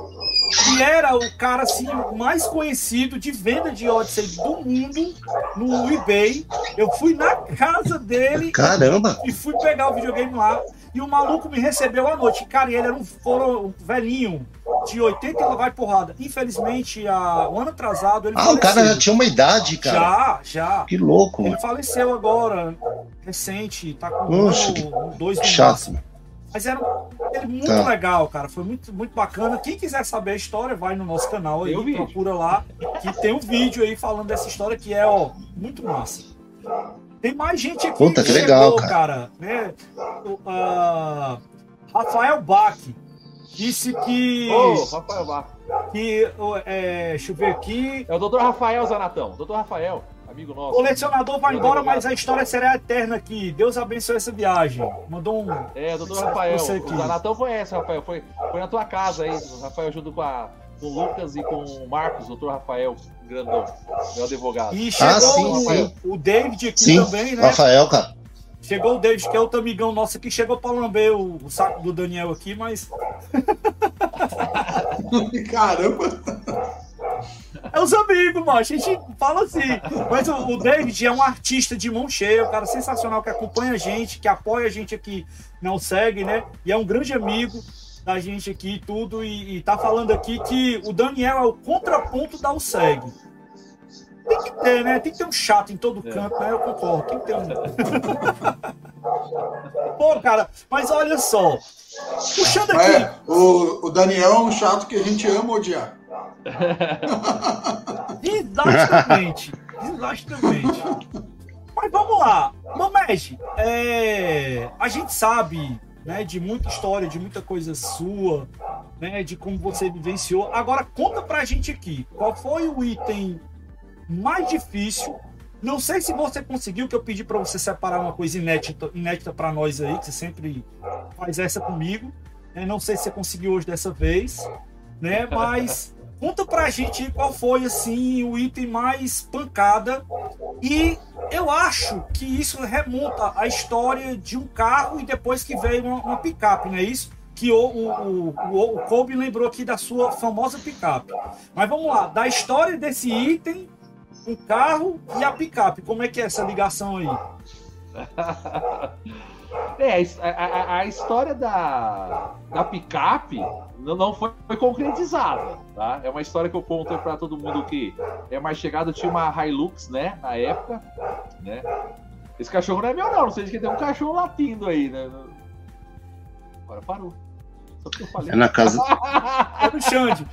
Speaker 1: Que era o cara assim, mais conhecido de venda de Odyssey do mundo no eBay. Eu fui na casa dele
Speaker 3: Caramba!
Speaker 1: e fui pegar o videogame lá. E o maluco me recebeu à noite. Cara, e ele era um, foro- um velhinho de 80 e vai porrada. Infelizmente, há um ano atrasado, ele
Speaker 3: Ah, o cara
Speaker 1: faleceu.
Speaker 3: já tinha uma idade, cara.
Speaker 1: Já, já.
Speaker 3: Que louco.
Speaker 1: Ele faleceu agora, recente, tá com
Speaker 3: Oxe,
Speaker 1: um, dois no
Speaker 3: Chato.
Speaker 1: máximo. Mas era um, muito
Speaker 3: Tá.
Speaker 1: legal, cara. Foi muito, muito bacana. Quem quiser saber a história, vai no nosso canal aí,
Speaker 2: Tem
Speaker 1: procura lá, que tem um vídeo aí falando dessa história que é, ó, muito massa. Tem mais gente aqui
Speaker 3: Puta, que
Speaker 1: chegou,
Speaker 3: legal, cara.
Speaker 1: cara. né? O, ah, Rafael Bach disse que.
Speaker 2: Ô, Rafael Barro.
Speaker 1: que é, deixa eu ver aqui.
Speaker 2: É o doutor Rafael Zanatão. Doutor Rafael, amigo
Speaker 1: O
Speaker 2: nosso.
Speaker 1: colecionador vai embora, mas a história será eterna aqui. Deus abençoe essa viagem. Mandou um.
Speaker 2: É, doutor Rafael.
Speaker 1: você
Speaker 2: O
Speaker 1: aqui.
Speaker 2: Zanatão conhece, Rafael. Foi, foi na tua casa aí. O Rafael junto com, a, com o Lucas e com o Marcos, doutor Rafael Grandão, meu advogado.
Speaker 1: E chegou
Speaker 3: Ah, sim,
Speaker 1: o,
Speaker 3: sim.
Speaker 1: o David aqui
Speaker 3: Sim,
Speaker 1: também, né?
Speaker 3: Rafael, cara.
Speaker 1: Chegou o David, que é outro amigão nosso aqui, chegou pra lamber o, o saco do Daniel aqui, mas
Speaker 4: Caramba!
Speaker 1: É os amigos, mano. A gente fala assim. Mas o, o David é um artista de mão cheia, um cara sensacional que acompanha a gente, que apoia a gente aqui, não segue, né? E é um grande amigo da gente aqui e tudo. E, e tá falando aqui que o Daniel é o contraponto da USEG. Tem que ter, né? Tem que ter um chato em todo
Speaker 2: É.
Speaker 1: canto, né? Eu concordo. Tem que ter um. Pô, cara, mas olha só. Puxando aqui.
Speaker 4: É, o, o Daniel é um chato que a gente ama odiar.
Speaker 1: Exatamente. Exatamente. Mas vamos lá. Mamed, é, a gente sabe né, de muita história, de muita coisa sua, né, de como você vivenciou. Agora, conta pra gente aqui, qual foi o item mais difícil? Não sei se você conseguiu, que eu pedi pra você separar uma coisa inédita, inédita para nós aí, que você sempre faz essa comigo. né? Não sei se você conseguiu hoje dessa vez, né? Mas Conta pra gente qual foi assim o item mais pancada. E eu acho que isso remonta à história de um carro e depois que veio uma, uma picape, não é isso? Que o, o, o, o Kobe lembrou aqui da sua famosa picape. Mas vamos lá, da história desse item, o carro e a picape. Como é que é essa ligação aí?
Speaker 2: É, a, a- a história da, da picape não, não foi, foi concretizada, tá? É uma história que eu conto para todo mundo que é mais chegado. Tinha uma Hilux, né, na época, né? Esse cachorro não é meu, não. Não sei de que tem um cachorro latindo aí, né? Agora parou. Só que eu falei.
Speaker 3: É na casa.
Speaker 1: É do Xande.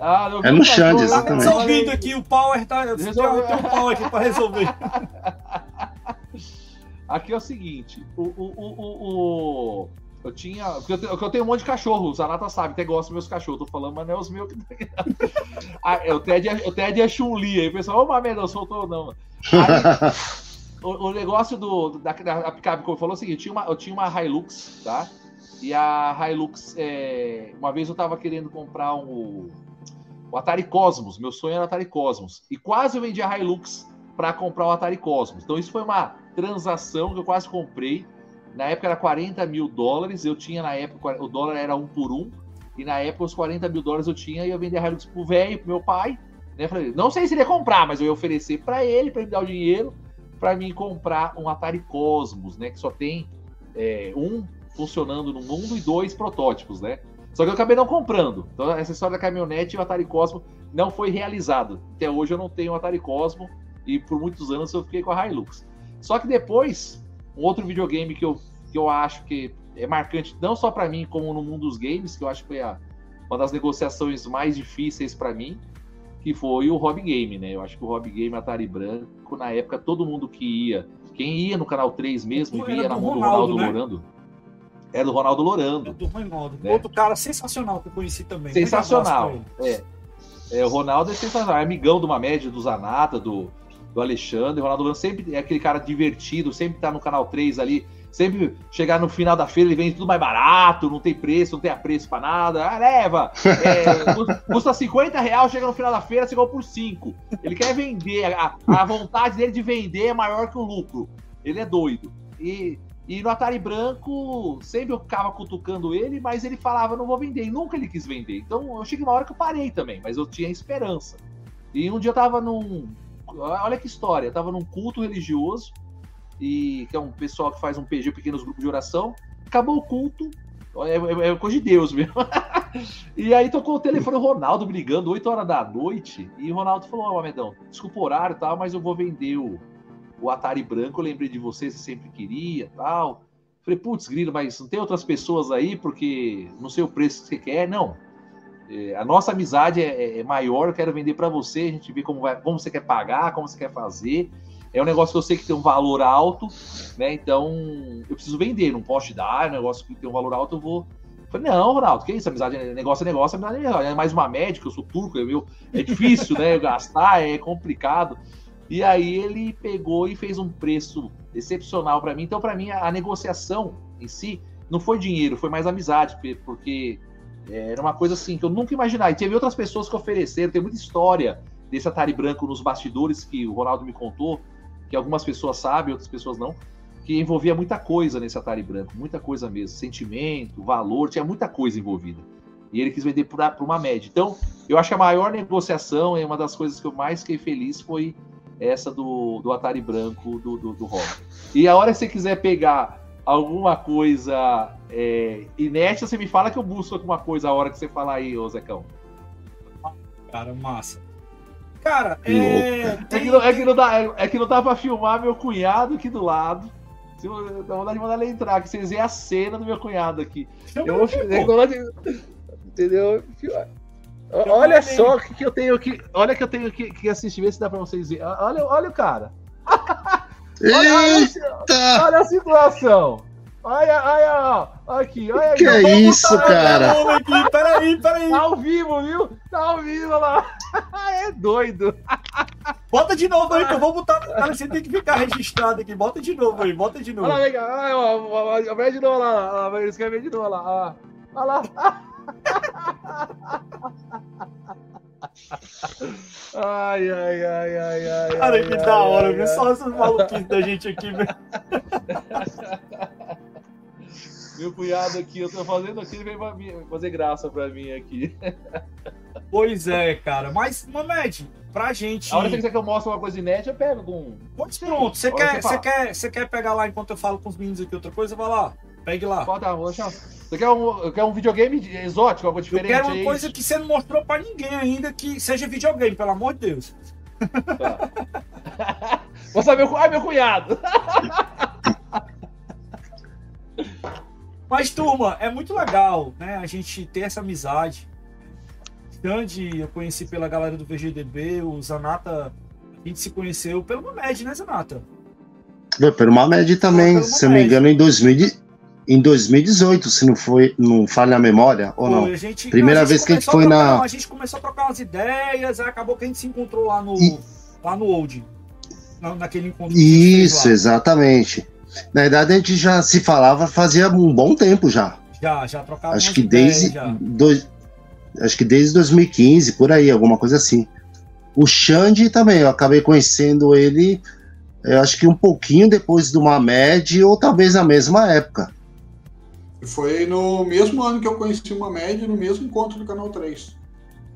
Speaker 2: Ah,
Speaker 3: É no Xande, exatamente.
Speaker 2: falei-
Speaker 1: Resolvido aqui, o Power tá.
Speaker 2: Resolveu.
Speaker 1: tem um pau aqui pra resolver.
Speaker 2: Aqui é o seguinte, o, o, o, o- o- eu tinha, porque eu, tenho, eu tenho um monte de cachorro, o Zanata sabe, até gosta dos meus cachorros, tô falando, mas não é os meus que ah, eu Ted, eu Ted e a Chun-Li, aí o pessoal, ô Mameda, não soltou não. Aí, o, o negócio do, da, da picape que eu falou é o seguinte, tinha uma, eu tinha uma Hilux, tá? E a Hilux, é, uma vez eu tava querendo comprar um, o Atari Cosmos, meu sonho era o Atari Cosmos, e quase eu vendi a Hilux para comprar o Atari Cosmos. Então isso foi uma transação que eu quase comprei. Na época era 40 mil dólares. Eu tinha na época, o dólar era um por um. E na época os 40 mil dólares eu tinha e eu vendi a Hilux pro velho, pro meu pai. Né? Falei, não sei se ele ia comprar, mas eu ia oferecer para ele, para ele dar o dinheiro, para mim comprar um Atari Cosmos, né? Que só tem é, um funcionando no mundo e dois protótipos, né? Só que eu acabei não comprando. Então, essa história da caminhonete e o Atari Cosmo não foi realizado. Até hoje eu não tenho o Atari Cosmo e por muitos anos eu fiquei com a Hilux. Só que depois, um outro videogame que eu, que eu acho que é marcante, não só para mim, como no mundo dos games, que eu acho que foi a, uma das negociações mais difíceis para mim, que foi o Hobby Game, né? Eu acho que o Hobby Game Atari Branco, na época, todo mundo que ia, quem ia no canal 3 mesmo, e via na mão do Ronaldo né? Lorando. Era do Ronaldo Lorando. É
Speaker 1: do Ronaldo. Né? Outro cara sensacional que eu conheci também.
Speaker 2: Sensacional. É. é. O Ronaldo é sensacional. É amigão do Mamed, do Zanata, do, do Alexandre. O Ronaldo Lorando sempre é aquele cara divertido, sempre tá no canal 3 ali Sempre chegar no final da feira, ele vende tudo mais barato, não tem preço, não tem apreço pra nada. Ah, leva! É, custa 50 reais, chega no final da feira, você por 5. Ele quer vender, a, a, vontade dele de vender é maior que o lucro. Ele é doido. E, e no Atari Branco, sempre eu ficava cutucando ele, mas ele falava, não vou vender. E nunca ele quis vender. Então eu cheguei uma hora que eu parei também, mas eu tinha esperança. E um dia eu tava num. Olha que história, eu tava num culto religioso e que é um pessoal que faz um PG, pequenos grupos de oração. Acabou o culto, é, é, é coisa de Deus mesmo. e aí tocou o telefone o Ronaldo brigando 8 horas da noite. E o Ronaldo falou: Ó, oh, Amedão, desculpa o horário e tal, mas eu vou vender o, o Atari branco. Eu lembrei de você, você sempre queria tal. Falei, putz, grilo, mas não tem outras pessoas aí porque não sei o preço que você quer. Não. É, a nossa amizade é, é, maior, eu quero vender para você. A gente vê como, vai, como você quer pagar, como você quer fazer. É um negócio que eu sei que tem um valor alto, né? Então eu preciso vender, não posso te dar, é um negócio que tem um valor alto, eu vou. Eu falei, não, Ronaldo, que isso? Amizade é negócio, é negócio, amizade é, é mais uma médica, eu sou turco, é, meu, é difícil, né? Gastar, é complicado. E aí ele pegou e fez um preço excepcional para mim. Então, para mim, a, a, negociação em si não foi dinheiro, foi mais amizade, porque é, era uma coisa assim que eu nunca imaginava. E teve outras pessoas que ofereceram, tem muita história desse Atari branco nos bastidores que o Ronaldo me contou que algumas pessoas sabem, outras pessoas não, que envolvia muita coisa nesse Atari branco, muita coisa mesmo, sentimento, valor, tinha muita coisa envolvida. E ele quis vender por uma média. Então, eu acho que a maior negociação, e uma das coisas que eu mais fiquei feliz foi essa do, do Atari branco do, do, do. E a hora que você quiser pegar alguma coisa é, inédita, você me fala que eu busco alguma coisa a hora que você falar aí, ô Zecão.
Speaker 1: Cara, massa. Cara, é...
Speaker 2: Tem... É, que não, é, que não dá, é que não dá pra filmar meu cunhado aqui do lado. Se eu, dá vontade de mandar ele entrar, que vocês veem a cena do meu cunhado aqui. Eu vou, de, entendeu? Olha só o que, que eu tenho aqui. Olha que eu tenho que, que assistir, ver se dá pra vocês verem. Olha, olha o cara. olha, olha, olha a situação. Olha, olha, ó. Aqui, olha
Speaker 3: Que é isso, cara?
Speaker 1: Aqui. Peraí, peraí.
Speaker 2: Tá ao vivo, viu? Tá ao vivo lá. É doido.
Speaker 1: Bota de novo aí, que eu vou botar. Cara, você tem que ficar registrado aqui. Bota de novo aí, bota de novo.
Speaker 2: Olha lá, olha, vai de novo lá. Vai escrever de novo lá. Olha lá. Ai, ai, ai, ai, ai.
Speaker 1: Cara, que da hora, viu? Só esses maluquinhos da gente aqui, velho.
Speaker 2: Meu cunhado aqui, eu tô fazendo aqui, ele veio fazer graça pra mim aqui.
Speaker 1: Pois é, cara. Mas, Mamed, pra gente.
Speaker 2: A hora que você quer que eu mostre uma coisa inédita, eu pego com.
Speaker 1: Pois pronto, você quer, você, quer, você quer pegar lá enquanto eu falo com os meninos aqui outra coisa? Vai lá. Pegue lá.
Speaker 2: Pode dar, Você quer um, quer um videogame exótico, algo diferente?
Speaker 1: Eu quero uma coisa que você não mostrou pra ninguém ainda que seja videogame, pelo amor de Deus.
Speaker 2: Tá. Vou saber. Ai, meu cunhado!
Speaker 1: Mas, turma, é muito legal, né? A gente ter essa amizade. Grande, eu conheci pela galera do VGDB, o Zanata, a gente se conheceu pelo Mamed, né, Zanata?
Speaker 3: É, pelo Mamed também, se eu não me engano, em, 2000, em 2018, se não foi, não falha a memória, ou Pô, não? Gente, Primeira não, vez que a gente foi
Speaker 1: trocar,
Speaker 3: na.
Speaker 1: A gente começou a trocar umas ideias, acabou que a gente se encontrou lá no, e... lá no Old. naquele encontro.
Speaker 3: Isso, exatamente. Na verdade, a gente já se falava fazia um bom tempo já.
Speaker 1: Já, já trocava
Speaker 3: Acho que desde. Dois, acho que desde 2015, por aí, alguma coisa assim. O Xande também, eu acabei conhecendo ele, eu acho que um pouquinho depois do Mamed, ou talvez na mesma época.
Speaker 4: Foi no mesmo ano que eu conheci o Mamed, no mesmo encontro do Canal 3.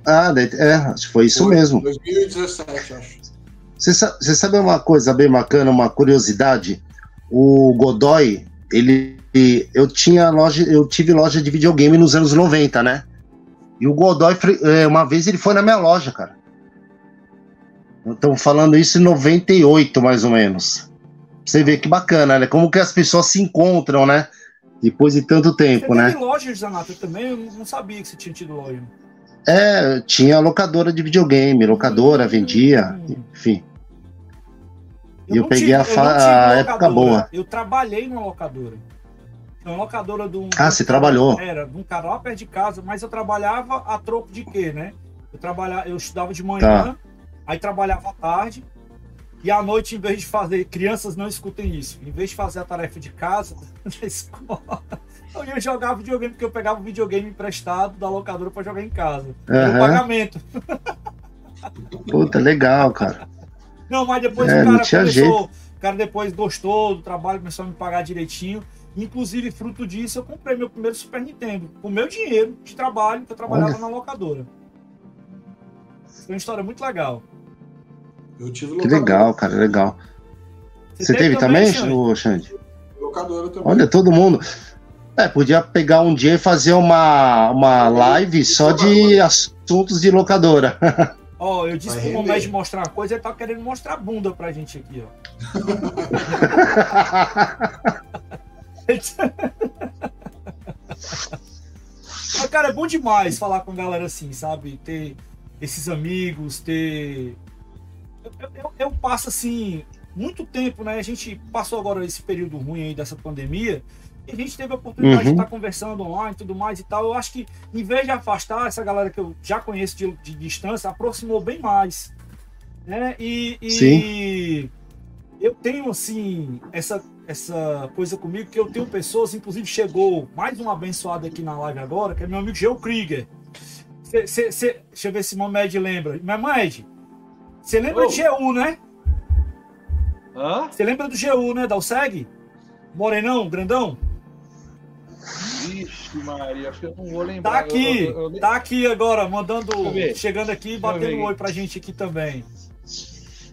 Speaker 3: Ah, é, acho que foi isso
Speaker 4: Foi,
Speaker 3: mesmo.
Speaker 4: 2017, acho.
Speaker 3: Você sa- você sabe uma coisa bem bacana, uma curiosidade? O Godoy, ele. Eu tinha loja, eu tive loja de videogame nos anos 90, né? E o Godoy, é, uma vez ele foi na minha loja, cara. Estamos falando isso em 98, mais ou menos. Você vê que bacana, né? Como que as pessoas se encontram, né? Depois de tanto
Speaker 1: Você
Speaker 3: tempo, né?
Speaker 1: teve loja, Zanata, também? Eu não sabia que você tinha tido loja.
Speaker 3: É, tinha locadora de videogame, locadora, vendia, enfim. Eu
Speaker 1: não
Speaker 3: peguei a
Speaker 1: eu tive
Speaker 3: a época boa.
Speaker 1: Eu trabalhei numa locadora. Uma locadora de um.
Speaker 3: Ah, você trabalhou?
Speaker 1: Era, de um cara lá perto de casa, mas eu trabalhava a troco de quê, né? Eu, trabalhava, eu estudava de manhã,
Speaker 3: Tá.
Speaker 1: aí trabalhava à tarde, e à noite, em vez de fazer. Crianças não escutem isso. Em vez de fazer a tarefa de casa, da escola, eu ia jogar videogame, porque eu pegava o videogame emprestado da locadora pra jogar em casa. Era o pagamento.
Speaker 3: Puta, legal, cara.
Speaker 1: Não, mas depois
Speaker 3: É,
Speaker 1: o cara começou. O cara depois gostou do trabalho, começou a me pagar direitinho. Inclusive, fruto disso, eu comprei meu primeiro Super Nintendo. Com meu dinheiro de trabalho, que eu trabalhava
Speaker 3: Olha.
Speaker 1: na locadora. Foi uma história muito legal.
Speaker 4: Eu tive
Speaker 3: Que legal, cara, legal. Você teve também,
Speaker 1: Xande?
Speaker 3: ô, Xande?
Speaker 4: Locadora também.
Speaker 3: Olha, todo mundo. É, podia pegar um dia e fazer uma, uma live só de assuntos de locadora.
Speaker 1: Ó, eu disse pro
Speaker 4: render.
Speaker 1: Momés mostrar uma coisa, ele tá querendo mostrar a bunda pra gente aqui, ó. Mas, cara, é bom demais falar com a galera assim, sabe? Ter esses amigos, ter. Eu, eu- eu passo assim, muito tempo, né? A gente passou agora esse período ruim aí dessa pandemia. E a gente teve a oportunidade de
Speaker 3: Uhum.
Speaker 1: estar conversando online e tudo mais e tal. Eu acho que, em vez de afastar essa galera que eu já conheço de, de distância, aproximou bem mais. Né? E, e
Speaker 3: Sim.
Speaker 1: eu tenho, assim, essa, essa coisa comigo que eu tenho pessoas, inclusive chegou mais um abençoado aqui na live agora, que é meu amigo Geo Krieger. Cê, cê, cê- deixa eu ver se o Mamed lembra. Mamed, você lembra
Speaker 2: Oh.
Speaker 1: de GU, né?
Speaker 2: Hã?
Speaker 1: Você lembra do GU, né? Da USEG? Morenão, grandão?
Speaker 2: Vixe, Maria, acho que eu não vou lembrar.
Speaker 1: Tá aqui,
Speaker 2: Eu- eu- eu-
Speaker 1: tá aqui agora, mandando, chegando aqui,
Speaker 2: eu
Speaker 1: batendo um oi pra gente aqui também.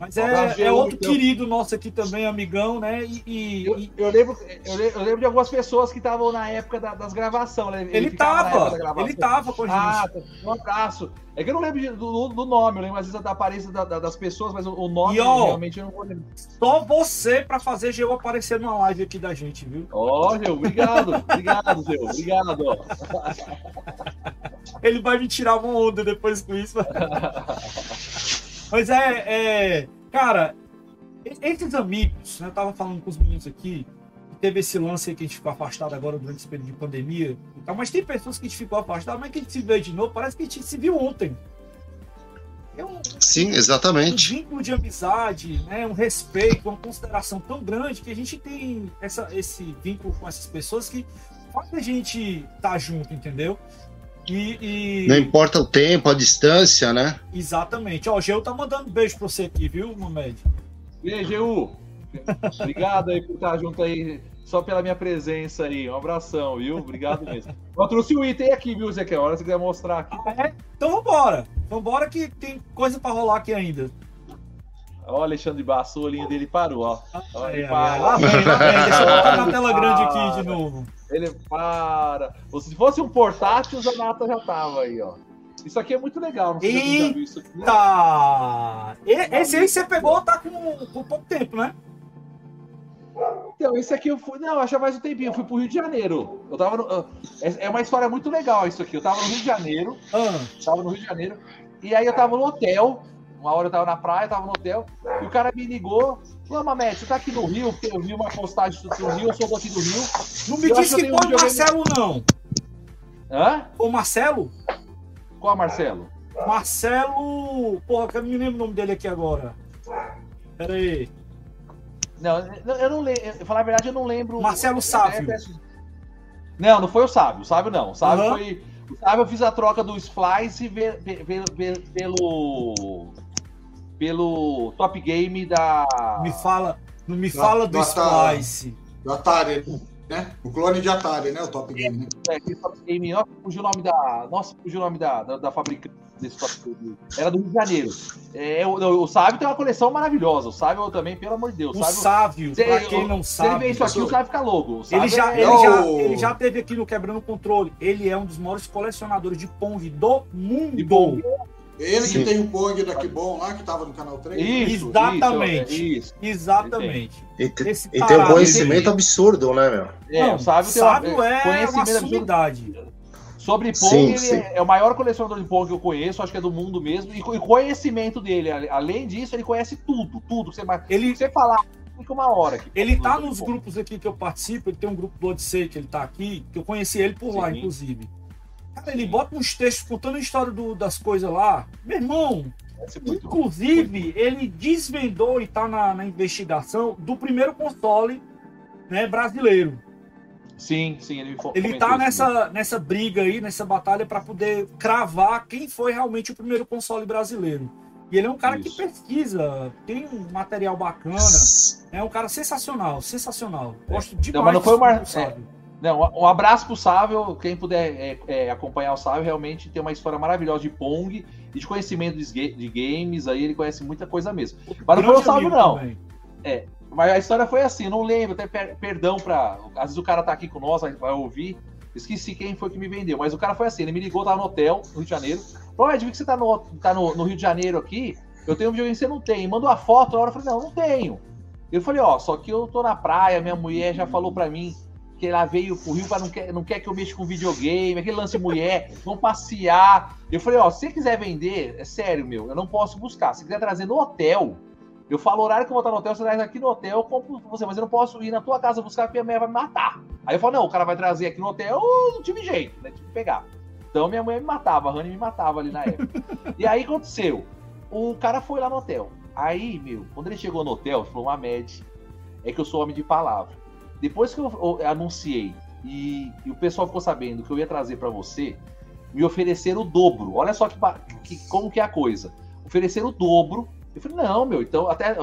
Speaker 1: Mas é, é outro
Speaker 2: então.
Speaker 1: querido nosso aqui também, amigão, né? E, e-
Speaker 2: Eu, eu lembro, eu, le- eu lembro de algumas pessoas que estavam na época da- das gravações. né?
Speaker 1: ele
Speaker 2: época
Speaker 1: tava, ele tava com a gente.
Speaker 2: Ah, um abraço. É que eu não lembro de- do, do nome, eu lembro às vezes da aparência da- da- das pessoas, mas o, o nome
Speaker 1: E, ó,
Speaker 2: realmente eu não vou lembrar.
Speaker 1: Só você pra fazer GU aparecer numa live aqui da gente, viu?
Speaker 2: Ó, Gil, obrigado, obrigado, Gil, obrigado.
Speaker 1: Ele vai me tirar uma onda depois com isso. Mas é, é, cara, esses amigos, né, eu tava falando com os meninos aqui, teve esse lance aí que a gente ficou afastado agora durante esse período de pandemia e tal, mas tem pessoas que a gente ficou afastado, mas que a gente se vê de novo, parece que a gente se viu ontem. É um,
Speaker 3: Sim,
Speaker 1: um
Speaker 3: exatamente.
Speaker 1: vínculo de amizade, né, um respeito, uma consideração tão grande que a gente tem essa, esse vínculo com essas pessoas que faz a gente estar tá junto, entendeu? E, e-
Speaker 3: Não importa o tempo, a distância, né?
Speaker 1: exatamente. Ó, o Geu tá mandando beijo pra você aqui, viu, Mamed?
Speaker 2: E aí, Gil? Obrigado aí por estar junto aí, só pela minha presença aí. Um abração, viu? Obrigado mesmo. Eu trouxe o item aqui, viu, Zé? Que hora você quiser mostrar aqui.
Speaker 1: Ah, é? Então vambora. Vambora que tem coisa pra rolar aqui ainda.
Speaker 2: Ó, o Alexandre Basso, o olhinho dele parou, ó.
Speaker 1: Ai,
Speaker 2: ele
Speaker 1: ai,
Speaker 2: para.
Speaker 1: ai, Lá vem, lá vem. Deixa eu botar na tela grande aqui de novo.
Speaker 2: Ele para. Se fosse um portátil, o Zanata já tava aí, ó. Isso aqui é muito legal. Não sei se você já viu isso aqui.
Speaker 1: E- Esse aí você pegou, tá com, com pouco tempo, né?
Speaker 2: Então, esse aqui eu fui. Não, acho mais um tempinho. Eu fui pro Rio de Janeiro. Eu tava no... ah, É é uma história muito legal isso aqui. Eu tava no Rio de Janeiro.
Speaker 1: Ah,
Speaker 2: Tava no Rio de Janeiro. E aí eu tava no hotel. Uma hora eu tava na praia, tava no hotel. E o cara me ligou. Falou, Mamete, você tá aqui no Rio? Porque eu vi uma postagem do do Rio, eu sou daqui do Rio.
Speaker 1: não me disse
Speaker 2: que
Speaker 1: foi o Marcelo, não.
Speaker 2: Hã?
Speaker 1: O Marcelo?
Speaker 2: Qual, Marcelo?
Speaker 1: Marcelo. Porra, que eu não me lembro o nome dele aqui agora. Pera aí.
Speaker 2: Não, eu- não lembro. Falar a verdade, eu não lembro.
Speaker 1: Marcelo Sávio.
Speaker 2: Não, não foi o Sábio. O Sábio não. O Sábio
Speaker 1: Aham.
Speaker 2: foi. O Sábio eu fiz a troca do Splice ve- ve- ve- ve- pelo. Pelo Top Game da.
Speaker 1: Me fala. Não me
Speaker 4: Da-
Speaker 1: fala do
Speaker 4: da-
Speaker 1: Splice.
Speaker 4: Do Atari, né? O clone de Atari, né? O Top Game, né?
Speaker 2: É, aquele Top Game. Nossa, fugiu o nome da. Nossa, fugiu o nome da, da, da fabricante. desse top Era do Rio de Janeiro. É, o, o Sávio tem uma coleção maravilhosa. O Sávio também, pelo amor de Deus.
Speaker 1: O Sávio, pra quem não sabe.
Speaker 2: Se ele vê isso aqui, o Sávio fica louco.
Speaker 1: Ele já, é... ele, já, ele já teve aqui no Quebrando Controle. Ele é um dos maiores colecionadores de Pong do mundo. De Pong.
Speaker 4: Ele Sim. que tem o Pong daqui bom lá, que tava no canal 3.
Speaker 1: Isso, exatamente. Isso, Exatamente.
Speaker 3: E, e tem um conhecimento absurdo, né, meu?
Speaker 1: É, não, o Sábio, Sábio uma, é uma sumidade.
Speaker 2: Sobre Pong, sim, ele sim. é o maior colecionador de Pong que eu conheço, acho que é do mundo mesmo. E, e conhecimento dele, além disso, ele conhece tudo, tudo. Você, ele, você falar, fica uma hora. Aqui,
Speaker 1: ele tá nos grupos aqui que eu participo, ele tem um grupo do Odyssey que ele tá aqui, que eu conheci ele por sim. lá, inclusive. Cara, ele bota uns textos contando a história do, das coisas lá. Meu irmão, inclusive, ele desvendou e tá na, na investigação do primeiro console né, brasileiro.
Speaker 2: Sim, sim,
Speaker 1: ele Ele tá nessa, nessa briga aí, nessa batalha para poder cravar quem foi realmente o primeiro console brasileiro. E ele é um cara Isso. que pesquisa, tem um material bacana, é um cara sensacional, sensacional. Gosto demais. Não,
Speaker 2: mas não foi uma, é, não, um abraço pro Sávio, quem puder é, é, acompanhar o Sávio, realmente tem uma história maravilhosa de Pong e de conhecimento de, de games, aí ele conhece muita coisa mesmo. Mas não foi o Sávio, não. Também. É, mas a história foi assim, não lembro, até per, perdão pra. Às vezes o cara tá aqui com nós, vai ouvir. Esqueci quem foi que me vendeu, mas o cara foi assim, ele me ligou, tava no hotel, no Rio de Janeiro. Falou, Ed, vi que você tá, no, tá no, no, Rio de Janeiro aqui, eu tenho um videogame que você não tem. Mandou a foto, na hora eu falei, não, não tenho. Eu falei, ó, só que eu tô na praia, minha mulher já falou pra mim que ela veio pro Rio, não quer, não quer que eu mexa com videogame, aquele lance mulher, vão passear. Eu falei, ó, se você quiser vender, é sério, meu, eu não posso buscar. Se quiser trazer no hotel, eu falo o horário que eu vou estar no hotel, você traz aqui no hotel, eu compro você, mas eu não posso ir na tua casa buscar porque a minha mãe vai me matar. Aí eu falo, não, o cara vai trazer aqui no hotel, não tive jeito, né? Tive que pegar. Então minha mãe me matava, a Rani me matava ali na época. e aí aconteceu, o cara foi lá no hotel. Aí, meu, quando ele chegou no hotel, falou, uma média, é que eu sou homem de palavra. Depois que eu, anunciei e, e, o pessoal ficou sabendo que eu ia trazer para você, me ofereceram o dobro. Olha só que, que, como que é a coisa. Ofereceram o dobro eu falei, não, meu, então, até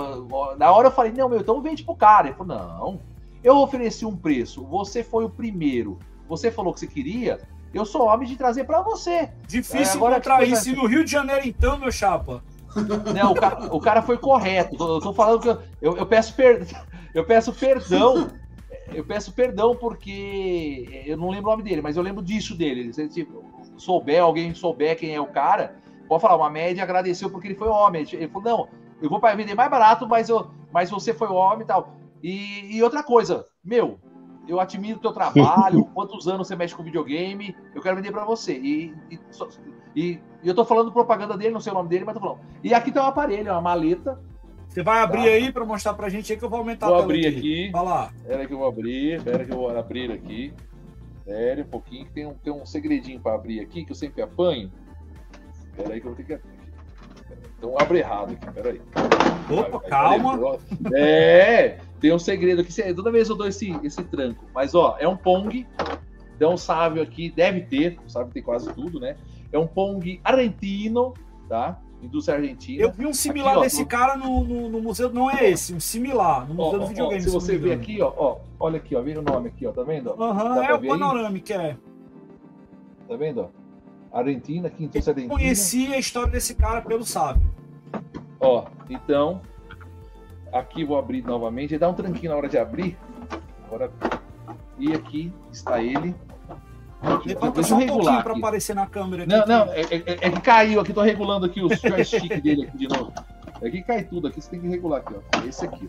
Speaker 2: na hora eu falei, não, meu, então vende pro cara. Ele falou, não, eu ofereci um preço, você foi o primeiro, você falou que você queria, eu sou homem de trazer para você.
Speaker 1: Difícil é, agora encontrar isso no Rio de Janeiro, então, meu chapa.
Speaker 2: Não, o cara, o cara foi correto. Eu tô falando que eu, eu, eu peço per, eu peço perdão. Eu peço perdão porque eu não lembro o nome dele, mas eu lembro disso dele. Se tipo, souber, alguém souber quem é o cara, pode falar, uma média agradeceu porque ele foi homem. Ele falou, não, eu vou vender mais barato, mas, eu, mas você foi homem e tal. E, e outra coisa, meu, eu admiro o teu trabalho, quantos anos você mexe com videogame, eu quero vender para você. E, e, e, eu tô falando propaganda dele, não sei o nome dele, mas tô falando. E aqui tem um aparelho, uma maleta.
Speaker 1: Você vai abrir tá. aí para mostrar pra gente aí que eu vou aumentar
Speaker 2: vou a abrir aqui.
Speaker 1: Vai lá.
Speaker 2: Espera que eu vou abrir, espera que eu vou abrir aqui. Espera um pouquinho, que tem um, tem um segredinho para abrir aqui, que eu sempre apanho. Peraí que eu vou ter que abrir. Então abre errado aqui, peraí.
Speaker 1: Opa, aí, calma.
Speaker 2: é, tem um segredo aqui. Toda vez eu dou esse, esse tranco. Mas, ó, é um Pong. Então, sábio aqui, deve ter, sabe, tem quase tudo, né? É um Pong argentino, tá? Indústria Argentina.
Speaker 1: Eu vi um similar aqui, ó, desse cara no, no, no, museu, não é esse, um similar, no Museu ó, do Videogame.
Speaker 2: Ó, se você ver aqui, ó, ó, olha aqui, ó, vê o nome aqui, ó, tá vendo?
Speaker 1: Aham, uhum, é o Panoramic, é.
Speaker 2: Tá vendo? Argentina, quinto Eu Argentina.
Speaker 1: conheci a história desse cara pelo sábio.
Speaker 2: Ó, então, aqui vou abrir novamente. Dá um tranquinho na hora de abrir. Agora, e aqui está ele.
Speaker 1: Levanta só um pouquinho para aparecer na câmera.
Speaker 2: Aqui, não, não, é, é, é, que caiu aqui. Tô regulando aqui os joystick dele aqui de novo. É que cai tudo aqui. Você tem que regular aqui, ó. Esse aqui,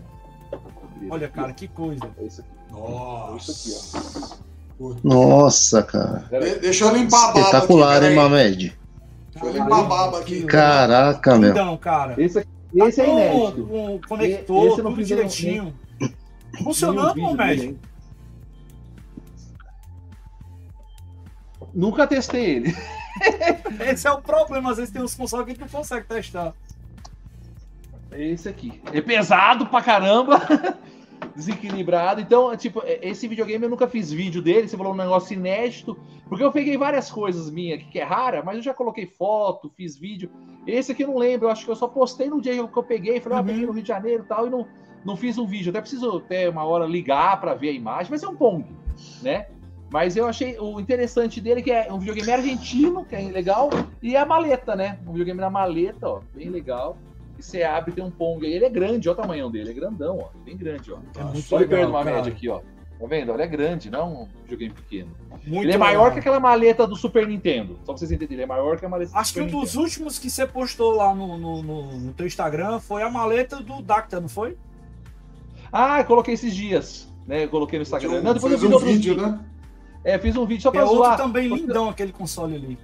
Speaker 1: ó. Olha, cara, que coisa.
Speaker 2: Esse aqui.
Speaker 4: Nossa. Esse aqui,
Speaker 3: ó. Nossa, cara.
Speaker 4: De deixa eu limpar a baba.
Speaker 3: Espetacular, hein, Mamed?
Speaker 4: Deixa eu limpar a baba aqui.
Speaker 3: Caraca, meu.
Speaker 1: Então, cara.
Speaker 2: Esse, esse é inédito.
Speaker 1: Um, um conector, esse tudo direitinho. Funcionando, Mamed?
Speaker 2: Nunca testei ele.
Speaker 1: Esse é o problema, às vezes tem uns consoles que tu consegue testar.
Speaker 2: Esse aqui. É pesado pra caramba. desequilibrado. Então, tipo, é, esse videogame eu nunca fiz vídeo dele, você falou um negócio inédito, porque eu peguei várias coisas minhas aqui que é rara, mas eu já coloquei foto, fiz vídeo. Esse aqui eu não lembro, eu acho que eu só postei no dia que eu peguei, falei, ah, uhum. peguei no Rio de Janeiro e tal, e não, não fiz um vídeo. Até preciso até uma hora ligar para ver a imagem, mas é um Pong, né? Mas eu achei o interessante dele que é um videogame argentino, que é legal, e a maleta, né? Um videogame na maleta, ó, bem legal. E você abre tem um Pong aí. Ele é grande, ó o tamanho dele, é grandão, ó. Bem grande, ó.
Speaker 1: É muito
Speaker 2: Só
Speaker 1: legal,
Speaker 2: perdendo uma
Speaker 1: cara.
Speaker 2: média aqui, ó. Tá vendo? Ele é grande, não é um videogame pequeno.
Speaker 1: Muito
Speaker 2: ele é maior
Speaker 1: legal.
Speaker 2: que aquela maleta do Super Nintendo. Só pra vocês entenderem, ele é maior que a maleta do
Speaker 1: Acho que
Speaker 2: Super
Speaker 1: um dos últimos que você postou lá no, no, no, no teu Instagram foi a maleta do Dacta, não foi?
Speaker 2: Ah, eu coloquei esses dias. Né, eu coloquei no Instagram. Não, depois eu fiz
Speaker 4: um
Speaker 2: outros
Speaker 4: vídeo, né?
Speaker 2: É, fiz um vídeo só pra
Speaker 1: é outro
Speaker 2: zoar.
Speaker 1: também
Speaker 2: Porque
Speaker 1: lindão aquele console ali.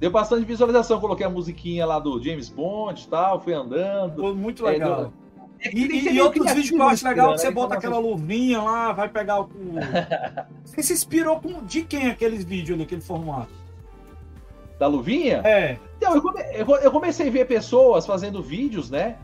Speaker 2: Deu bastante visualização. Coloquei a musiquinha lá do James Bond e tal, fui andando.
Speaker 1: Ficou muito
Speaker 2: É,
Speaker 1: legal.
Speaker 2: deu- É
Speaker 1: E, e- outros vídeos que eu acho
Speaker 2: criativo
Speaker 1: legal você
Speaker 2: né?
Speaker 1: bota aquela luvinha lá, vai pegar o. Você se inspirou com de quem aqueles vídeos ali, aquele formato?
Speaker 2: Da luvinha?
Speaker 1: É.
Speaker 2: Então, eu, come- eu comecei a ver pessoas fazendo vídeos, né?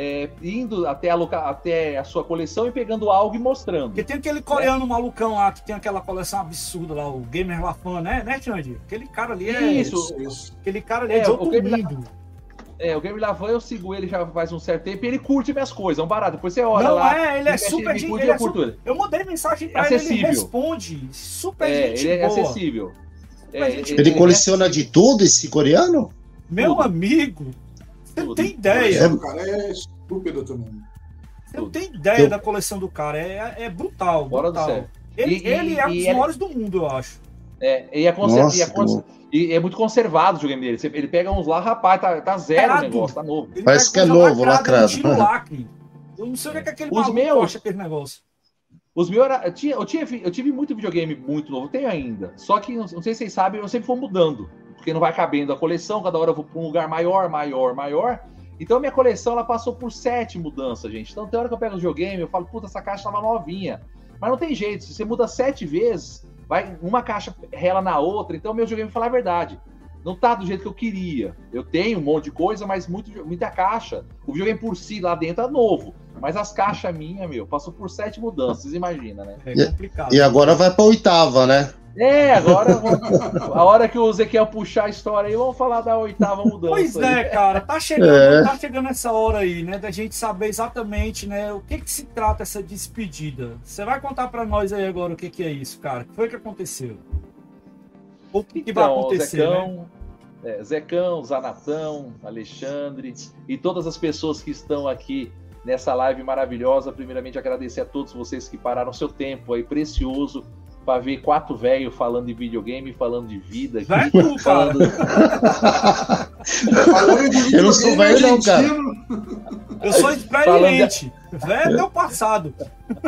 Speaker 2: É, indo até a, loca- até a sua coleção e pegando algo e mostrando.
Speaker 1: Porque tem aquele coreano malucão lá que tem aquela coleção absurda lá, o Gamer Lafan, né, né, Xande? Aquele cara ali é.
Speaker 2: Isso.
Speaker 4: Isso.
Speaker 1: Aquele cara ali é,
Speaker 2: É,
Speaker 1: de
Speaker 2: o
Speaker 1: outro
Speaker 2: Gamer
Speaker 1: mundo.
Speaker 2: É, o Game Lavan eu sigo ele já faz um certo tempo e ele curte minhas coisas, é um barato. Depois você olha
Speaker 1: Não
Speaker 2: lá.
Speaker 1: é, ele é super
Speaker 2: curte,
Speaker 1: Ele
Speaker 2: eu
Speaker 1: é
Speaker 2: ele.
Speaker 1: Eu mandei mensagem pra
Speaker 2: É
Speaker 1: ele, ele
Speaker 2: acessível.
Speaker 1: responde. Super
Speaker 2: É,
Speaker 1: gente
Speaker 2: ele é
Speaker 1: boa.
Speaker 2: acessível.
Speaker 1: Super
Speaker 2: É,
Speaker 1: gente
Speaker 3: Ele
Speaker 1: boa.
Speaker 3: coleciona de tudo, esse coreano?
Speaker 1: Meu
Speaker 2: tudo.
Speaker 1: amigo, você não tem ideia.
Speaker 4: O cara é estúpido também.
Speaker 1: Você não tem ideia
Speaker 3: Eu-
Speaker 1: da coleção do cara. É, é brutal.
Speaker 2: Fora do
Speaker 1: brutal.
Speaker 2: sério.
Speaker 1: Ele,
Speaker 2: E-
Speaker 1: ele
Speaker 2: e-
Speaker 1: é um dos
Speaker 2: ele-
Speaker 1: maiores do mundo, eu acho.
Speaker 2: É, e é, conser-
Speaker 3: Nossa,
Speaker 2: e é cons- e é muito conservado o videogame dele. Você- Ele pega uns lá, rapaz, tá, tá zero o
Speaker 1: Lacrado.
Speaker 2: negócio, tá novo.
Speaker 1: Ele
Speaker 3: Parece que é novo, lacrado.
Speaker 1: ele tira o lacre. Eu não sei o que, é que aquele
Speaker 2: Os meus-
Speaker 1: acha aquele negócio.
Speaker 2: Os meus era, eu, tinha, eu, tinha, eu tive muito videogame muito novo, tenho ainda. Só que, não não sei se vocês sabem, eu sempre vou mudando. Porque não vai cabendo a coleção, cada hora eu vou para um lugar maior, maior, maior. Então minha coleção ela passou por sete mudanças, gente. Então tem hora que eu pego o videogame, eu falo, puta, essa caixa tava novinha. Mas não tem jeito, se você muda sete vezes, vai uma caixa rela na outra. Então meu videogame fala a verdade. Não tá do jeito que eu queria. Eu tenho um monte de coisa, mas muito, muita caixa. O videogame por si lá dentro é novo. Mas as caixas minhas, meu, passou por sete mudanças, vocês imaginam, né?
Speaker 1: É
Speaker 3: E-
Speaker 1: complicado.
Speaker 3: E agora vai pra oitava, né?
Speaker 2: É, agora a hora que o Ezequiel puxar a história aí, vamos falar da oitava mudança.
Speaker 1: Pois
Speaker 2: aí.
Speaker 1: é, cara, tá chegando,
Speaker 3: É.
Speaker 1: tá chegando essa hora aí, né, da gente saber exatamente, né, o que que se trata essa despedida. Você vai contar pra nós aí agora o que que é isso, cara? O que foi que aconteceu? O que, que vai
Speaker 2: Então,
Speaker 1: acontecer, né?
Speaker 2: Zecão, é, Zecão, Zanatão, Alexandre e todas as pessoas que estão aqui nessa live maravilhosa. Primeiramente, agradecer a todos vocês que pararam seu tempo aí precioso para ver quatro velhos falando de videogame, falando de vida. aqui,
Speaker 1: Vai tu, cara.
Speaker 2: falando,
Speaker 4: Falando de
Speaker 3: Eu não sou velho, não, cara.
Speaker 1: Eu sou experiente. Velho é o passado.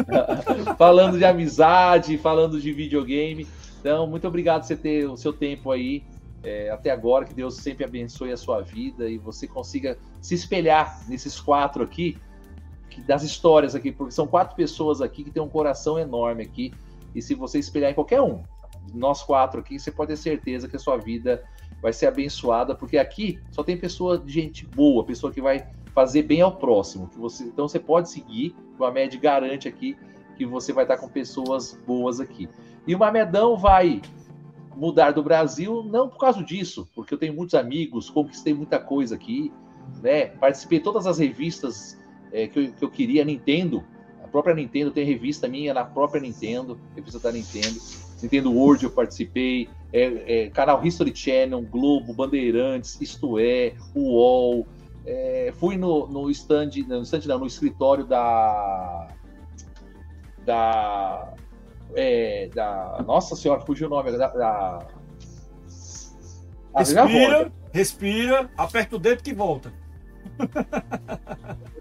Speaker 2: falando de amizade, falando de videogame. Então, muito obrigado por você ter o seu tempo aí é, até agora. Que Deus sempre abençoe a sua vida e você consiga se espelhar nesses quatro aqui, que- das histórias aqui, porque são quatro pessoas aqui que têm um coração enorme aqui. E se você espelhar em qualquer um, nós quatro aqui, você pode ter certeza que a sua vida vai ser abençoada, porque aqui só tem pessoa de gente boa, pessoa que vai fazer bem ao próximo. Que você, então você pode seguir, o Amed garante aqui que você vai estar com pessoas boas aqui. E o Mamedão vai mudar do Brasil, não por causa disso, porque eu tenho muitos amigos, conquistei muita coisa aqui, né? Participei de todas as revistas é, que, eu, que eu queria, Nintendo. Própria Nintendo tem revista minha na própria Nintendo, revista da Nintendo. Nintendo World eu participei, é, é, canal History Channel, Globo, Bandeirantes, Isto É, UOL. É, fui no, no stand, no stand não, no escritório da. Da. É, da. Nossa senhora, fugiu o nome. Da. da Ah.
Speaker 1: Respira, respira, aperta o dedo que volta.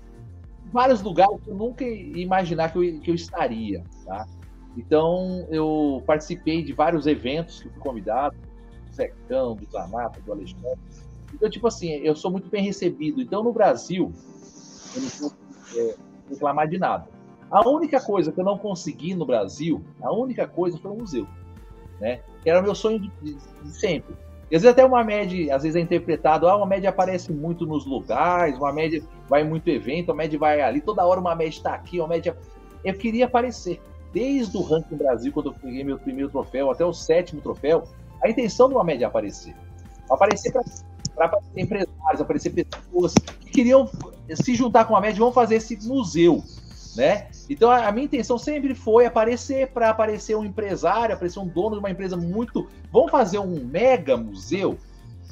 Speaker 2: vários lugares que eu nunca ia imaginar que eu, que eu estaria, tá? Então, eu participei de vários eventos que fui convidado, do Zecão, do Zanata, do Alexandre. Então, tipo assim, eu sou muito bem recebido. Então, no Brasil, eu não posso é, reclamar de nada. A única coisa que eu não consegui no Brasil, a única coisa foi o museu, né? Que era o meu sonho de, de- de sempre. E às vezes até uma média, às vezes é interpretado, ah, uma média aparece muito nos lugares, uma média vai muito evento, a média vai ali, toda hora uma média está aqui, uma média. Eu queria aparecer. Desde o ranking Brasil, quando eu peguei meu primeiro troféu, até o sétimo troféu, a intenção de uma média é aparecer. Aparecer para empresários, aparecer pessoas que queriam se juntar com a média, vamos fazer esse museu. Né? Então a, minha intenção sempre foi aparecer para aparecer um empresário, aparecer um dono de uma empresa muito. Vamos fazer um mega museu?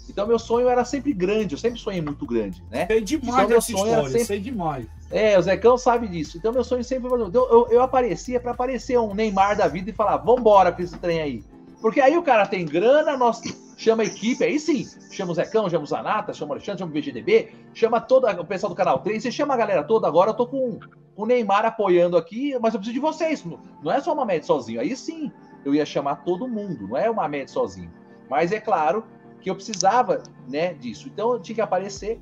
Speaker 2: Então meu sonho era sempre grande, eu sempre sonhei muito grande, né?
Speaker 1: Sei demais
Speaker 2: Então, meu sonho
Speaker 1: história,
Speaker 2: era sempre-
Speaker 1: sei demais.
Speaker 2: É, o Zecão sabe disso. Então meu sonho sempre foi. Então, eu, eu aparecia para aparecer um Neymar da vida e falar: vambora com esse trem aí. Porque aí o cara tem grana, nós chama a equipe, aí sim, chama o Zecão, chama o Zanata, chama o Alexandre, chama o VGDB, chama toda o pessoal do canal 3, você chama a galera toda. Agora eu tô com o Neymar apoiando aqui, mas eu preciso de vocês. Não- é só uma média sozinho. Aí sim, eu ia chamar todo mundo, não é uma média sozinho. Mas é claro que eu precisava né, disso. Então eu tinha que aparecer.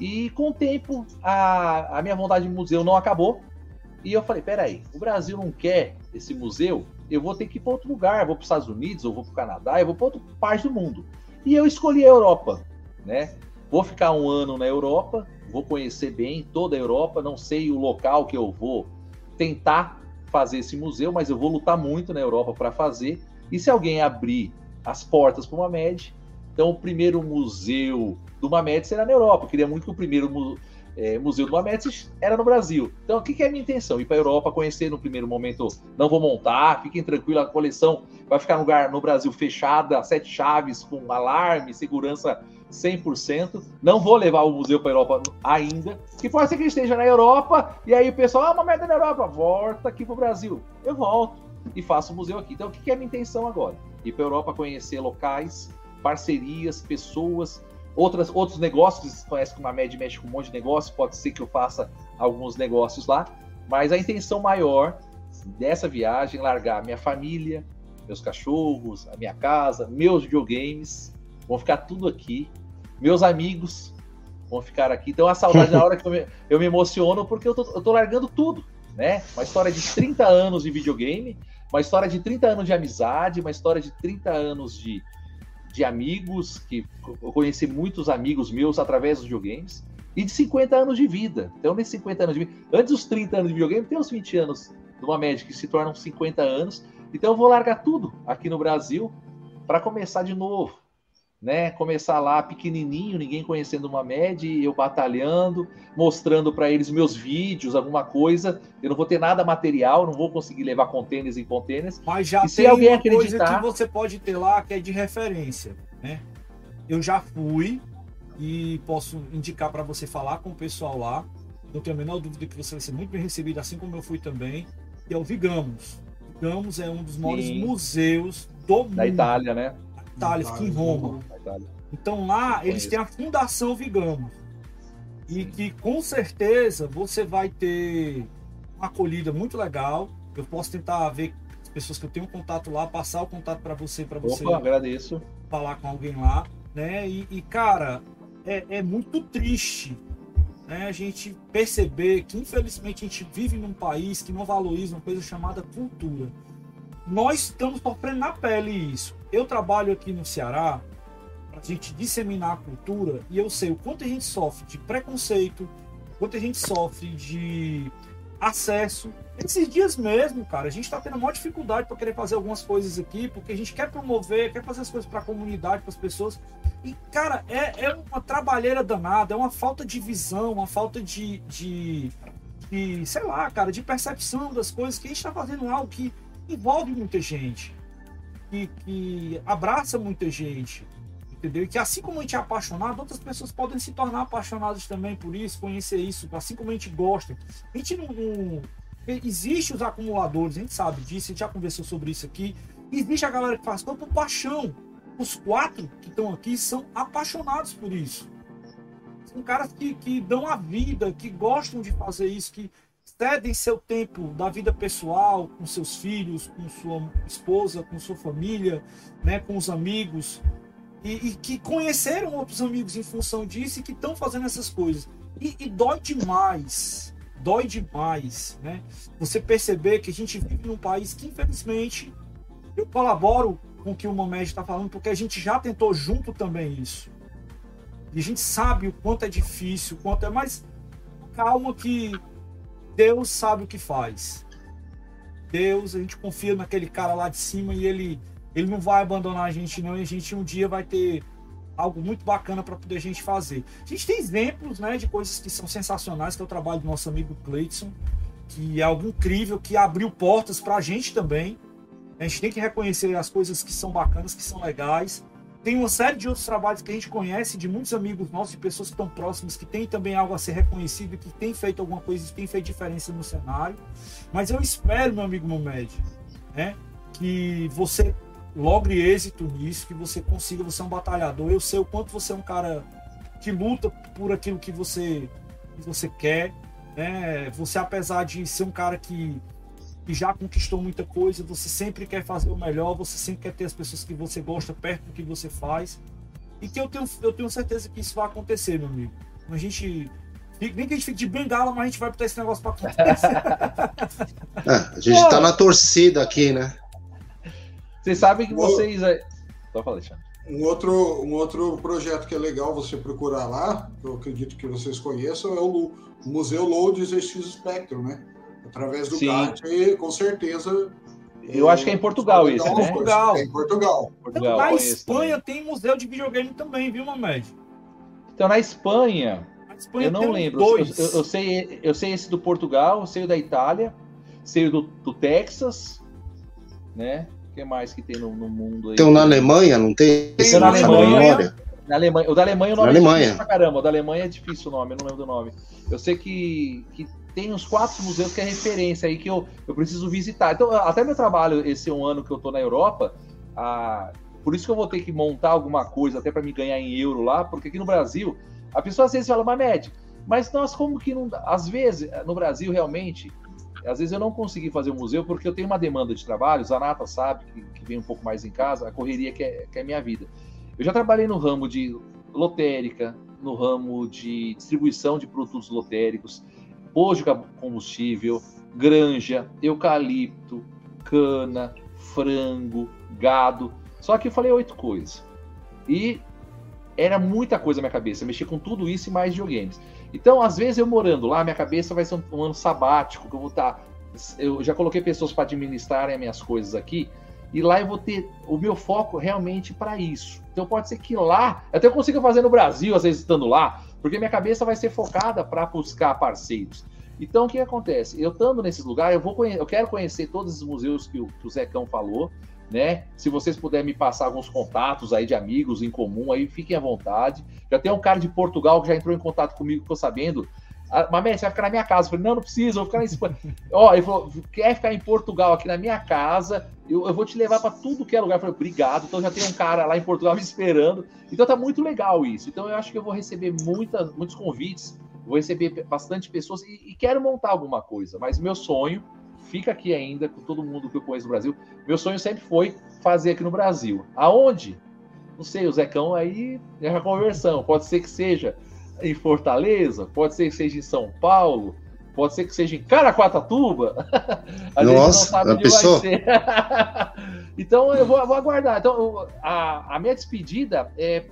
Speaker 2: E com o tempo, a, a minha vontade de museu não acabou. E eu falei: peraí, o Brasil não quer esse museu, eu vou ter que ir para outro lugar. Eu vou para os Estados Unidos, eu vou para o Canadá, eu vou para outra parte do mundo. E eu escolhi a Europa, né? Vou ficar um ano na Europa, vou conhecer bem toda a Europa. Não sei o local que eu vou tentar fazer esse museu, mas eu vou lutar muito na Europa para fazer. E se alguém abrir as portas para uma MED, então o primeiro museu do Mamed será na Europa. Eu queria muito que o primeiro eh, museu do Mamed era no Brasil. Então, o que, que é a minha intenção? Ir para a Europa, conhecer no primeiro momento. Não vou montar, fiquem tranquilos, a coleção vai ficar no lugar no Brasil fechada, sete chaves, com alarme, segurança 100%. Não vou levar o museu para a Europa ainda. Que pode ser que esteja na Europa e aí o pessoal, ah, uma merda na Europa, volta aqui para o Brasil. Eu volto e faço o museu aqui. Então, o que, é a minha intenção agora? Ir para a Europa conhecer locais, parcerias, pessoas, outras, outros negócios. Vocês conhecem que uma média mexe com um monte de negócio, pode ser que eu faça alguns negócios lá, mas a intenção maior dessa viagem é largar minha família, meus cachorros, a minha casa, meus videogames, vão ficar tudo aqui, meus amigos vão ficar aqui. Então a saudade na hora que eu me, eu me emociono porque eu tô, eu tô largando tudo, né? Uma história de 30 anos de videogame, uma história de 30 anos de amizade, uma história de 30 anos de, de amigos, que eu conheci muitos amigos meus através dos videogames, e de 50 anos de vida. Então, nesses 50 anos de vida, antes dos 30 anos de videogame, tem os 20 anos de uma média que se tornam 50 anos. Então, eu vou largar tudo aqui no Brasil para começar de novo. Né? Começar lá pequenininho, ninguém conhecendo uma média, eu batalhando, mostrando para eles meus vídeos, alguma coisa. Eu não vou ter nada material, não vou conseguir levar contêineres em contêineres,
Speaker 1: Mas já
Speaker 2: E se
Speaker 1: tem
Speaker 2: alguém
Speaker 1: uma coisa
Speaker 2: acreditar-
Speaker 1: que você pode ter lá que é de referência, né? Eu já fui e posso indicar para você falar com o pessoal lá. Não tenho a menor dúvida que você vai ser muito bem recebido, assim como eu fui também. Que é o Vigamos. Vigamos é um dos maiores
Speaker 2: Sim.
Speaker 1: museus do mundo.
Speaker 2: da Itália, né?
Speaker 1: Itália, fica em Roma. Então lá eles têm a Fundação Vigamos. E que com certeza você vai ter uma acolhida muito legal. Eu posso tentar ver as pessoas que eu tenho contato lá, passar o contato para você, para você
Speaker 2: Opa, agradeço.
Speaker 1: falar com alguém lá, né? E, e, cara, é, é muito triste né, a gente perceber que infelizmente a gente vive num país que não valoriza uma coisa chamada cultura. Nós estamos sofrendo na pele isso. Eu trabalho aqui no Ceará para a gente disseminar a cultura e eu sei o quanto a gente sofre de preconceito, o quanto a gente sofre de acesso. Esses dias mesmo, cara, a gente está tendo a maior dificuldade para querer fazer algumas coisas aqui, porque a gente quer promover, quer fazer as coisas para a comunidade, para as pessoas. E, cara, é, é uma trabalheira danada, é uma falta de visão, uma falta de, de, de, sei lá, cara, de percepção das coisas, que a gente está fazendo algo que envolve muita gente, que, que abraça muita gente, entendeu? E que assim como a gente é apaixonado, outras pessoas podem se tornar apaixonadas também por isso, conhecer isso, assim como a gente gosta. A gente não. não existe os acumuladores, a gente sabe disso, a gente já conversou sobre isso aqui. Existe a galera que faz tudo por paixão. Os quatro que estão aqui são apaixonados por isso. São caras que, que dão a vida, que gostam de fazer isso, que cedem seu tempo da vida pessoal com seus filhos, com sua esposa, com sua família, né, com os amigos, e, e que conheceram outros amigos em função disso e que estão fazendo essas coisas. E, e dói demais, dói demais, né? Você perceber que a gente vive num país que, infelizmente, eu colaboro com o que o Momed está falando, porque a gente já tentou junto também isso. E a gente sabe o quanto é difícil, o quanto é, mas calma que Deus sabe o que faz. Deus, a gente confia naquele cara lá de cima e ele, ele não vai abandonar a gente não, e a gente um dia vai ter algo muito bacana para poder a gente fazer. A gente tem exemplos, né, de coisas que são sensacionais, que é o trabalho do nosso amigo Cleiton, que é algo incrível, que abriu portas para a gente também. A gente tem que reconhecer as coisas que são bacanas, que são legais. Tem uma série de outros trabalhos que a gente conhece, de muitos amigos nossos, de pessoas que estão próximas, que tem também algo a ser reconhecido, que tem feito alguma coisa, que tem feito diferença no cenário. Mas eu espero, meu amigo Momed, né, que você logre êxito nisso, que você consiga, você é um batalhador. Eu sei o quanto você é um cara que luta por aquilo que você, que você quer. Né? Você, apesar de ser um cara que, que já conquistou muita coisa, você sempre quer fazer o melhor, você sempre quer ter as pessoas que você gosta perto do que você faz. E que eu tenho, eu tenho certeza que isso vai acontecer, meu amigo. A gente nem que a gente fique de bengala, mas a gente vai botar esse negócio pra acontecer.
Speaker 3: é, a gente Pô. tá na torcida aqui, né?
Speaker 2: Vocês sabem que vocês. Só fala, Alexandre.
Speaker 4: Um outro, um outro projeto que é legal você procurar lá, que eu acredito que vocês conheçam, é o, Museu Lourdes X Spectrum, né? Através do GAT, com certeza.
Speaker 2: Eu acho que é em Portugal isso, né?
Speaker 1: Portugal.
Speaker 4: É em Portugal.
Speaker 1: Portugal na Espanha também. tem museu de videogame também, viu, Mamed?
Speaker 2: Então, na Espanha, na Espanha eu não lembro. Dois. Eu, eu, sei, eu sei esse do Portugal, sei o da Itália, sei o do, do Texas, né? O que mais que tem no, no mundo aí?
Speaker 3: Tem um na Alemanha, não tem?
Speaker 2: Tem na Alemanha. Na Alemanha. O da Alemanha o nome
Speaker 3: na é Alemanha. difícil
Speaker 2: pra caramba. O da Alemanha é difícil o nome, eu não lembro do nome. Eu sei que, que tem uns quatro museus que é referência aí que eu, eu preciso visitar. Então, até meu trabalho, esse um ano que eu tô na Europa, a, por isso que eu vou ter que montar alguma coisa até para me ganhar em euro lá, porque aqui no Brasil, a pessoa às vezes fala, Mamed, mas nós como que não. Às vezes, no Brasil, realmente, às vezes eu não consegui fazer o museu porque eu tenho uma demanda de trabalho, Zanata sabe, que, que vem um pouco mais em casa, a correria que é, que é minha vida. Eu já trabalhei no ramo de lotérica, no ramo de distribuição de produtos lotéricos, posto de combustível, granja, eucalipto, cana, frango, gado. Só que eu falei oito coisas. E era muita coisa na minha cabeça, mexer com tudo isso e mais videogames. Então, às vezes, eu morando lá, minha cabeça vai ser um, ano sabático, que eu vou estar. Tá, eu já coloquei pessoas para administrarem as minhas coisas aqui, e lá eu vou ter o meu foco realmente para isso. Então, pode ser que lá, até eu consiga fazer no Brasil, às vezes estando lá, porque minha cabeça vai ser focada para buscar parceiros. Então, o que acontece? Eu estando nesse lugar, eu, vou eu quero conhecer todos os museus que o, que o Zecão falou, né? Se vocês puderem me passar alguns contatos aí de amigos em comum, aí fiquem à vontade. Já tem um cara de Portugal que já entrou em contato comigo, tô sabendo. Mamé, você vai ficar na minha casa. Eu falei, não, não precisa, eu vou ficar na Espanha. Ó, ele falou, quer ficar em Portugal aqui na minha casa? Eu, eu vou te levar para tudo que é lugar. Eu falei, obrigado. Então já tem um cara lá em Portugal me esperando. Então tá muito legal isso. Então eu acho que eu vou receber muita, muitos convites, vou receber bastante pessoas e, e quero montar alguma coisa. Mas meu sonho fica aqui ainda com todo mundo que eu conheço no Brasil. Meu sonho sempre foi fazer aqui no Brasil. Aonde? Não sei, o Zecão aí é a conversão. Pode ser que seja em Fortaleza, pode ser que seja em São Paulo, pode ser que seja em Caraguatatuba.
Speaker 3: a Nossa, gente não sabe onde pessoa... vai ser.
Speaker 2: então eu vou, vou, aguardar. Então a, a minha despedida é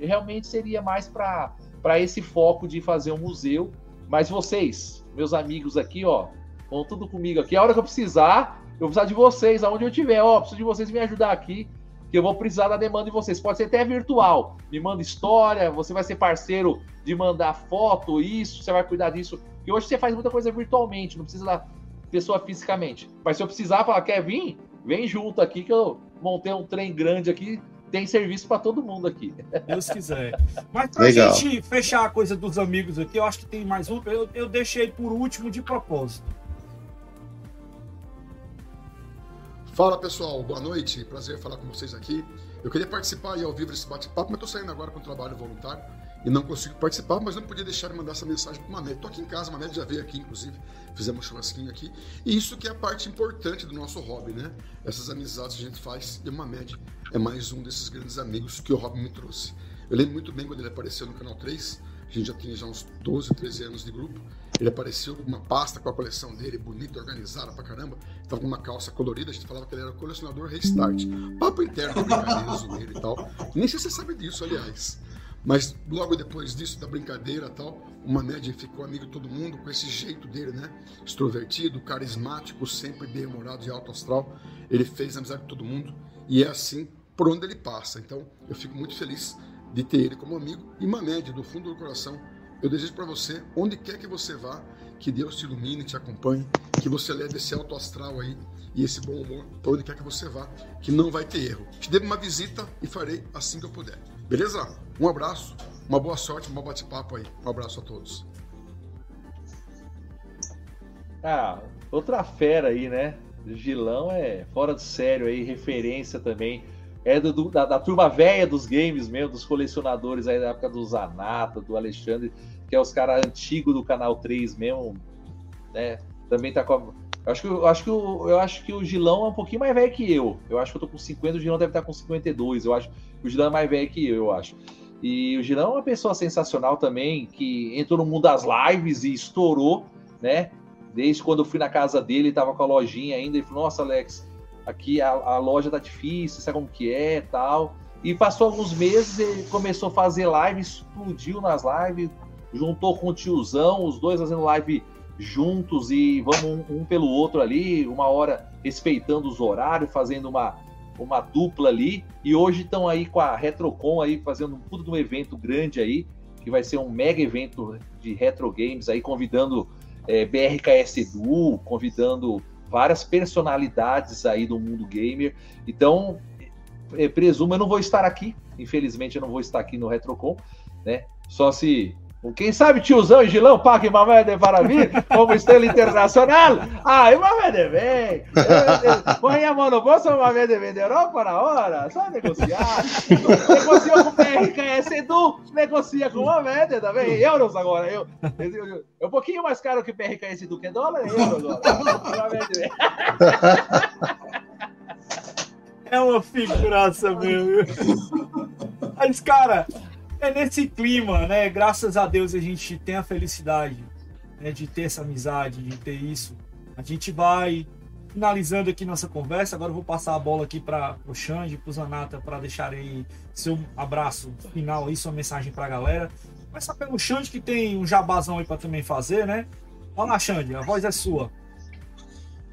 Speaker 2: realmente seria mais para esse foco de fazer um museu. Mas vocês, meus amigos aqui, ó, Vão tudo comigo aqui. A hora que eu precisar, eu vou precisar de vocês, aonde eu estiver. Ó, preciso de vocês me ajudar aqui, que eu vou precisar da demanda de vocês. Pode ser até virtual. Me manda história, você vai ser parceiro de mandar foto, isso, você vai cuidar disso. Porque hoje você faz muita coisa virtualmente, não precisa da pessoa fisicamente. Mas se eu precisar, falar, quer vir? Vem junto aqui que eu montei um trem grande aqui tem serviço para todo mundo aqui.
Speaker 1: Deus quiser. Mas pra Legal. gente fechar a coisa dos amigos aqui, eu acho que tem mais um. Eu, eu deixei por último de propósito.
Speaker 7: Fala pessoal, boa noite, prazer falar com vocês aqui. Eu queria participar aí ao vivo desse bate-papo, mas estou saindo agora com o trabalho voluntário e não consigo participar, mas não podia deixar de mandar essa mensagem para o Mamed. Estou aqui em casa, o Mamed já veio aqui, inclusive, fizemos um churrasquinho aqui. E isso que é a parte importante do nosso hobby, né? Essas amizades que a gente faz e o Mamed é mais um desses grandes amigos que o hobby me trouxe. Eu lembro muito bem quando ele apareceu no Canal 3, a gente já tinha já uns 12, 13 anos de grupo. Ele apareceu com uma pasta com a coleção dele, bonita, organizada pra caramba. Tava com uma calça colorida, a gente falava que ele era colecionador Restart. Papo interno, brincadeira, e tal. Nem sei se você sabe disso, aliás. Mas logo depois disso, da brincadeira tal, uma média ficou amigo de todo mundo com esse jeito dele, né? Extrovertido, carismático, sempre bem-humorado e alto astral. Ele fez amizade com todo mundo e é assim por onde ele passa. Então, eu fico muito feliz de ter ele como amigo e Mamed, do fundo do coração, Eu desejo para você, onde quer que você vá, que Deus te ilumine, te acompanhe, que você leve esse alto astral aí e esse bom humor para onde quer que você vá, que não vai ter erro. Te dei uma visita e farei assim que eu puder. Beleza? Um abraço, uma boa sorte, um bom bate-papo aí. Um abraço a todos.
Speaker 2: Ah, outra fera aí, né? Gilão é fora de sério aí, referência também. É do, da, da, turma velha dos games mesmo, dos colecionadores aí da época do Zanata, do Alexandre, que é os caras antigos do Canal 3 mesmo, né? Também tá com a... Eu acho, que, eu, acho que o, eu acho que o Gilão é um pouquinho mais velho que eu. Eu acho que eu tô com 50, o Gilão deve estar com 52. Eu acho o Gilão é mais velho que eu, eu acho. E o Gilão é uma pessoa sensacional também, que entrou no mundo das lives e estourou, né? Desde quando eu fui na casa dele, ele tava com a lojinha ainda, e falou, nossa, Alex, aqui a, a loja tá difícil, sabe como que é tal. E passou alguns meses, ele começou a fazer live, explodiu nas lives, juntou com o tiozão, os dois fazendo live juntos e vamos um, um pelo outro ali, uma hora respeitando os horários, fazendo uma, uma dupla ali. E hoje estão aí com a Retrocon aí, fazendo de um evento grande aí, que vai ser um mega evento de retro games aí, convidando é, BRKS Edu, convidando várias personalidades aí do mundo gamer. Então, é, presumo, eu não vou estar aqui, infelizmente eu não vou estar aqui no Retrocon, né? Só se quem sabe tiozão e Gilão pague Mamede para vir como estrela internacional? Ah, o Mamede vem. Põe a mão no bolso, o Mamede vem da Europa na hora. Só negociar. Negocia com o PRKS Edu, negocia com o Mamede também. Euros agora. Eu, eu, é um pouquinho mais caro que o PRKS Edu, que é dólar, é euro agora.
Speaker 1: É uma figuraça mesmo. Mas, cara, é nesse clima, né? Graças a Deus a gente tem a felicidade né, de ter essa amizade, de ter isso. A gente vai finalizando aqui nossa conversa. Agora eu vou passar a bola aqui para o Xande, para o Zanata, para deixarem seu abraço final aí, sua mensagem para a galera. Começar pelo Xande, que tem um jabazão aí para também fazer, né? Olha lá, Xande, a voz é sua.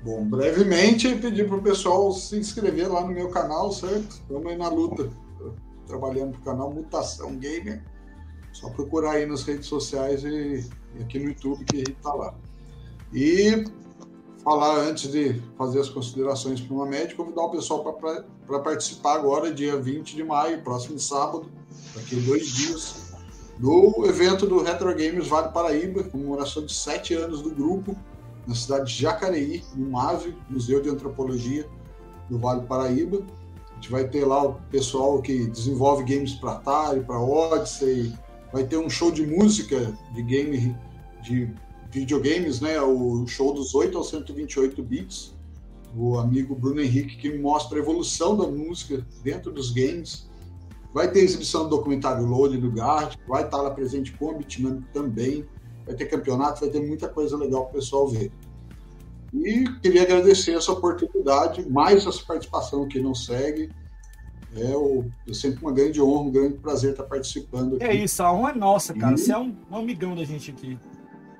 Speaker 4: Bom, brevemente pedir para o pessoal se inscrever lá no meu canal, certo? Estamos aí na luta trabalhando para o canal Mutação Gamer. Só procurar aí nas redes sociais e, aqui no YouTube que a gente está lá. E falar antes de fazer as considerações para uma média, convidar o pessoal para participar agora, dia 20 de maio, próximo sábado, daqui dois dias, do evento do Retro Games Vale Paraíba, comemoração de sete anos do grupo, na cidade de Jacareí, no MAVE, Museu de Antropologia do Vale Paraíba. A gente vai ter lá o pessoal que desenvolve games para Atari, para Odyssey, vai ter um show de música de game de videogames, né? O show dos 8 aos 128 bits. O amigo Bruno Henrique que mostra a evolução da música dentro dos games. Vai ter exibição do documentário Load do Gart, vai estar lá presente com o Bitnamic também. Vai ter campeonato, vai ter muita coisa legal para o pessoal ver. E queria agradecer essa oportunidade, mais essa participação que não segue. É, o, é sempre uma grande honra, um grande prazer estar participando aqui.
Speaker 1: É isso, a honra é nossa, cara. E... Você é um, um, amigão da gente aqui.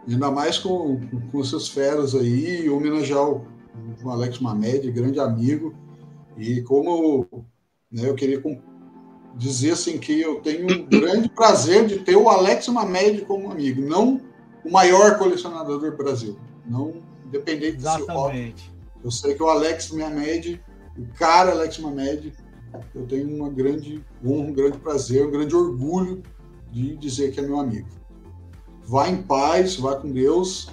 Speaker 4: Ainda mais com, com seus feras aí, homenagear o, o Alex Mamed, grande amigo. E como né, eu queria dizer assim que eu tenho um grande prazer de ter o Alex Mamed como amigo, não o maior colecionador do Brasil, não independente
Speaker 1: Exatamente. do seu hobby.
Speaker 4: Eu sei que o Alex Mamed, o cara Alex Mamed, eu tenho uma grande honra, um grande prazer, um grande orgulho de dizer que é meu amigo. Vá em paz, vá com Deus.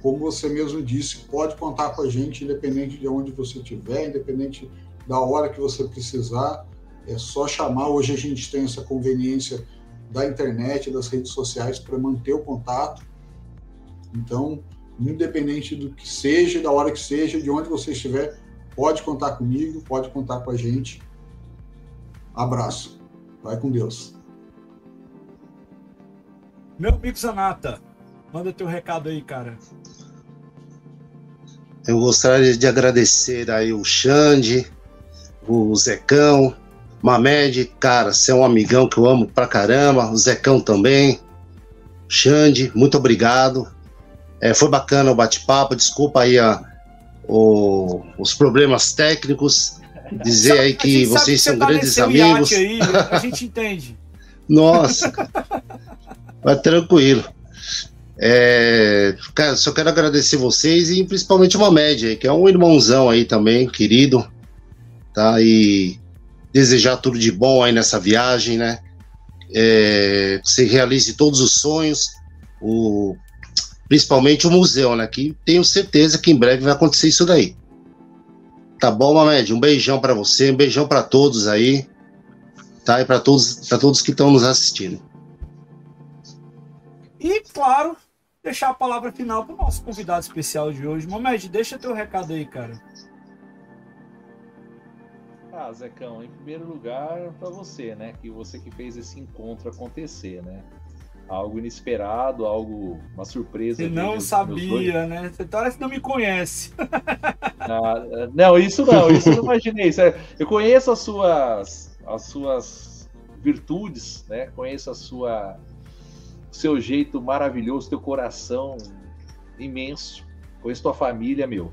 Speaker 4: Como você mesmo disse, pode contar com a gente, independente de onde você estiver, independente da hora que você precisar. É só chamar. Hoje a gente tem essa conveniência da internet, das redes sociais para manter o contato. Então, independente do que seja, da hora que seja, de onde você estiver, pode contar comigo, pode contar com a gente. Abraço. Vai com Deus.
Speaker 1: Meu amigo Zanata, manda teu recado aí, cara.
Speaker 3: Eu gostaria de agradecer aí o Xande, o Zecão, Mamed, cara, você é um amigão que eu amo pra caramba, o Zecão também. Xande, muito obrigado. É, foi bacana o bate-papo, desculpa aí a, o, os problemas técnicos. Dizer aí que vocês que são tá grandes amigos.
Speaker 1: Aí, a gente entende.
Speaker 3: Nossa. Mas tranquilo. É, cara, só quero agradecer vocês e principalmente uma média, que é um irmãozão aí também, querido, tá? E desejar tudo de bom aí nessa viagem, né? É, que você realize todos os sonhos, o, principalmente o museu, né? Que tenho certeza que em breve vai acontecer isso daí. Tá bom, Mamed? Um beijão para você, um beijão para todos aí, tá? E para todos, para todos que estão nos assistindo.
Speaker 1: E, claro, deixar a palavra final para o nosso convidado especial de hoje. Mamed, deixa teu recado aí, cara.
Speaker 2: Ah, Zecão, em primeiro lugar, para você, né? Que você que fez esse encontro acontecer, né? Algo inesperado, algo, uma surpresa.
Speaker 1: Você não sabia, né? Você parece que não me conhece.
Speaker 2: Ah, não, isso não, isso eu não imaginei. Eu conheço as suas, as suas virtudes, né? Conheço a sua, seu jeito maravilhoso, teu coração imenso. Conheço tua família, meu.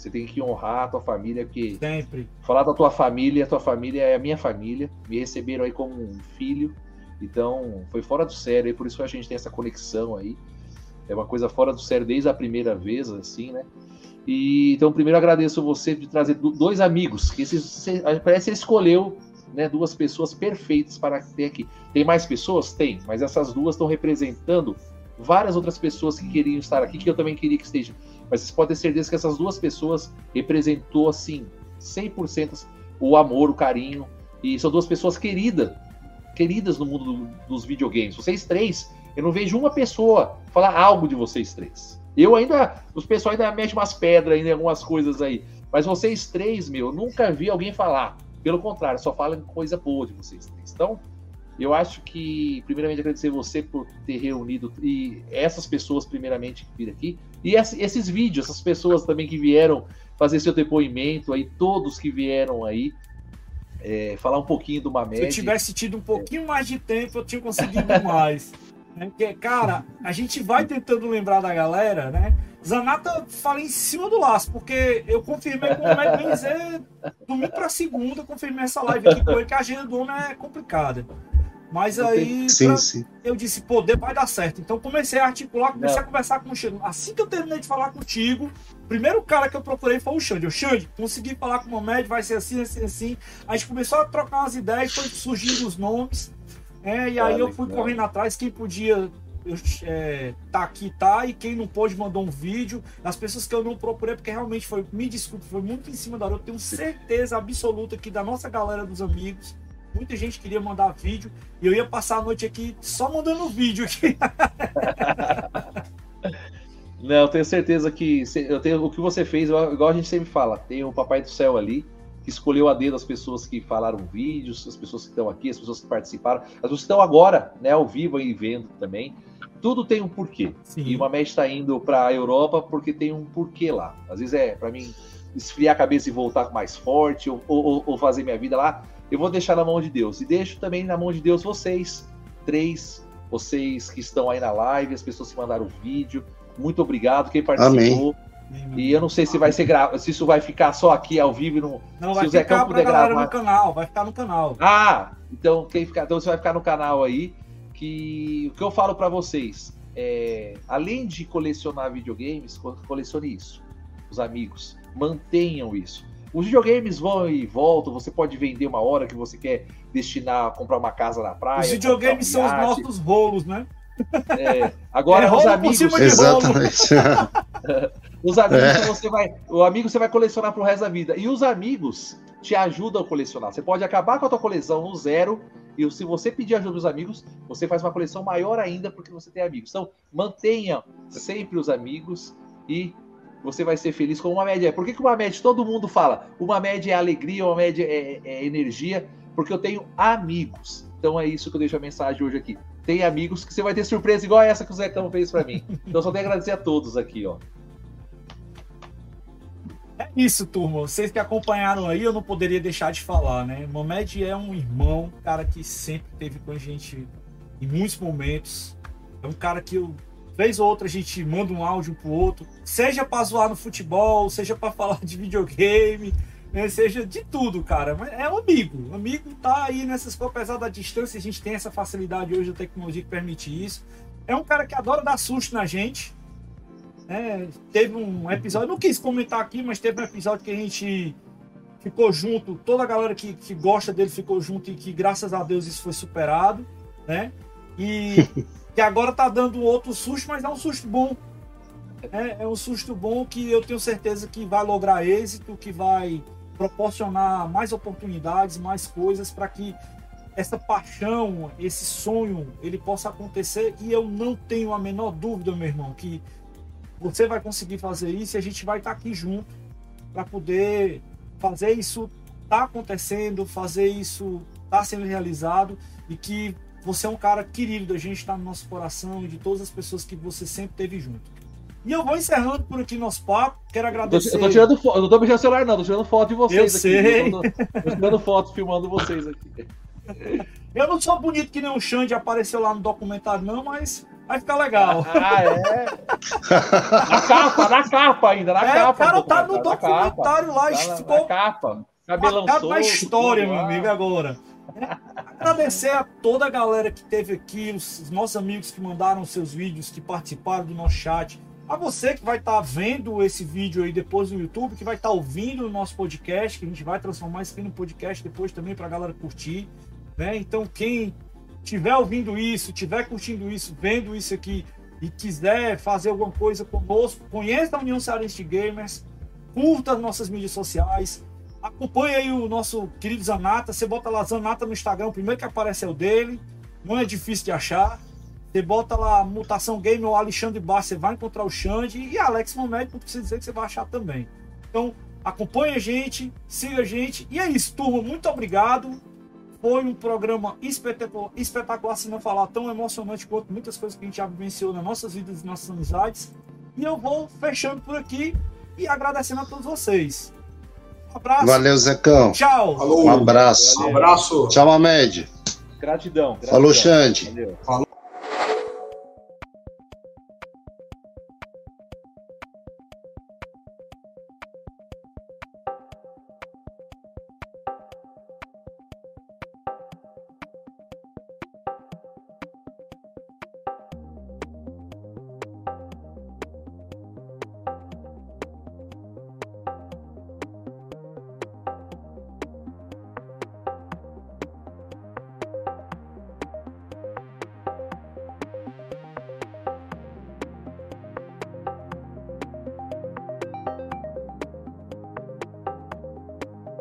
Speaker 2: Você tem que honrar a tua família, porque.
Speaker 1: Sempre.
Speaker 2: Falar da tua família, a tua família é a minha família. Me receberam aí como um filho. Então, foi fora do sério, e por isso a gente tem essa conexão aí. É uma coisa fora do sério desde a primeira vez, assim, né? E então, primeiro agradeço você de trazer dois amigos, que esses, parece que você escolheu né, duas pessoas perfeitas para ter aqui. Tem mais pessoas? Tem, mas essas duas estão representando várias outras pessoas que queriam estar aqui, que eu também queria que estejam. Mas vocês podem ter certeza que essas duas pessoas representou, assim, 100% o amor, o carinho. E são duas pessoas queridas, queridas no mundo do, dos videogames. Vocês três, eu não vejo uma pessoa falar algo de vocês três. Eu ainda, os pessoal ainda mexem umas pedras ainda, algumas coisas aí. Mas vocês três, meu, nunca vi alguém falar. Pelo contrário, só falam coisa boa de vocês três. Então, eu acho que, primeiramente, agradecer você por ter reunido e essas pessoas, primeiramente, que viram aqui, e esses vídeos, essas pessoas também que vieram fazer seu depoimento, aí, todos que vieram aí, é, falar um pouquinho do Mamed.
Speaker 1: Se eu tivesse tido um pouquinho mais de tempo, eu tinha conseguido mais. Né? Porque, cara, a gente vai tentando lembrar da galera, né? Zanata fala em cima do laço, porque eu confirmei com o Mamed Benzer domingo para segunda, confirmei essa live aqui com ele, que a agenda do homem é complicada. Mas aí
Speaker 3: sim, pra... sim.
Speaker 1: eu disse, poder vai dar certo. Então comecei a articular, comecei Não. a conversar com o Xande. Assim que eu terminei de falar contigo, primeiro cara que eu procurei foi o Xande. O Xande, consegui falar com o Momed, vai ser assim, assim, assim. A gente começou a trocar umas ideias, foi surgindo os nomes. É, e aí eu fui correndo atrás, quem podia eu, é, tá aqui, tá, e quem não pôde mandou um vídeo. As pessoas que eu não procurei, porque realmente foi, me desculpe, foi muito em cima da hora. Eu tenho certeza absoluta que da nossa galera dos amigos, Muita gente queria mandar vídeo e eu ia passar a noite aqui só mandando vídeo aqui.
Speaker 2: Não, eu tenho certeza que eu tenho, o que você fez, igual a gente sempre fala, tem o Papai do Céu ali, que escolheu a dedo as pessoas que falaram vídeos, as pessoas que estão aqui, as pessoas que participaram, as pessoas que estão agora, né, ao vivo e vendo também. Tudo tem um porquê. Sim. E o Mamed está indo para a Europa porque tem um porquê lá. Às vezes é para mim esfriar a cabeça e voltar mais forte, ou, ou, ou fazer minha vida lá eu vou deixar na mão de Deus. E deixo também na mão de Deus vocês, três, vocês que estão aí na live, as pessoas que mandaram o vídeo. Muito obrigado, quem participou. Amém. E eu não sei se vai ser gra... se isso vai ficar só aqui ao vivo.
Speaker 1: Não, não vai ficar pra galera gravar. no canal, vai ficar no canal.
Speaker 2: Ah, então quem ficar, então você vai ficar no canal aí. Que o que eu falo para vocês é, além de colecionar videogames, colecione isso. Os amigos, mantenham isso. Os videogames vão e voltam, você pode vender uma hora que você quer destinar a comprar uma casa na praia. Os
Speaker 1: videogames um são os nossos rolos, né?
Speaker 2: É, agora é, os amigos.
Speaker 3: Exatamente.
Speaker 2: os amigos é. você vai. O amigo você vai colecionar pro resto da vida. E os amigos te ajudam a colecionar. Você pode acabar com a tua coleção no zero. E se você pedir ajuda dos amigos, você faz uma coleção maior ainda porque você tem amigos. Então, mantenha sempre os amigos e você vai ser feliz com uma média. Por que, que uma média todo mundo fala? Uma média é alegria, uma média é, é, energia, porque eu tenho amigos. Então é isso que eu deixo a mensagem hoje aqui. Tem amigos que você vai ter surpresa igual essa que o Zecão fez para mim. Então só tenho a agradecer a todos aqui, ó.
Speaker 1: É isso, turma. Vocês que acompanharam aí, eu não poderia deixar de falar, né? Momed é um irmão, cara que sempre teve com a gente em muitos momentos. É um cara que eu vez ou outra a gente manda um áudio pro outro, seja para zoar no futebol, seja para falar de videogame, né? seja de tudo, cara. Mas é um amigo. O amigo tá aí nessas coisas, apesar da distância, a gente tem essa facilidade hoje da tecnologia que permite isso. é um cara que adora dar susto na gente. É, teve um episódio, não quis comentar aqui, mas teve um episódio que a gente ficou junto, toda a galera que, que gosta dele ficou junto e que graças a Deus isso foi superado, né? E que agora tá dando outro susto, mas é um susto bom. É, é um susto bom que eu tenho certeza que vai lograr êxito, que vai proporcionar mais oportunidades, mais coisas para que essa paixão, esse sonho, ele possa acontecer e eu não tenho a menor dúvida, meu irmão, que você vai conseguir fazer isso e a gente vai estar aqui junto para poder fazer isso tá acontecendo, fazer isso tá sendo realizado e que você é um cara querido, a gente está no nosso coração e de todas as pessoas que você sempre teve junto. E eu vou encerrando por aqui nosso papo. Quero agradecer.
Speaker 2: Eu tô, tirando foto, eu não tô mexendo no celular, não, tô tirando foto de vocês
Speaker 1: eu
Speaker 2: aqui.
Speaker 1: Sei.
Speaker 2: Tô, tô tirando foto, filmando vocês aqui.
Speaker 1: Eu não sou bonito que nem o Xande apareceu lá no documentário, não, mas vai ficar legal.
Speaker 2: Ah, é? na capa, na capa ainda, na
Speaker 1: é,
Speaker 2: capa.
Speaker 1: O cara tá no documentário lá,
Speaker 2: tá
Speaker 1: ficou.
Speaker 2: Na capa. Cabelão solto,
Speaker 1: na história, meu amigo, agora. Agradecer a toda a galera que teve aqui, os nossos amigos que mandaram seus vídeos, que participaram do nosso chat. A você que vai estar vendo esse vídeo aí depois no YouTube, que vai estar ouvindo o nosso podcast, que a gente vai transformar isso aqui no podcast depois também para a galera curtir. Né? Então, quem estiver ouvindo isso, estiver curtindo isso, vendo isso aqui e quiser fazer alguma coisa conosco, conheça a União Cearense de Gamers, curta as nossas mídias sociais, acompanhe aí o nosso querido Zanata. Você bota lá Zanata no Instagram, o primeiro que aparece é o dele, não é difícil de achar. Você bota lá Mutação Game ou Alexandre Bar, você vai encontrar o Xande e Alex Momed, não precisa dizer que você vai achar também. Então, acompanhe a gente, siga a gente. E é isso, turma. Muito obrigado. Foi um programa espetacular, espetacular, se não falar tão emocionante quanto muitas coisas que a gente já vivenciou nas nossas vidas e nossas amizades. E eu vou fechando por aqui e agradecendo a todos vocês. Um abraço.
Speaker 3: Valeu, Zecão.
Speaker 1: Tchau.
Speaker 4: Falou.
Speaker 3: Um abraço.
Speaker 4: Um abraço.
Speaker 3: Tchau, Mamed.
Speaker 2: Gratidão, gratidão.
Speaker 3: Falou, Xande.
Speaker 2: Valeu.
Speaker 4: Falou.